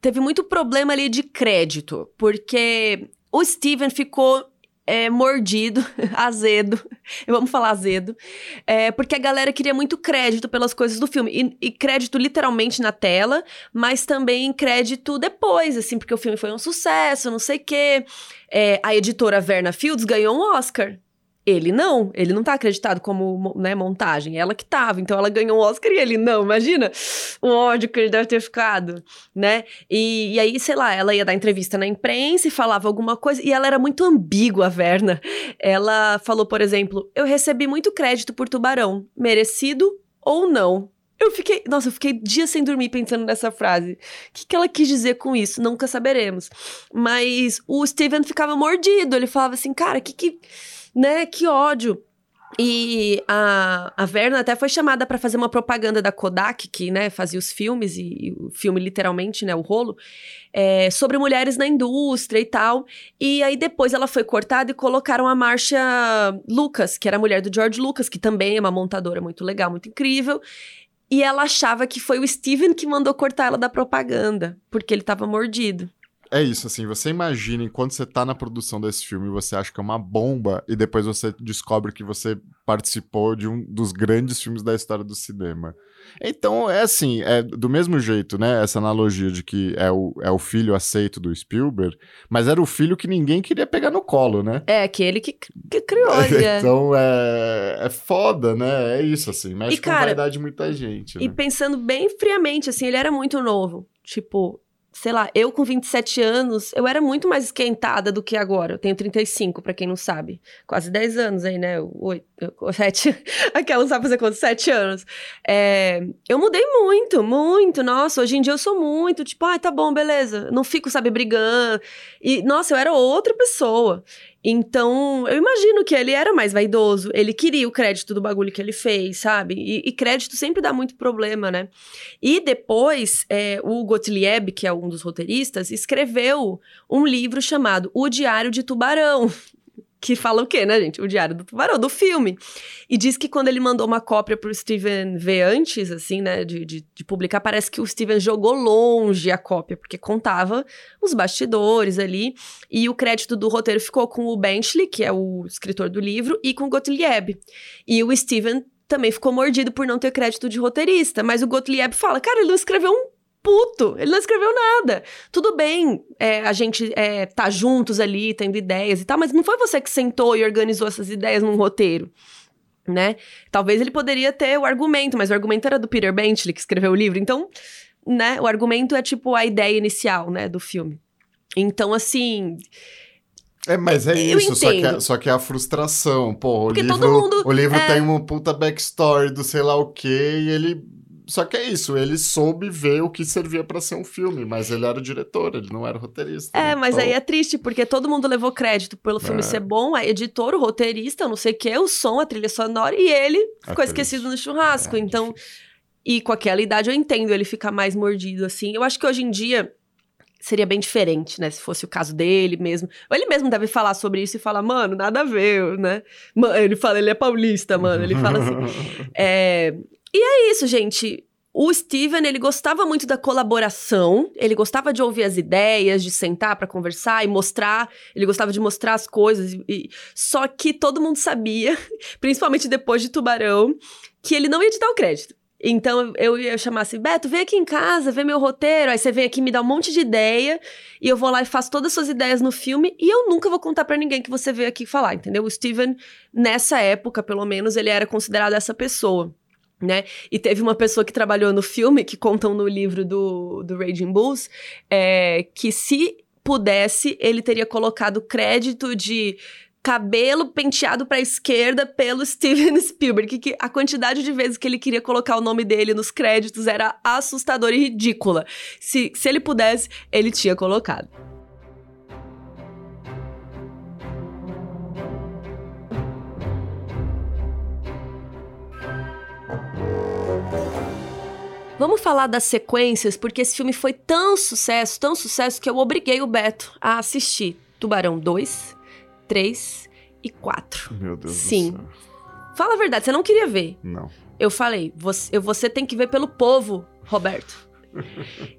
teve muito problema ali de crédito, porque o Steven ficou é, mordido, azedo, vamos falar azedo, é, porque a galera queria muito crédito pelas coisas do filme, e, e crédito literalmente na tela, mas também crédito depois, assim, porque o filme foi um sucesso, não sei o quê. É, a editora Verna Fields ganhou um Oscar. Ele não, ele não tá acreditado como mo- né, montagem, ela que tava, então ela ganhou um Oscar e ele não, imagina o ódio que ele deve ter ficado, né? E, e aí, sei lá, ela ia dar entrevista na imprensa e falava alguma coisa, e ela era muito ambígua, a Verna. Ela falou, por exemplo, eu recebi muito crédito por Tubarão, merecido ou não. Eu fiquei, nossa, eu fiquei dias sem dormir pensando nessa frase. O que, que ela quis dizer com isso? Nunca saberemos. Mas o Steven ficava mordido, ele falava assim, cara, que que né? Que ódio. E a, a Verna até foi chamada para fazer uma propaganda da Kodak, que né, fazia os filmes, e, e o filme literalmente, né, o rolo, é, sobre mulheres na indústria e tal. E aí depois ela foi cortada e colocaram a Marcia Lucas, que era a mulher do George Lucas, que também é uma montadora muito legal, muito incrível. E ela achava que foi o Steven que mandou cortar ela da propaganda, porque ele tava mordido. É isso, assim, você imagina enquanto você tá na produção desse filme, você acha que é uma bomba, e depois você descobre que você participou de um dos grandes filmes da história do cinema. Então, é assim, é do mesmo jeito, né, essa analogia de que é o, é o filho aceito do Spielberg, mas era o filho que ninguém queria pegar no colo, né? É, aquele que, que criou, né? então é, é foda, né? É isso, assim, mexe E, com a cara, vaidade de muita gente. E né? pensando bem friamente, assim, ele era muito novo. Tipo, sei lá, eu com 27 anos, eu era muito mais esquentada do que agora. Eu tenho 35, pra quem não sabe. Quase 10 anos aí, né? Oito, sete. Aquela não sabe fazer quantos? 7 anos. É, eu mudei muito, muito. Nossa, hoje em dia eu sou muito, tipo, ai, tá bom, beleza. Não fico, sabe, brigando. E, nossa, eu era outra pessoa. Então, eu imagino que ele era mais vaidoso. Ele queria o crédito do bagulho que ele fez, sabe? E, e crédito sempre dá muito problema, né? E depois, é, o Gottlieb, que é um dos roteiristas, escreveu um livro chamado O Diário de Tubarão. Que fala o quê, né, gente? O Diário do Tubarão, do filme. E diz que quando ele mandou uma cópia pro Steven ver antes, assim, né, de, de, de publicar, parece que o Steven jogou longe a cópia, porque contava os bastidores ali. E o crédito do roteiro ficou com o Benchley, que é o escritor do livro, e com o Gottlieb. E o Steven também ficou mordido por não ter crédito de roteirista. Mas o Gottlieb fala, cara, ele não escreveu um puto, ele não escreveu nada. Tudo bem, é, a gente é, tá juntos ali, tendo ideias e tal, mas não foi você que sentou e organizou essas ideias num roteiro. Né? Talvez ele poderia ter o argumento, mas o argumento era do Peter Benchley, que escreveu o livro. Então, né, o argumento é tipo a ideia inicial, né, do filme. Então, assim, É, mas é Eu isso, só que, é, só que a frustração. Pô, o Porque livro, todo mundo- o livro é. tem uma puta backstory do sei lá o quê, e ele. Só que é isso, ele soube ver o que servia pra ser um filme, mas ele era o diretor, ele não era o roteirista. É, né? mas Então, aí é triste, porque todo mundo levou crédito pelo filme É. ser bom, a editor, o roteirista, não sei o quê, o som, a trilha sonora, e ele ficou triste. esquecido no churrasco. É, então, e com aquela idade eu entendo ele ficar mais mordido, assim. Eu acho que hoje em dia seria bem diferente, né? Se fosse o caso dele mesmo. Ou ele mesmo deve falar sobre isso e falar, mano, nada a ver, né? Ele fala, ele é paulista, mano. Ele fala assim. É, E é isso, gente. O Steven, ele gostava muito da colaboração, ele gostava de ouvir as ideias, de sentar pra conversar e mostrar, ele gostava de mostrar as coisas, e- só que todo mundo sabia, principalmente depois de Tubarão, que ele não ia te dar o crédito. Então eu ia chamar assim, Beto, vem aqui em casa, vê meu roteiro, aí você vem aqui me dá um monte de ideia, e eu vou lá e faço todas as suas ideias no filme, e eu nunca vou contar pra ninguém que você veio aqui falar, entendeu? O Steven, nessa época, pelo menos, ele era considerado essa pessoa né? E teve uma pessoa que trabalhou no filme, que contam no livro do, do Raging Bulls, é, que se pudesse, ele teria colocado crédito de cabelo penteado para a esquerda pelo Steven Spielberg, que a quantidade de vezes que ele queria colocar o nome dele nos créditos era assustadora e ridícula. Se, se ele pudesse, ele tinha colocado. Vamos falar das sequências, porque esse filme foi tão sucesso, tão sucesso, que eu obriguei o Beto a assistir Tubarão 2, 3 e 4. Meu Deus Sim. do céu. Fala a verdade, você não queria ver. Não. Eu falei, você, você tem que ver pelo povo, Roberto.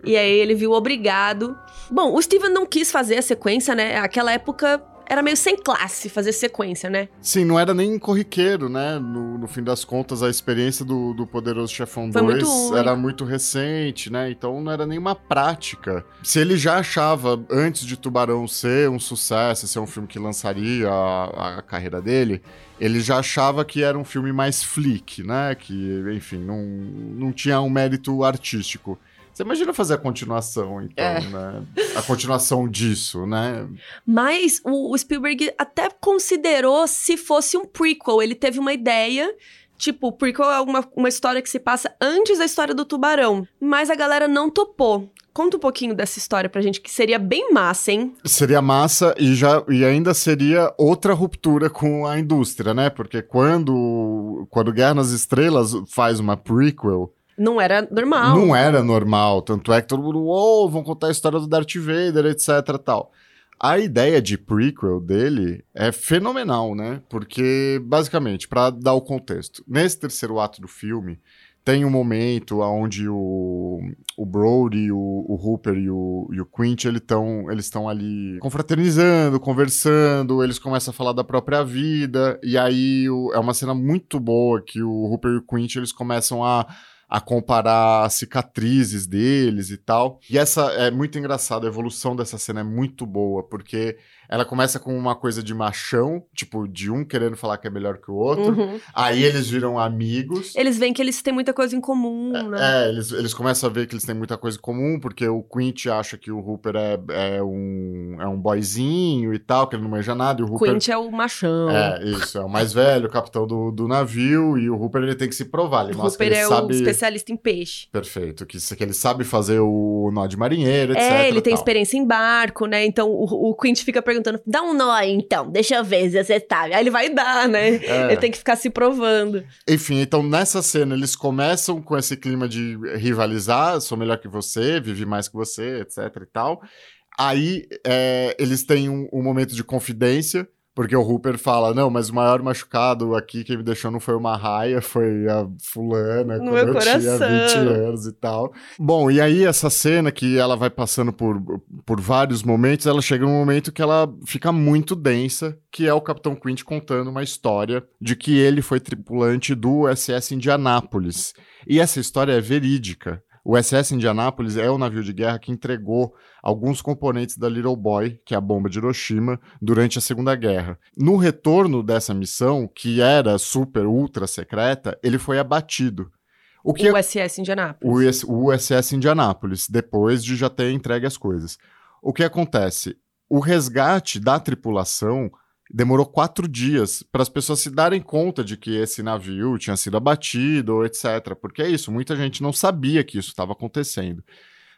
e aí ele viu obrigado. Bom, o Steven não quis fazer a sequência, né? Aquela época era meio sem classe fazer sequência, né? Sim, não era nem corriqueiro, né? No, no fim das contas, a experiência do, do Poderoso Chefão Foi 2 muito único. era muito recente, né? Então não era nenhuma prática. Se ele já achava, antes de Tubarão ser um sucesso, ser um filme que lançaria a, a carreira dele, ele já achava que era um filme mais flick, né? Que, enfim, não, não tinha um mérito artístico. Você imagina fazer a continuação, então, É. né? A continuação disso, né? Mas o, Spielberg até considerou se fosse um prequel. Ele teve uma ideia. Tipo, o prequel é uma, uma história que se passa antes da história do tubarão. Mas a galera não topou. Conta um pouquinho dessa história pra gente, que seria bem massa, hein? Seria massa e, já, e ainda seria outra ruptura com a indústria, né? Porque quando, quando Guerra nas Estrelas faz uma prequel, Não era normal. não era normal. Tanto é que todo mundo, uou, vão contar a história do Darth Vader, etc tal. A ideia de prequel dele é fenomenal, né? Porque, basicamente, pra dar o contexto, nesse terceiro ato do filme, tem um momento onde o, o Brody, o, o Hooper e o, e o Quint, eles estão eles tão ali confraternizando, conversando, eles começam a falar da própria vida, e aí o- é uma cena muito boa que o Hooper e o Quint, eles começam a, a comparar cicatrizes deles e tal. E essa é muito engraçada, a evolução dessa cena é muito boa, porque ela começa com uma coisa de machão, tipo, de um querendo falar que é melhor que o outro, Uhum. aí eles viram amigos. Eles veem que eles têm muita coisa em comum, né? É, eles, eles começam a ver que eles têm muita coisa em comum, porque o Quint acha que o Hooper é, é, um, é um boyzinho e tal, que ele não manja nada, e o Hooper... Quint é o machão. É, isso, é o mais velho, o capitão do, do navio, e o Hooper ele tem que se provar, ele o Hooper que ele é sabe... o especialista em peixe. Perfeito, que, que ele sabe fazer o nó de marinheiro, etc. É, ele tem tal. experiência em barco, né? Então o, o Quint fica perguntando: dá um nó aí então, deixa eu ver se você sabe. Aí ele vai dar, né? É. Ele tem que ficar se provando. Enfim, então nessa cena eles começam com esse clima de rivalizar, sou melhor que você, vivi mais que você, etc e tal. Aí é, eles têm um, um momento de confidência, porque o Hooper fala, não, mas o maior machucado aqui, quem me deixou não foi uma raia, foi a fulana, No quando eu tinha coração. 20 anos e tal. Bom, e aí essa cena que ela vai passando por, por vários momentos, ela chega num momento que ela fica muito densa, que é o Capitão Quint contando uma história de que ele foi tripulante do SS Indianápolis. E essa história é verídica. O SS Indianápolis é o navio de guerra que entregou alguns componentes da Little Boy, que é a bomba de Hiroshima, durante a Segunda Guerra. No retorno dessa missão, que era super, ultra secreta, ele foi abatido. O que O SS Indianápolis. o USS Indianápolis, depois de já ter entregue as coisas. O que acontece? O resgate da tripulação demorou quatro dias para as pessoas se darem conta de que esse navio tinha sido abatido, etc. Porque é isso, muita gente não sabia que isso estava acontecendo.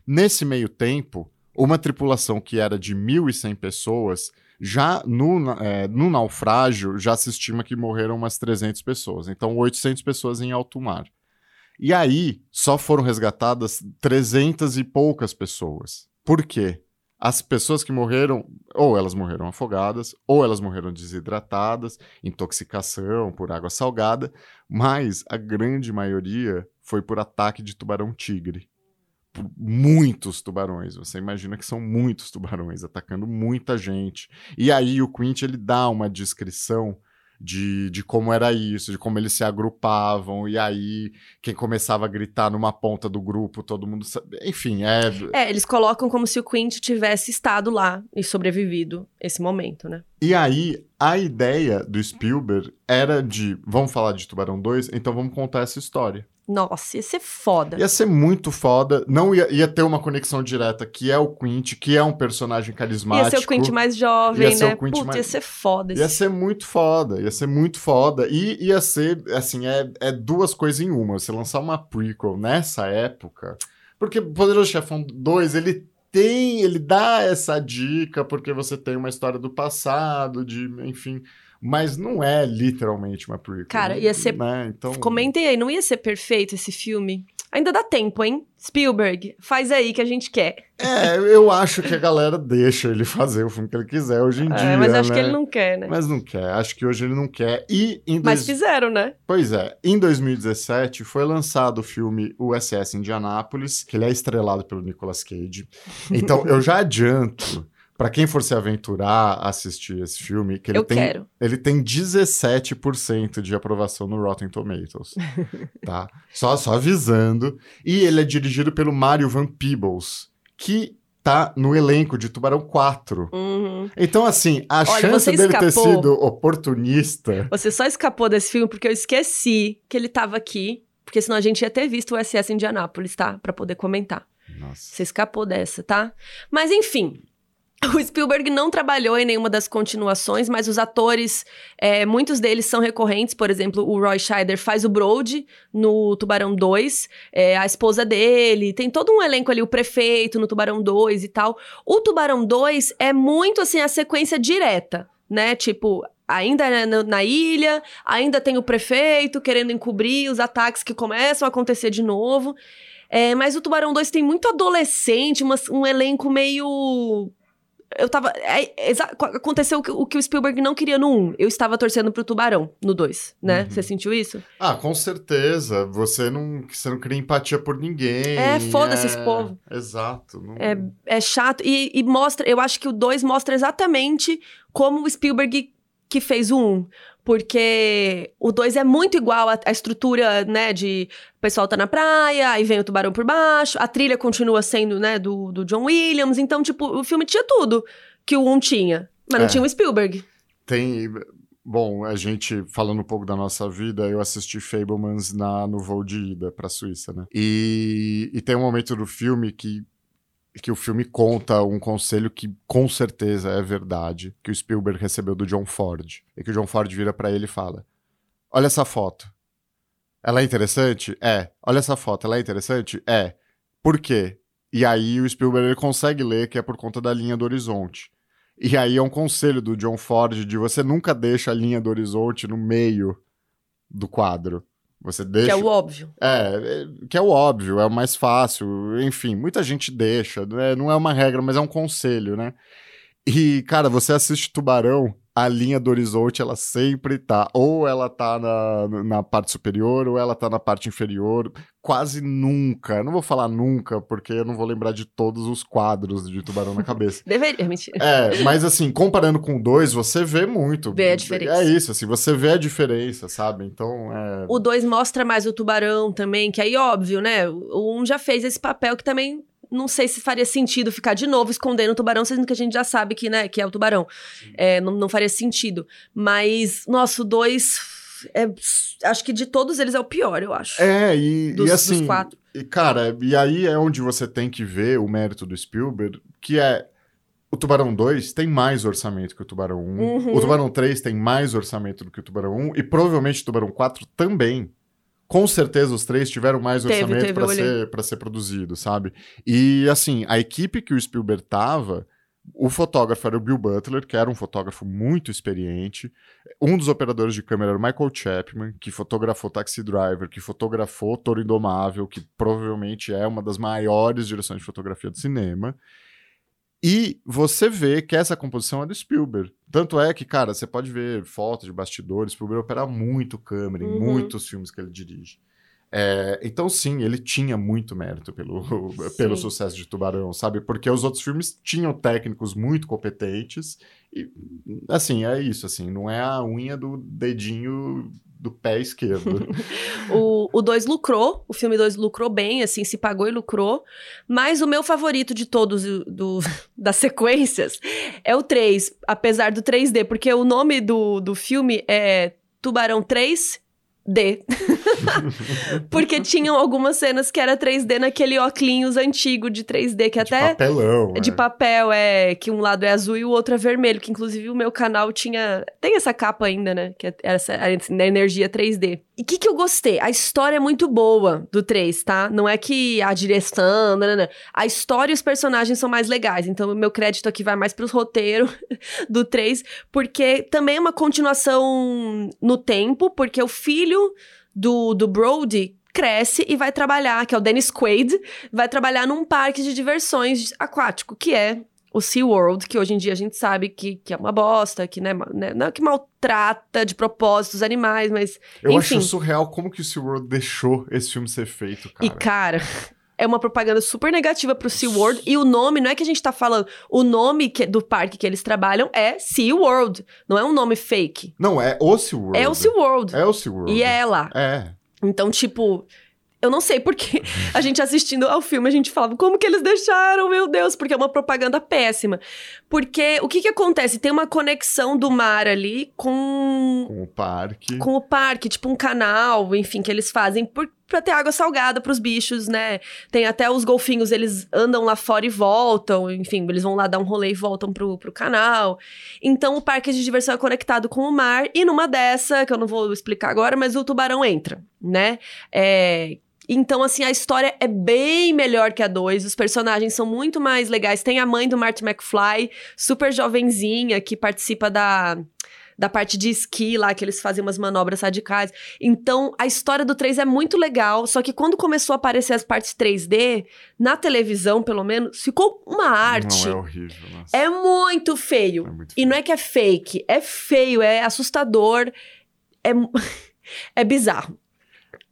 Nesse meio tempo, uma tripulação que era de 1.100 pessoas, já no, é, no naufrágio, já se estima que morreram umas 300 pessoas. Então, 800 pessoas em alto mar. E aí, só foram resgatadas 300 e poucas pessoas. Por quê? As pessoas que morreram, ou elas morreram afogadas, ou elas morreram desidratadas, intoxicação por água salgada, mas a grande maioria foi por ataque de tubarão-tigre. Muitos tubarões. Você imagina que são muitos tubarões atacando muita gente. E aí o Quint ele dá uma descrição de, de como era isso, de como eles se agrupavam, e aí quem começava a gritar numa ponta do grupo, todo mundo sabe. Enfim, é. É, eles colocam como se o Quint tivesse estado lá e sobrevivido esse momento, né? E aí, a ideia do Spielberg era de, vamos falar de Tubarão 2, então vamos contar essa história. Nossa, ia ser foda. Ia ser muito foda. Não ia, ia ter uma conexão direta, que é o Quint, que é um personagem carismático. Ia ser o Quint mais jovem, Ia ser né? o Quint mais- ia ser foda. Ia ser muito foda, ia ser muito foda. E ia ser, assim, é, é duas coisas em uma. Você lançar uma prequel nessa época. Porque Poderoso Chefão 2, ele tem, ele dá essa dica, porque você tem uma história do passado, de, enfim. Mas não é literalmente uma prequel. Cara, ia ser- Né? Então, Comentem aí, não ia ser perfeito esse filme? Ainda dá tempo, hein? Spielberg, faz aí que a gente quer. É, eu acho que a galera deixa ele fazer o filme que ele quiser hoje em É, dia. mas acho né? que ele não quer, né? Mas não quer, acho que hoje ele não quer. E em Mas dois- fizeram, né? Pois é, em 2017 foi lançado o filme USS Indianápolis, que ele é estrelado pelo Nicolas Cage. Então eu já adianto, pra quem for se aventurar a assistir esse filme, que ele Eu tem quero. ele tem 17% de aprovação no Rotten Tomatoes, tá? Só só avisando. E ele é dirigido pelo Mario Van Peebles, que tá no elenco de Tubarão 4. Uhum. Então assim, a Olha, chance dele ter escapou. sido oportunista Você só escapou desse filme porque eu esqueci que ele tava aqui. Porque senão a gente ia ter visto o SS Indianápolis, tá? Pra poder comentar. Nossa. Você escapou dessa, tá? Mas enfim. O Spielberg não trabalhou em nenhuma das continuações, mas os atores, é, muitos deles são recorrentes. Por exemplo, o Roy Scheider faz o Brody no Tubarão 2, é, a esposa dele, tem todo um elenco ali, o prefeito no Tubarão 2 e tal. O Tubarão 2 é muito assim a sequência direta, né? Tipo, ainda na, na ilha, ainda tem o prefeito querendo encobrir os ataques que começam a acontecer de novo. É, mas o Tubarão 2 tem muito adolescente, uma- um elenco meio. Eu tava. é, aconteceu o que, o que o Spielberg não queria no 1. Eu estava torcendo pro Tubarão no 2, né? Uhum. Você sentiu isso? Ah, com certeza. Você não, você não cria empatia por ninguém. É, foda-se é, esse povo. Exato. não- É, é chato. E, e mostra. Eu acho que o 2 mostra exatamente como o Spielberg que fez o 1. Porque o 2 é muito igual à, à estrutura, né? De o pessoal tá na praia, aí vem o tubarão por baixo, a trilha continua sendo, né, do, do John Williams. Então, tipo, o filme tinha tudo que o 1 tinha. Mas não É. tinha o Spielberg. Tem. Bom, a gente, falando um pouco da nossa vida, eu assisti Fablemans na, no voo de ida pra Suíça, né? E, e tem um momento do filme que, que o filme conta um conselho que com certeza é verdade, que o Spielberg recebeu do John Ford. E que o John Ford vira pra ele e fala: Olha essa foto. Ela é interessante? É. Olha essa foto, ela é interessante? É. Por quê? E aí o Spielberg ele consegue ler que é por conta da linha do horizonte. E aí é um conselho do John Ford de você nunca deixa a linha do horizonte no meio do quadro. Você deixa. Que é o óbvio. É, é, que é o óbvio, é o mais fácil, enfim, muita gente deixa, né? não é uma regra, mas é um conselho, né? E, cara, você assiste Tubarão, a linha do horizonte, ela sempre tá, ou ela tá na, na parte superior, ou ela tá na parte inferior, quase nunca, não vou falar nunca, porque eu não vou lembrar de todos os quadros de Tubarão na cabeça. Deveria, mentira. É, mas assim, comparando com o 2, você vê muito. Vê a diferença. É isso, assim, você vê a diferença, sabe? Então, é... O 2 mostra mais o tubarão também, que aí, óbvio, né? O 1 um já fez esse papel que também não sei se faria sentido ficar de novo escondendo o tubarão, sendo que a gente já sabe que, né, que é o tubarão. É, não, não faria sentido. Mas, nossa, o 2. É, acho que de todos eles é o pior, eu acho. É, e, Dos- e dos assim, quatro. e cara, e aí é onde você tem que ver o mérito do Spielberg, que é o Tubarão 2 tem mais orçamento que o Tubarão 1, Uhum. o Tubarão 3 tem mais orçamento do que o Tubarão 1, e provavelmente o Tubarão 4 também. Com certeza os três tiveram mais Teve, orçamento para ser, pra ser produzido, sabe? E assim, a equipe que o Spielberg tava, o fotógrafo era o Bill Butler, que era um fotógrafo muito experiente. Um dos operadores de câmera era o Michael Chapman, que fotografou Taxi Driver, que fotografou Toro Indomável, que provavelmente é uma das maiores direções de fotografia do cinema. E você vê que essa composição é do Spielberg. Tanto é que, cara, você pode ver fotos de bastidores, Spielberg opera muito câmera em Uhum. muitos filmes que ele dirige. É, então, sim, ele tinha muito mérito pelo, pelo sucesso de Tubarão, sabe? Porque os outros filmes tinham técnicos muito competentes e, assim, é isso, assim, não é a unha do dedinho do pé esquerdo. o 2 lucrou, o filme 2 lucrou bem, assim, se pagou e lucrou. Mas o meu favorito de todos do, das sequências é o 3, apesar do 3D, porque o nome do, do filme é Tubarão 3 D. Porque tinham algumas cenas que era 3D naquele óculos antigo de 3D, que de até. Papelão. De é. papel, é. Que um lado é azul e o outro é vermelho. Que inclusive o meu canal tinha. Tem essa capa ainda, né? Que é essa da energia 3D. E o que, que eu gostei? A história é muito boa do 3, tá? Não é que a direção. Não, não, não. A história e os personagens são mais legais. Então, o meu crédito aqui vai mais pros roteiros do 3, porque também é uma continuação no tempo, porque o filho do, do Brody cresce e vai trabalhar, que é o Dennis Quaid, vai trabalhar num parque de diversões aquático, que é o SeaWorld, que hoje em dia a gente sabe que, que é uma bosta, que né, né, não é que maltrata de propósito os animais, mas. Eu enfim. acho surreal como que o SeaWorld deixou esse filme ser feito, cara. E, cara. É uma propaganda super negativa pro SeaWorld. E o nome, não é que a gente tá falando. O nome que, do parque que eles trabalham é SeaWorld. Não é um nome fake. Não, é o SeaWorld. É o SeaWorld. É o SeaWorld. E é lá. É. Então, tipo, eu não sei porque a gente assistindo ao filme, a gente falava, como que eles deixaram, meu Deus, porque é uma propaganda péssima. Porque o que que acontece? Tem uma conexão do mar ali com. Com o parque. Com o parque, tipo um canal, enfim, que eles fazem por, pra ter água salgada pros bichos, né? Tem até os golfinhos, eles andam lá fora e voltam, enfim, eles vão lá dar um rolê e voltam pro, pro canal. Então o parque de diversão é conectado com o mar, e numa dessa, que eu não vou explicar agora, mas o tubarão entra, né? É, então, assim, a história é bem melhor que a 2. Os personagens são muito mais legais. Tem a mãe do Marty McFly, super jovenzinha, que participa da, da parte de esqui lá, que eles fazem umas manobras radicais. Então, a história do 3 é muito legal. Só que quando começou a aparecer as partes 3D, na televisão, pelo menos, ficou uma arte. Não, é horrível. Nossa. É muito feio. É muito E feio. não é que é fake, é feio, é assustador, é, é bizarro.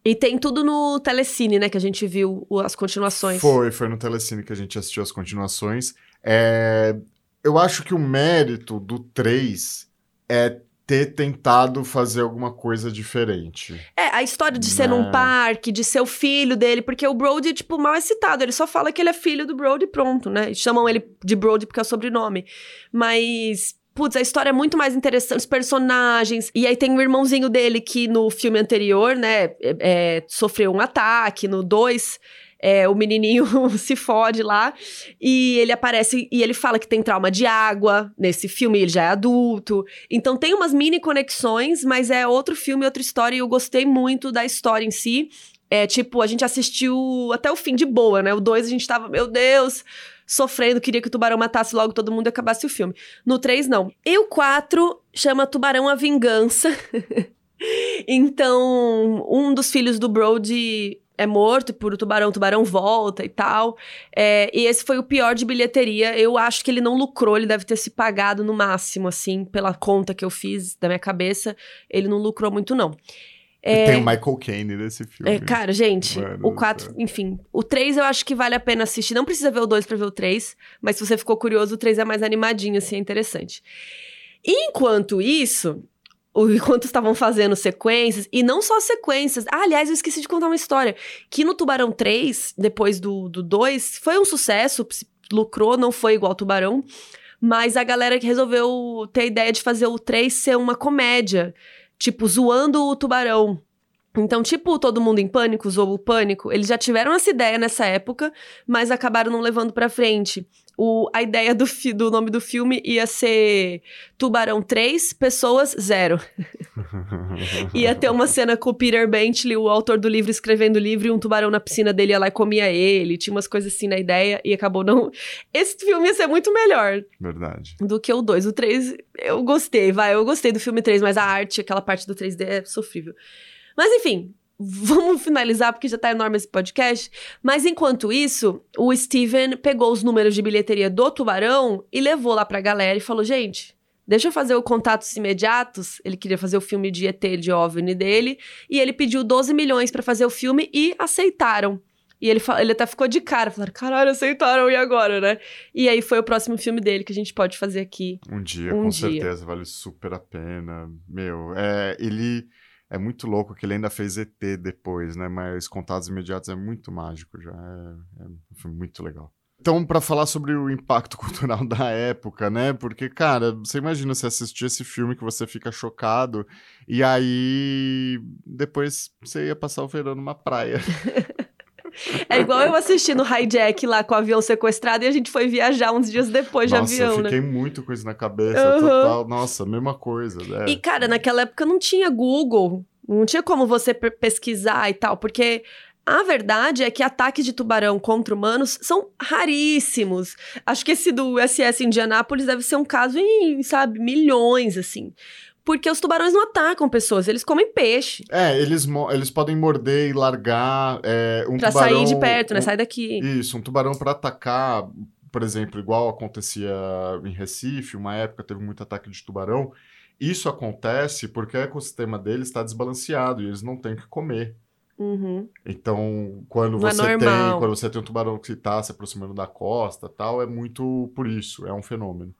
E tem tudo no Telecine, né? Que a gente viu as continuações. Foi, foi no Telecine que a gente assistiu as continuações. É, eu acho que o mérito do 3 é ter tentado fazer alguma coisa diferente. É, a história de ser num Né. parque, de ser o filho dele, porque o Brody, tipo, mal é citado. Ele só fala que ele é filho do Brody pronto, né? E chamam ele de Brody porque é o sobrenome. Mas. Putz, a história é muito mais interessante, os personagens. E aí tem o irmãozinho dele que no filme anterior, né, é- é, sofreu um ataque. No 2, é, o menininho se fode lá. E ele aparece e ele fala que tem trauma de água nesse filme, ele já é adulto. Então tem umas mini conexões, mas é outro filme, outra história, e eu gostei muito da história em si. É tipo, a gente assistiu até o fim de boa, né? O 2 a gente tava, meu Deus, sofrendo, queria que o tubarão matasse logo todo mundo e acabasse o filme. No 3, não. E o 4 chama Tubarão a Vingança. então, um dos filhos do Brody é morto por tubarão, o tubarão volta e tal. É, e esse foi o pior de bilheteria. Eu acho que ele não lucrou, ele deve ter se pagado no máximo, assim, pela conta que eu fiz da minha cabeça. Ele não lucrou muito, não. E tem o Michael Caine nesse filme. É, cara, gente, Mano o do 4, céu. enfim. O 3 eu acho que vale a pena assistir. Não precisa ver o 2 pra ver o 3, mas se você ficou curioso, o 3 é mais animadinho, assim, é interessante. E enquanto isso, enquanto estavam fazendo sequências, e não só sequências. Ah, aliás, eu esqueci de contar uma história. Que no Tubarão 3, depois do, do 2, foi um sucesso, lucrou, não foi igual Tubarão. Mas a galera que resolveu ter a ideia de fazer o 3 ser uma comédia. Tipo, zoando o tubarão. Então, tipo, todo mundo em pânico, zoou o pânico, eles já tiveram essa ideia nessa época, mas acabaram não levando pra frente. O, a ideia do, fi- do nome do filme ia ser Tubarão 3, Pessoas 0. ia ter uma cena com o Peter Bentley, o autor do livro, escrevendo o livro, e um tubarão na piscina dele ia lá e comia ele. Tinha umas coisas assim na ideia, e acabou não. Esse filme ia ser muito melhor Verdade. do que o 2. O 3, eu gostei, vai, eu gostei do filme 3, mas a arte, aquela parte do 3D é sofrível. Mas enfim, vamos finalizar porque já tá enorme esse podcast. Mas enquanto isso, o Steven pegou os números de bilheteria do Tubarão e levou lá pra galera e falou: gente. deixa eu fazer o Contatos Imediatos. Ele queria fazer o filme de ET, de OVNI dele. E ele pediu 12 milhões para fazer o filme e aceitaram. E ele, ele até ficou de cara, falaram, caralho, aceitaram, e agora, né? E aí foi o próximo filme dele que a gente pode fazer aqui. Um dia, um com dia. certeza, vale super a pena. Meu, é, ele é muito louco que ele ainda fez ET depois, né? Mas Contatos Imediatos é muito mágico já, é, é muito legal. Então, para falar sobre o impacto cultural da época, né? Porque, cara, você imagina você assistir esse filme que você fica chocado e aí depois você ia passar o verão numa praia. É igual eu assistindo Hijack lá com o avião sequestrado e a gente foi viajar uns dias depois Nossa, de avião, eu fiquei né? muito com isso na cabeça, uhum. total. Nossa, mesma coisa. É. E, cara, naquela época não tinha Google, não tinha como você pesquisar e tal, porque a verdade é que ataques de tubarão contra humanos são raríssimos. Acho que esse do SS Indianápolis deve ser um caso em, sabe, milhões, assim. Porque os tubarões não atacam pessoas, eles comem peixe. É, eles, eles podem morder e largar é, um pra tubarão... sair de perto, né? Um, Sai daqui. Isso, um tubarão para atacar, por exemplo, igual acontecia em Recife, uma época teve muito ataque de tubarão. Isso acontece porque o ecossistema deles está desbalanceado e eles não têm que comer. Uhum. Então, quando não é você é tem, quando você tem um tubarão que está se aproximando da costa, tal, é muito por isso, é um fenômeno.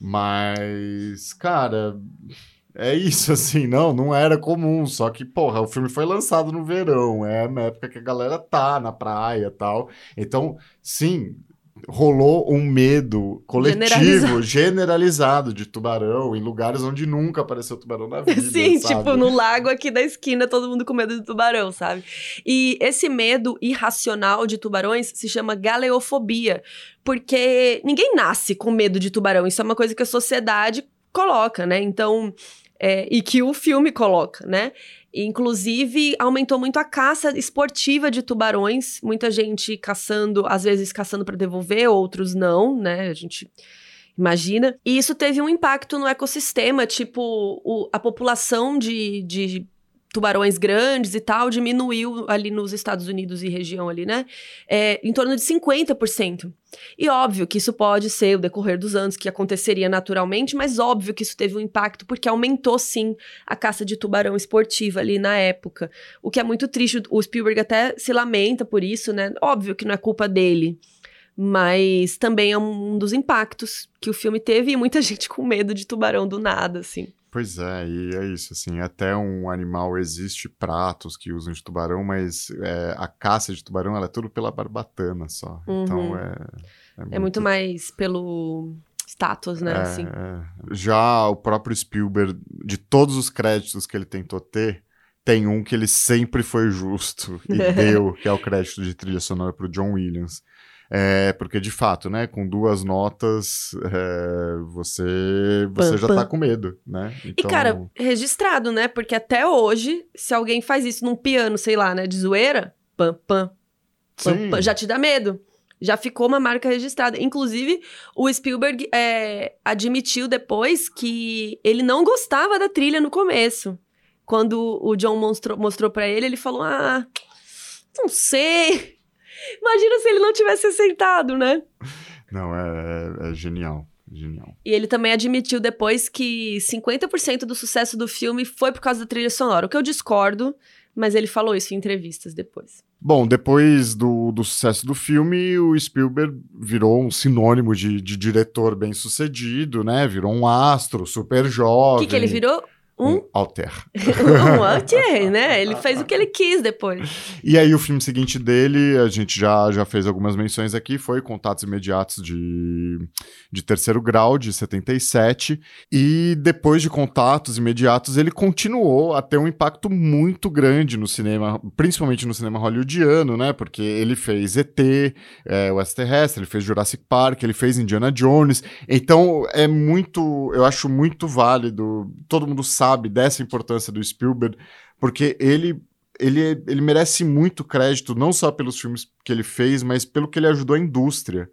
Mas, cara, é isso, assim, não, não era comum, só que, porra, o filme foi lançado no verão, é na época que a galera tá na praia e tal. Então, sim, rolou um medo coletivo, generalizado. generalizado. de tubarão em lugares onde nunca apareceu tubarão na vida. Sim, sabe? tipo no lago aqui da esquina, todo mundo com medo de tubarão, sabe? E esse medo irracional de tubarões se chama galeofobia, porque ninguém nasce com medo de tubarão, isso é uma coisa que a sociedade coloca, né? Então, é, e que o filme coloca, né? Inclusive, aumentou muito a caça esportiva de tubarões. Muita gente caçando, às vezes caçando para devolver, outros não, né? A gente imagina. E isso teve um impacto no ecossistema, tipo, o, a população de, de tubarões grandes e tal, diminuiu ali nos Estados Unidos e região ali, né? É, em torno de 50%. E óbvio que isso pode ser o decorrer dos anos, que aconteceria naturalmente, mas óbvio que isso teve um impacto, porque aumentou sim a caça de tubarão esportiva ali na época. O que é muito triste, o Spielberg até se lamenta por isso, né? Óbvio que não é culpa dele. Mas também é um dos impactos que o filme teve e muita gente com medo de tubarão do nada, assim. Pois é, e é isso, assim, até um animal existe pratos que usam de tubarão, mas é, a caça de tubarão ela é tudo pela barbatana só. Então, uhum. Então é, é, muito... é muito mais pelo status, né? É, assim. é. Já o próprio Spielberg, de todos os créditos que ele tentou ter, tem um que ele sempre foi justo e deu, que é o crédito de trilha sonora para o John Williams. É, porque, de fato, né, com duas notas, é, você, você já tá com medo, né? Então... E, cara, registrado, né? Porque até hoje, se alguém faz isso num piano, sei lá, né, de zoeira, pam, pam, pam, pam já te dá medo. Já ficou uma marca registrada. Inclusive, o Spielberg é, admitiu depois que ele não gostava da trilha no começo. Quando o John mostrou, mostrou para ele, ele falou: Ah, não sei. Imagina se ele não tivesse aceitado, né? Não, é, é, é genial. Genial. E ele também admitiu depois que 50% do sucesso do filme foi por causa da trilha sonora, o que eu discordo, mas ele falou isso em entrevistas depois. Bom, depois do, do sucesso do filme, o Spielberg virou um sinônimo de, de diretor bem sucedido, né? Virou um astro super jovem. O que, que ele virou? Um, um alter. um alter, né? Ele fez o que ele quis depois. E aí o filme seguinte dele, a gente já, já fez algumas menções aqui, foi Contatos Imediatos de, de Terceiro Grau, de 77. E depois de Contatos Imediatos, ele continuou a ter um impacto muito grande no cinema, principalmente no cinema hollywoodiano, né? Porque ele fez ET, é, o Extraterrestre, ele fez Jurassic Park, ele fez Indiana Jones. Então é muito, eu acho muito válido, todo mundo sabe sabe dessa importância do Spielberg, porque ele, ele, ele merece muito crédito, não só pelos filmes que ele fez, mas pelo que ele ajudou a indústria.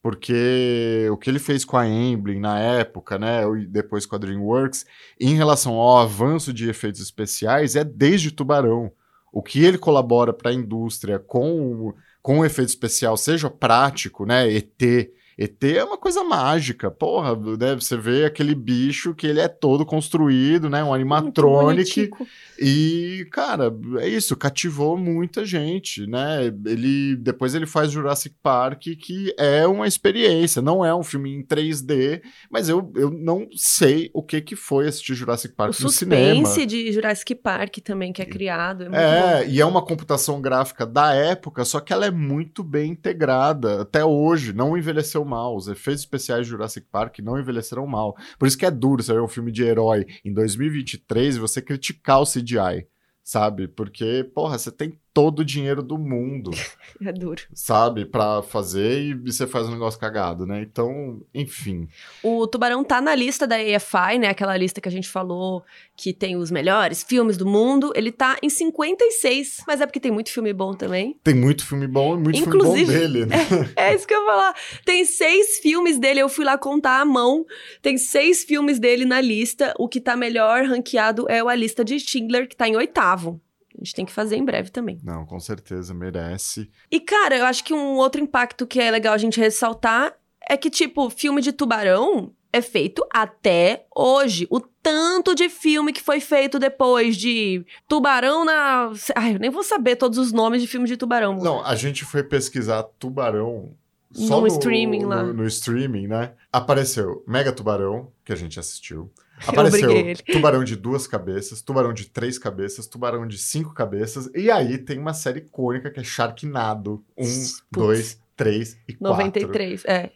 Porque o que ele fez com a Amblin na época, né, e depois com a DreamWorks, em relação ao avanço de efeitos especiais, é desde Tubarão. O que ele colabora para a indústria com, com o efeito especial, seja prático, né, ET, ET é uma coisa mágica, porra, né? Você vê aquele bicho que ele é todo construído, né? Um animatronic. E, cara, é isso, cativou muita gente, né? Ele depois ele faz Jurassic Park, que é uma experiência, não é um filme em 3D, mas eu, eu não sei o que que foi assistir Jurassic Park o no cinema. O suspense de Jurassic Park também que é criado. É, é e é uma computação gráfica da época, só que ela é muito bem integrada até hoje, não envelheceu mal. Os efeitos especiais de Jurassic Park não envelheceram mal. Por isso que é duro você ver um filme de herói em 2023 e você criticar o CGI, sabe? Porque, porra, você tem todo o dinheiro do mundo. é duro. Sabe? Pra fazer e você faz um negócio cagado, né? Então, enfim. O Tubarão tá na lista da EFI, né? Aquela lista que a gente falou que tem os melhores filmes do mundo. Ele tá em 56, mas é porque tem muito filme bom também. Tem muito filme bom e muito Inclusive, filme bom dele, né? É, é isso que eu ia falar. Tem seis filmes dele, eu fui lá contar à mão. Tem seis filmes dele na lista. O que tá melhor ranqueado é a lista de Schindler, que tá em oitavo. A gente tem que fazer em breve também. Não, com certeza, merece. E, cara, eu acho que um outro impacto que é legal a gente ressaltar é que, tipo, filme de tubarão é feito até hoje. O tanto de filme que foi feito depois de Tubarão na. Ai, eu nem vou saber todos os nomes de filmes de tubarão. Não, a gente foi pesquisar Tubarão. Só no, no streaming lá. No, no streaming, né? Apareceu Mega Tubarão, que a gente assistiu. Apareceu tubarão de duas cabeças, tubarão de três cabeças, tubarão de cinco cabeças. E aí tem uma série icônica que é Sharknado. Um, Putz. dois, três e 93, quatro. é.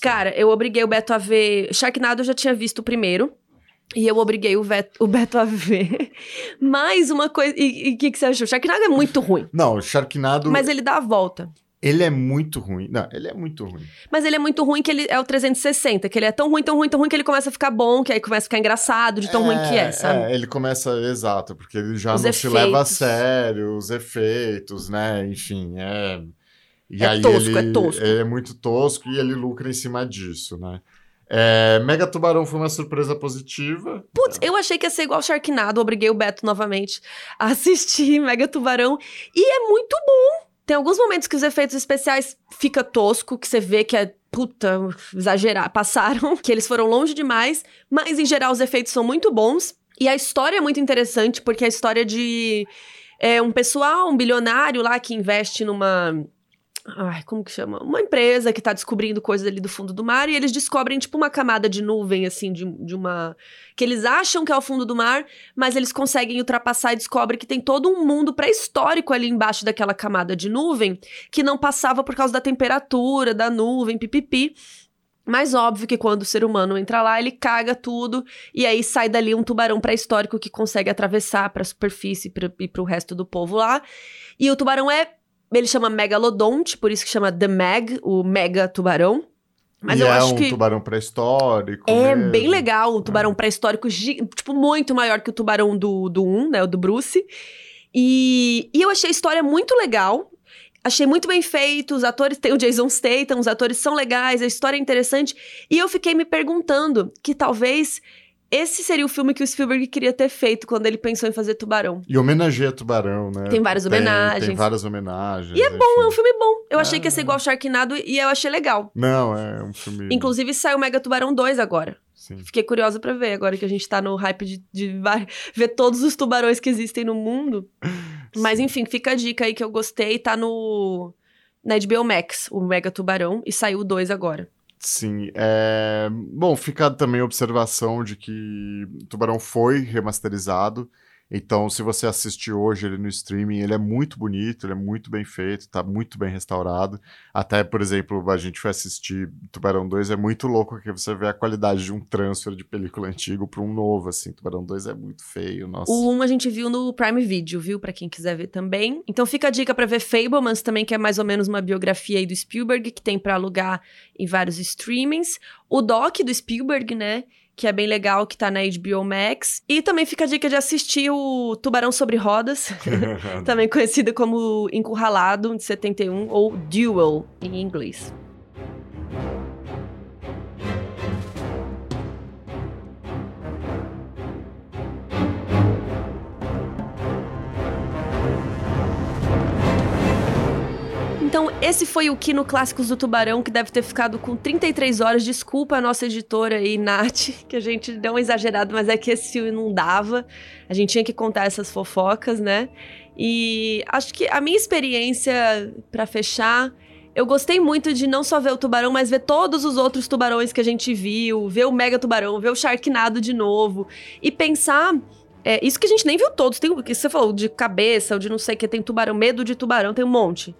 Cara, eu obriguei o Beto a ver. Sharknado eu já tinha visto o primeiro. E eu obriguei o, Beto, o Beto a ver. Mais uma coisa. E o que, que você achou? Sharknado é muito ruim. Não, Sharknado. Mas ele dá a volta. Ele é muito ruim. Não, ele é muito ruim. Mas ele é muito ruim que ele é o 360, que ele é tão ruim, tão ruim, tão ruim que ele começa a ficar bom, que aí começa a ficar engraçado de tão é, ruim que é, sabe? É, ele começa, exato, porque ele já os não efeitos. se leva a sério, os efeitos, né? Enfim, é. E é aí tosco, ele, é tosco. Ele é muito tosco e ele lucra em cima disso, né? É, Mega Tubarão foi uma surpresa positiva. Putz, eu achei que ia ser igual Sharknado, obriguei o Beto novamente a assistir Mega Tubarão. E é muito bom. Tem alguns momentos que os efeitos especiais fica tosco, que você vê que é puta, exagerar, passaram, que eles foram longe demais, mas em geral os efeitos são muito bons. E a história é muito interessante, porque é a história de é, um pessoal, um bilionário lá que investe numa Ai, como que chama? Uma empresa que tá descobrindo coisas ali do fundo do mar e eles descobrem, tipo, uma camada de nuvem, assim, de, de uma. que eles acham que é o fundo do mar, mas eles conseguem ultrapassar e descobrem que tem todo um mundo pré-histórico ali embaixo daquela camada de nuvem que não passava por causa da temperatura da nuvem, pipipi. Mas óbvio que quando o ser humano entra lá, ele caga tudo e aí sai dali um tubarão pré-histórico que consegue atravessar para a superfície e para o resto do povo lá. E o tubarão é ele chama Megalodonte, por isso que chama The Meg, o mega tubarão. Mas e eu é acho um que tubarão pré-histórico. É mesmo. bem legal, o tubarão é. pré-histórico, tipo, muito maior que o tubarão do, do 1, né? O do Bruce. E, e eu achei a história muito legal. Achei muito bem feito, os atores tem o Jason Statham, os atores são legais, a história é interessante. E eu fiquei me perguntando que talvez esse seria o filme que o Spielberg queria ter feito quando ele pensou em fazer Tubarão. E homenageia Tubarão, né? Tem várias homenagens. Tem, várias homenagens. E é bom, é um filme bom. Eu achei que ia ser igual Sharknado e eu achei legal. Não, é um filme... Inclusive saiu Mega Tubarão 2 agora. Sim. Fiquei curiosa para ver, agora que a gente tá no hype de, de ver todos os tubarões que existem no mundo. Mas enfim, fica a dica aí que eu gostei. Tá no... Na HBO Max, o Mega Tubarão. E saiu o 2 agora. Sim, é... bom, fica também a observação de que Tubarão foi remasterizado, então se você assistir hoje ele no streaming, ele é muito bonito, ele é muito bem feito, tá muito bem restaurado. Até, por exemplo, a gente foi assistir Tubarão 2, é muito louco que você vê a qualidade de um transfer de película antigo para um novo, assim. Tubarão 2 é muito feio, nossa. O 1 a gente viu no Prime Video, viu? Para quem quiser ver também. Então fica a dica para ver Fablemans também, que é mais ou menos uma biografia aí do Spielberg, que tem para alugar em vários streamings. O doc do Spielberg, né? Que é bem legal, que tá na HBO Max. E também fica a dica de assistir o Tubarão sobre Rodas, também conhecido como Encurralado, de 71, ou Duel, em inglês. Então, esse foi o Kino Clássicos do Tubarão, que deve ter ficado com 33 horas. Desculpa a nossa editora aí, Nath, que a gente deu uma exagerada, mas é que esse filme não dava. A gente tinha que contar essas fofocas, né? E acho que a minha experiência, para fechar, eu gostei muito de não só ver o tubarão, mas ver todos os outros tubarões que a gente viu, ver o mega tubarão, ver o Sharknado de novo e pensar. É, isso que a gente nem viu todos, tem o que você falou de cabeça, ou de não sei o que, tem tubarão, medo de tubarão, tem um monte.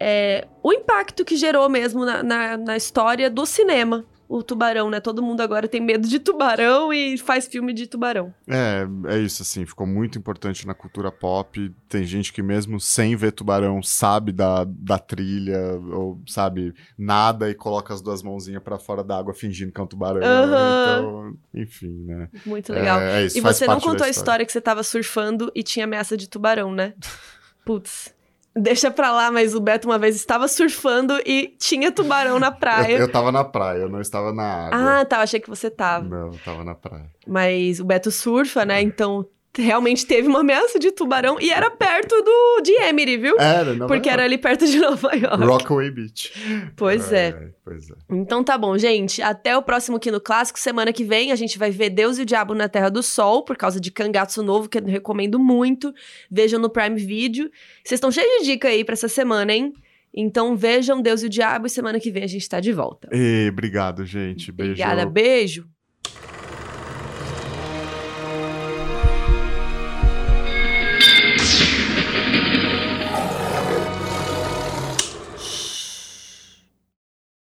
É, o impacto que gerou mesmo na, na, na história do cinema o tubarão, né? Todo mundo agora tem medo de tubarão e faz filme de tubarão. É, é isso, assim, ficou muito importante na cultura pop. Tem gente que mesmo sem ver tubarão sabe da, da trilha, ou sabe, nada e coloca as duas mãozinhas para fora da água fingindo que é um tubarão. Então, enfim, né? Muito legal. É, é isso, e você não contou a história que você tava surfando e tinha ameaça de tubarão, né? Putz. Deixa pra lá, mas o Beto uma vez estava surfando e tinha tubarão na praia. eu, eu tava na praia, eu não estava na água. Ah, tá, achei que você tava. Não, eu tava na praia. Mas o Beto surfa, né? Então realmente teve uma ameaça de tubarão e era perto do de Emery, viu? Era, Nova Porque era ali perto de Nova York. Rockaway Beach. Pois é. é. Pois é. Então tá bom, gente. Até o próximo Kino Clássico. Semana que vem a gente vai ver Deus e o Diabo na Terra do Sol, por causa de Cangatsu Novo, que eu recomendo muito. Vejam no Prime Video. Vocês estão cheios de dica aí pra essa semana, hein? Então vejam Deus e o Diabo e semana que vem a gente tá de volta. E, obrigado, gente. Beijo. Obrigada, beijo.